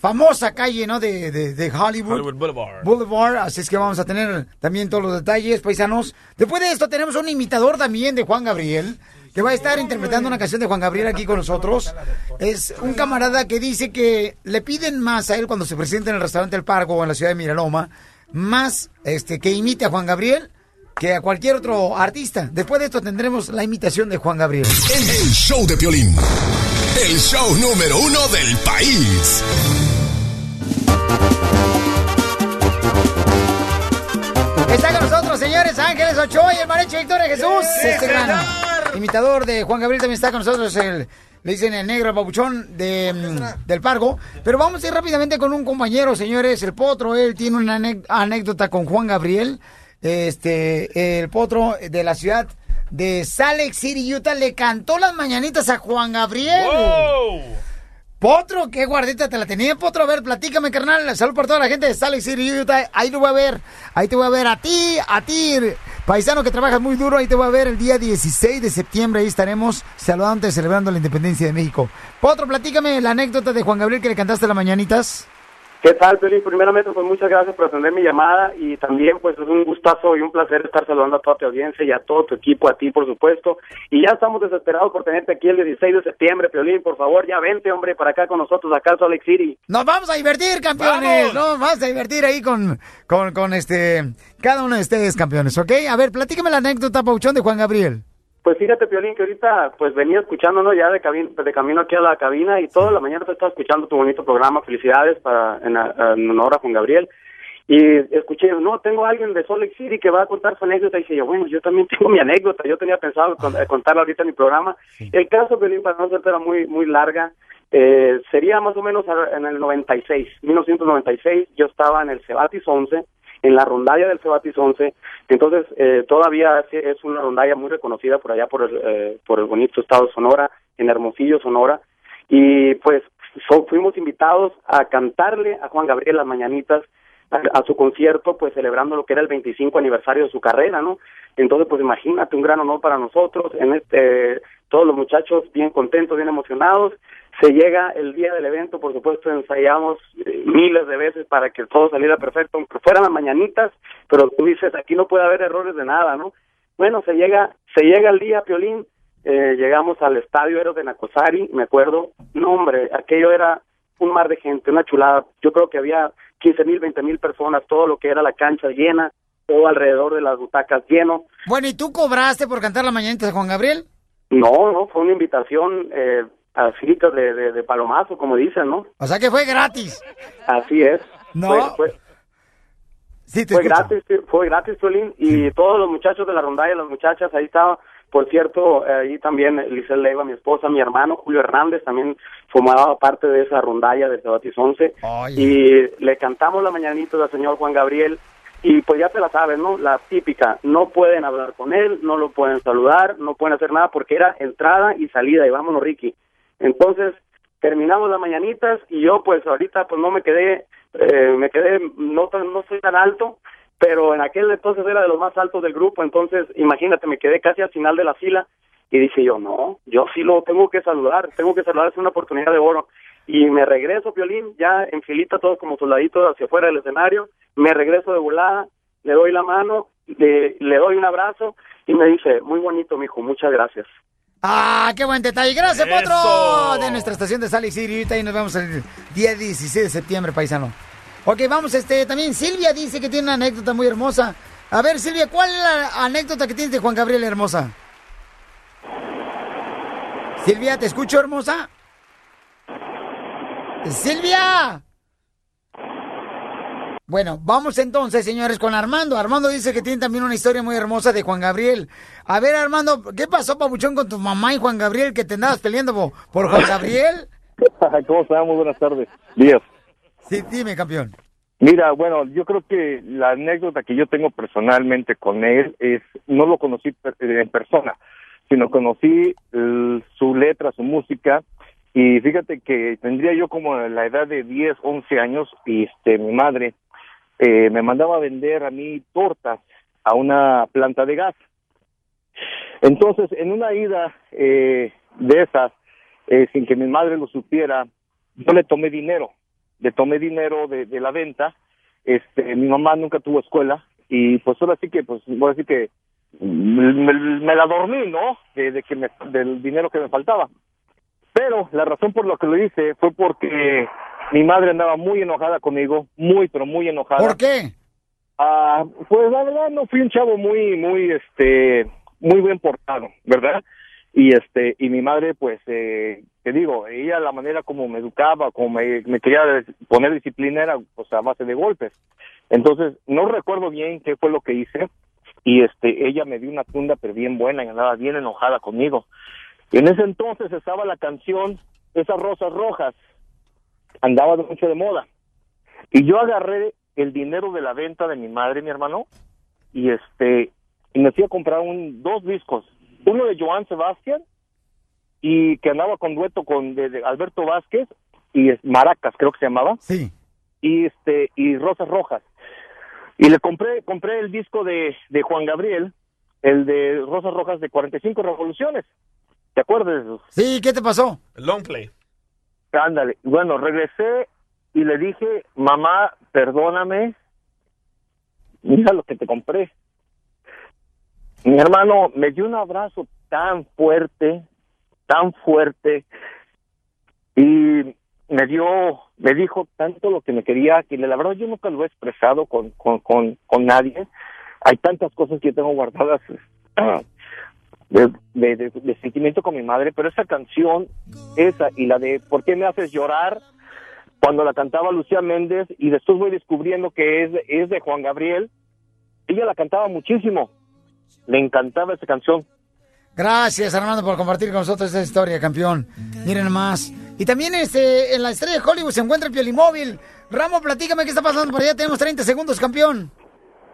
famosa calle ¿no? de, de- de Hollywood. Hollywood Boulevard. Boulevard, así es que vamos a tener también todos los detalles, paisanos. Después de esto tenemos un imitador también de Juan Gabriel, que va a estar interpretando una canción de Juan Gabriel aquí con nosotros. Es un camarada que dice que le piden más a él cuando se presenta en el restaurante El Pargo en la ciudad de Miraloma, más este que imite a Juan Gabriel que a cualquier otro artista. Después de esto tendremos la imitación de Juan Gabriel. El show de Piolín. El show número uno del país. Señores, Ángeles Ochoa y el Marecho Victoria Jesús. Sí, este gran imitador de Juan Gabriel también está con nosotros, el, le dicen el negro, el babuchón de, mm, del Pargo. Pero vamos a ir rápidamente con un compañero, señores, el Potro. Él tiene una anécdota con Juan Gabriel. Este, el Potro de la ciudad de Salt Lake City, Utah, le cantó las mañanitas a Juan Gabriel. Potro, qué guardita te la tenía, Potro. A ver, platícame, carnal. Salud por toda la gente de Salt City, Utah. Ahí te voy a ver. Ahí te voy a ver a ti, a ti, paisano que trabajas muy duro. Ahí te voy a ver el día 16 de septiembre. Ahí estaremos saludando, celebrando la independencia de México. Potro, platícame la anécdota de Juan Gabriel que le cantaste las mañanitas. ¿Qué tal, Pelín? Primeramente, pues muchas gracias por atender mi llamada y también pues es un gustazo y un placer estar saludando a toda tu audiencia y a todo tu equipo, a ti por supuesto. Y ya estamos desesperados por tenerte aquí el 16 de septiembre, Piolín, por favor, ya vente, hombre, para acá con nosotros, acá en Salt Lake City. Nos vamos a divertir, campeones. Nos vamos a divertir ahí con, con, con este, cada uno de ustedes, campeones, ¿ok? A ver, platícame la anécdota, Pauchón, de Juan Gabriel. Pues fíjate, Piolín, que ahorita pues venía escuchándonos ya de, cabin- de camino aquí a la cabina y toda la mañana te estaba escuchando tu bonito programa. Felicidades para en, en honor a Juan Gabriel. Y escuché, no, tengo a alguien de Salt Lake City que va a contar su anécdota. Y dije yo, bueno, yo también tengo mi anécdota. Yo tenía pensado con- eh, contarla ahorita en mi programa. El caso, Piolín, para no hacerte muy, muy larga, eh, sería más o menos a- en el 96, 1996. Yo estaba en el Cebatis 11 en la rondalla del Cebatis 11. Entonces, eh, todavía es- una rondalla muy reconocida por allá, por el, eh, por el bonito estado de Sonora, en Hermosillo, Sonora. Y pues so- fuimos invitados a cantarle a Juan Gabriel las mañanitas a, a su concierto, pues celebrando lo que era el 25 aniversario de su carrera, ¿no? Entonces, pues imagínate, un gran honor para nosotros, en este, todos los muchachos bien contentos, bien emocionados. Se llega el día del evento, por supuesto, ensayamos eh, miles de veces para que todo saliera perfecto, aunque fueran las mañanitas, pero tú dices, aquí no puede haber errores de nada, ¿no? Bueno, se llega, se llega el día, Piolín, eh, llegamos al estadio Eros de Nacosari, me acuerdo, no hombre, aquello era un mar de gente, una chulada, yo creo que había 15 mil, 20 mil personas, todo lo que era la cancha llena, todo alrededor de las butacas lleno, Bueno, ¿y tú cobraste por cantar las mañanitas a Juan Gabriel? no, no, fue una invitación eh, así de, de, de palomazo, como dicen, ¿no? O sea que fue gratis. Así es. No. Fue, fue- Sí, te fue escucho. gratis, fue gratis, Piolín, y todos los muchachos de la rondalla, las muchachas, ahí estaba, Por cierto, ahí también Lizel Leiva, mi esposa, mi hermano Julio Hernández también formaba parte de esa rondalla de Cebatis 11 y le cantamos la mañanita al señor Juan Gabriel y pues ya te la sabes, ¿no? La típica, no pueden hablar con él, no lo pueden saludar, no pueden hacer nada porque era entrada y salida y vámonos Ricky. Entonces, terminamos las mañanitas y yo pues ahorita pues no me quedé, eh, me quedé, no, no soy tan alto, pero en aquel entonces era de los más altos del grupo, entonces imagínate, me quedé casi al final de la fila y dije yo, no, yo sí lo tengo que saludar, tengo que saludar, es una oportunidad de oro. Y me regreso, Violín, ya en filita, todos como soldaditos hacia afuera del escenario, me regreso de volada, le doy la mano, le, le doy un abrazo y me dice, muy bonito, mijo, muchas gracias. ¡Ah, qué buen detalle! ¡Gracias, ¡Eso! Potro! De nuestra estación de Salt City. Ahorita y nos vemos el día 16 de septiembre, paisano. Ok, vamos, este, también Silvia dice que tiene una anécdota muy hermosa. A ver, Silvia, ¿cuál es la anécdota que tienes de Juan Gabriel, hermosa? Silvia, ¿te escucho, hermosa? ¡Silvia! Bueno, vamos entonces, señores, con Armando. Armando dice que tiene también una historia muy hermosa de Juan Gabriel. A ver, Armando, ¿qué pasó, papuchón, con tu mamá y Juan Gabriel que te andabas peleando po- por Juan Gabriel? ¿Cómo estamos? Buenas tardes. Días. Sí, dime, campeón. Mira, bueno, yo creo que la anécdota que yo tengo personalmente con él es, no lo conocí en persona, sino conocí eh, su letra, su música, y fíjate que tendría yo como la edad de 10, 11 años, y este, mi madre eh, me mandaba a vender a mí tortas a una planta de gas. Entonces, en una ida eh, de esas, eh, sin que mi madre lo supiera, yo le tomé dinero, le tomé dinero de, la venta. Este, mi mamá nunca tuvo escuela y pues ahora sí que, pues, voy a decir que me la dormí, ¿no? De, de que me, del dinero que me faltaba. Pero la razón por la que lo hice fue porque mi madre andaba muy enojada conmigo, muy, pero muy enojada. ¿Por qué? Ah, pues la verdad no fui un chavo muy, muy, este, muy bien portado, ¿verdad? Y este, y mi madre, pues, eh, te digo, ella la manera como me educaba, como me, me quería poner disciplina era, pues, a base de golpes. Entonces, no recuerdo bien qué fue lo que hice, y este, ella me dio una tunda, pero bien buena, y andaba bien enojada conmigo. Y en ese entonces estaba la canción, esas rosas rojas, andaba mucho de moda. Y yo agarré el dinero de la venta de mi madre, mi hermano, y este, y me fui a comprar un, dos discos, uno de Joan Sebastián, y que andaba con dueto con de, de Alberto Vázquez, y es- Maracas, creo que se llamaba. Sí. Y este, y Rosas Rojas. Y le compré, compré el disco de, de Juan Gabriel, el de Rosas Rojas de 45 revoluciones. ¿Te acuerdas? Sí, ¿qué te pasó? Long play. Ándale. Bueno, regresé y le dije, mamá, perdóname. Mira lo que te compré. Mi hermano me dio un abrazo tan fuerte, tan fuerte, y me dio, me dijo tanto lo que me quería, que la verdad yo nunca lo he expresado con, con, con, con nadie. Hay tantas cosas que tengo guardadas de, de, de- de sentimiento con mi madre, pero esa canción, esa y la de ¿Por qué me haces llorar? Cuando la cantaba Lucía Méndez y después voy descubriendo que es, es de Juan Gabriel, ella la cantaba muchísimo, le encantaba esa canción. Gracias, Armando, por compartir con nosotros esta historia, campeón. Miren más. Y también este, en la estrella de Hollywood se encuentra el Piolimóvil. Ramo, platícame qué está pasando por allá. Tenemos 30 segundos, campeón.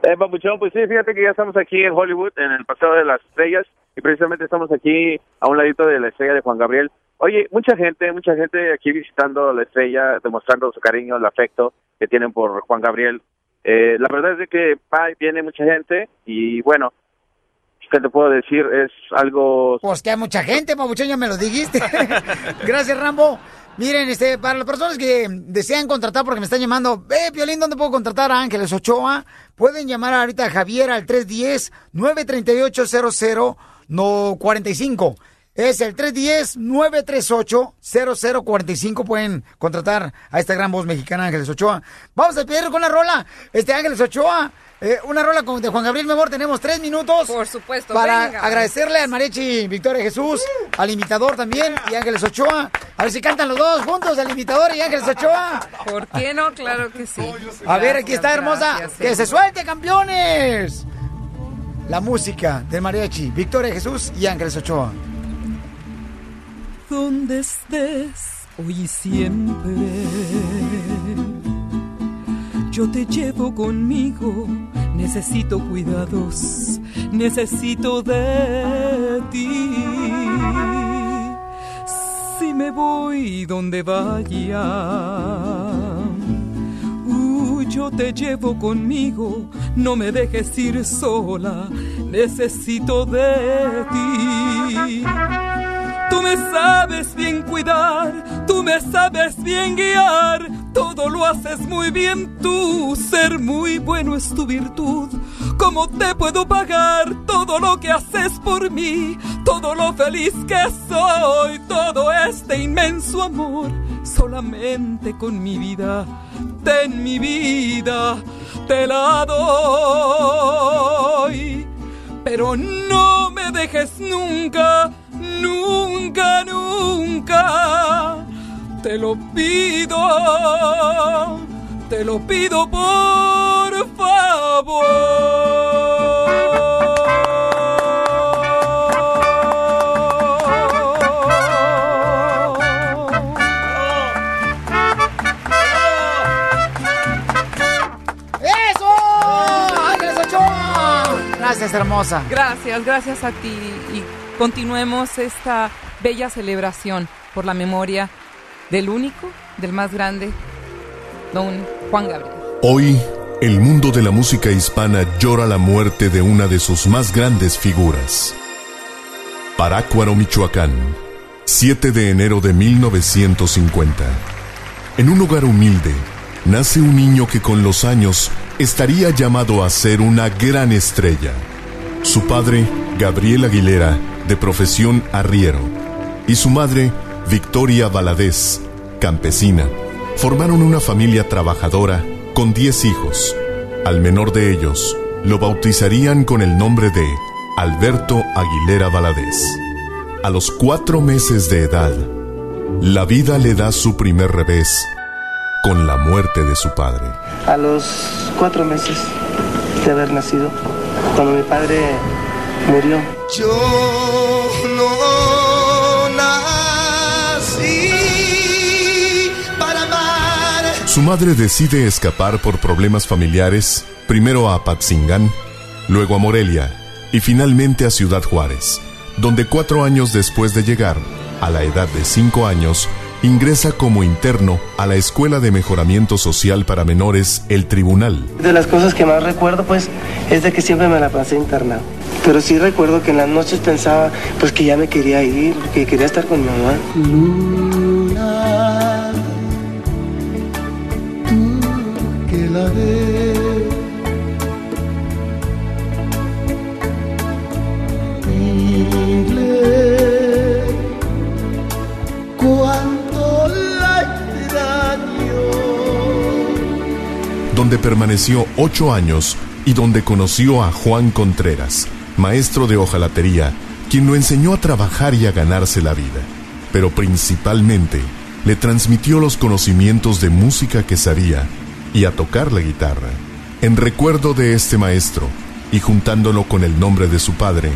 Eh, Papuchón, pues sí, fíjate que ya estamos aquí en Hollywood, en el Paseo de las Estrellas, y precisamente estamos aquí a un ladito de la estrella de Juan Gabriel. Oye, mucha gente, mucha gente aquí visitando la estrella, demostrando su cariño, el afecto que tienen por Juan Gabriel. Eh, la verdad es de que pa, viene mucha gente y bueno, ¿qué te puedo decir? Es algo... Pues que hay mucha gente, Pabuchón, ya me lo dijiste. Gracias, Rambo. Miren, este, para las personas que desean contratar, porque me están llamando, eh, Piolín, ¿dónde puedo contratar a Ángeles Ochoa? Pueden llamar ahorita a Javier al 310-938-00 no 45. Es el 310-938-0045. Pueden contratar a esta gran voz mexicana, Ángeles Ochoa. Vamos a pedir con una rola. Este Ángeles Ochoa, eh, una rola con- de Juan Gabriel, mi amor. Tenemos tres minutos. Por supuesto, Para venga. agradecerle al Mariachi Victoria Jesús, al imitador también y Ángeles Ochoa. A ver si cantan los dos juntos, el imitador y Ángeles Ochoa. ¿Por qué no? Claro que sí. A ver, aquí está hermosa. Gracias, que se suelte, campeones. La música del mariachi. Victoria Jesús y Ángeles Ochoa. donde estés hoy y siempre. Yo te llevo conmigo, necesito cuidados, necesito de ti. Si me voy donde vaya, yo te llevo conmigo, no me dejes ir sola, necesito de ti. Tú me sabes bien cuidar, tú me sabes bien guiar, todo lo haces muy bien. Tú, ser muy bueno es tu virtud. ¿Cómo te puedo pagar todo lo que haces por mí? Todo lo feliz que soy, todo este inmenso amor, solamente con mi vida, ten mi vida, te la doy. Pero no me dejes nunca, nunca, nunca. Te lo pido, te lo pido por ¡Eso! Gracias, hermosa. Gracias, gracias a ti. Y continuemos esta bella celebración por la memoria del único, del más grande, don Juan Gabriel. Hoy, el mundo de la música hispana llora la muerte de una de sus más grandes figuras. Parácuaro, Michoacán, 7 de enero de 1950. En un hogar humilde, nace un niño que con los años estaría llamado a ser una gran estrella. Su padre, Gabriel Aguilera, de profesión arriero, y su madre, Victoria Valadez, campesina, formaron una familia trabajadora con 10 hijos. Al menor de ellos lo bautizarían con el nombre de Alberto Aguilera Valadez. A los cuatro meses de edad, la vida le da su primer revés con la muerte de su padre. A los cuatro meses de haber nacido, cuando mi padre murió. Yo no nací para amar. Su madre decide escapar por problemas familiares, primero a Apatzingán, luego a Morelia y finalmente a Ciudad Juárez, donde cuatro años después de llegar, a la edad de cinco años, ingresa como interno a la Escuela de Mejoramiento Social para Menores El Tribunal. De las cosas que más recuerdo, pues, es de que siempre me la pasé internado. Pero sí recuerdo que en las noches pensaba, pues, que ya me quería ir, que quería estar con mi mamá. Donde permaneció ocho años y donde conoció a Juan Contreras, maestro de hojalatería, quien lo enseñó a trabajar y a ganarse la vida, pero principalmente le transmitió los conocimientos de música que sabía y a tocar la guitarra. En recuerdo de este maestro, y juntándolo con el nombre de su padre,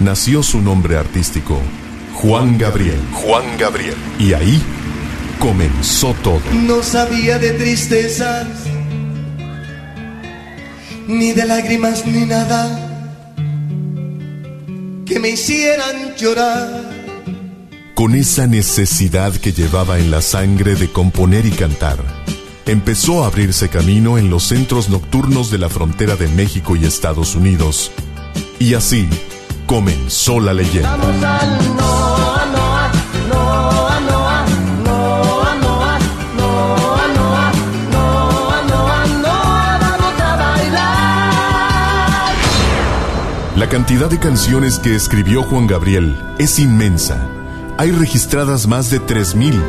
nació su nombre artístico, Juan Gabriel. Juan Gabriel. Y ahí comenzó todo. No sabía de tristezas, ni de lágrimas, ni nada que me hicieran llorar. Con esa necesidad que llevaba en la sangre de componer y cantar, empezó a abrirse camino en los centros nocturnos de la frontera de México y Estados Unidos. Y así comenzó la leyenda. La cantidad de canciones que escribió Juan Gabriel es inmensa. Hay registradas más de 3.000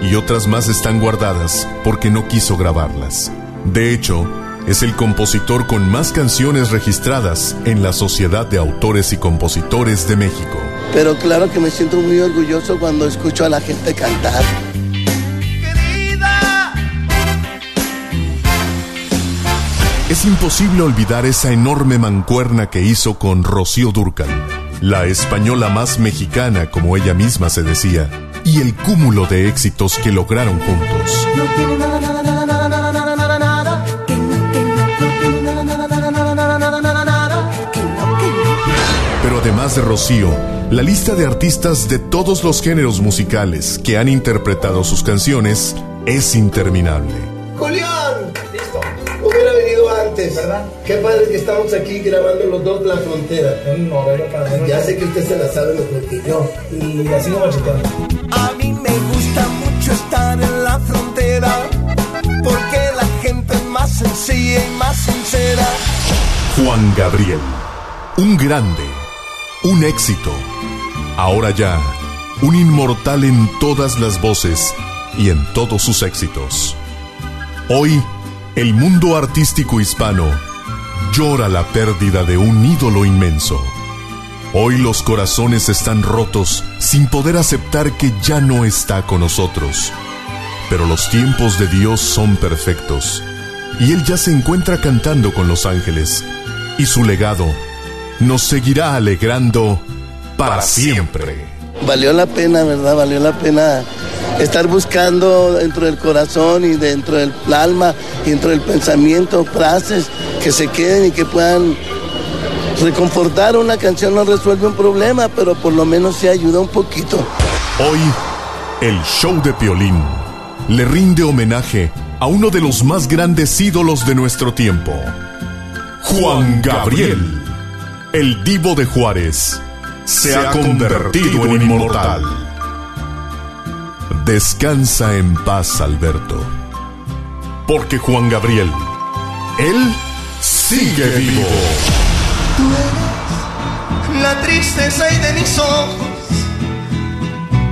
y otras más están guardadas porque no quiso grabarlas. De hecho, es el compositor con más canciones registradas en la Sociedad de Autores y Compositores de México. Pero claro que me siento muy orgulloso cuando escucho a la gente cantar. Es imposible olvidar esa enorme mancuerna que hizo con Rocío Durcal, la española más mexicana, como ella misma se decía, y el cúmulo de éxitos que lograron juntos. Pero además de Rocío, la lista de artistas de todos los géneros musicales que han interpretado sus canciones es interminable. ¿Verdad? Qué padre que estamos aquí grabando los dos La Frontera. Para Ya sé que usted se la sabe mejor que yo. Y así no A mí me gusta mucho estar en la frontera porque la gente es más sencilla y más sincera. Juan Gabriel, un grande, un éxito. Ahora ya, un inmortal en todas las voces y en todos sus éxitos. Hoy, el mundo artístico hispano llora la pérdida de un ídolo inmenso. Hoy los corazones están rotos sin poder aceptar que ya no está con nosotros. Pero los tiempos de Dios son perfectos y Él ya se encuentra cantando con los ángeles y su legado nos seguirá alegrando para siempre. Valió la pena, ¿verdad? Valió la pena estar buscando dentro del corazón y dentro del alma y dentro del pensamiento frases que se queden y que puedan reconfortar. Una canción no resuelve un problema, pero por lo menos se ayuda un poquito. Hoy, el show de Piolín le rinde homenaje a uno de los más grandes ídolos de nuestro tiempo, Juan Gabriel, el divo de Juárez, se ha convertido en inmortal. Descansa en paz, Alberto. Porque Juan Gabriel, él sigue vivo. Tú eres la tristeza y de mis ojos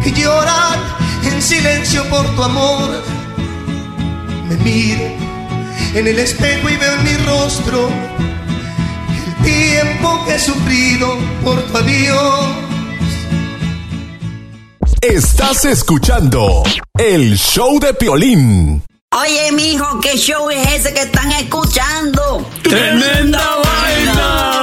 que lloran en silencio por tu amor. Me miro en el espejo y veo en mi rostro el tiempo que he sufrido por tu adiós. Estás escuchando el show de Piolín. Oye, mijo, ¿qué show es ese que están escuchando? ¡Tremenda vaina!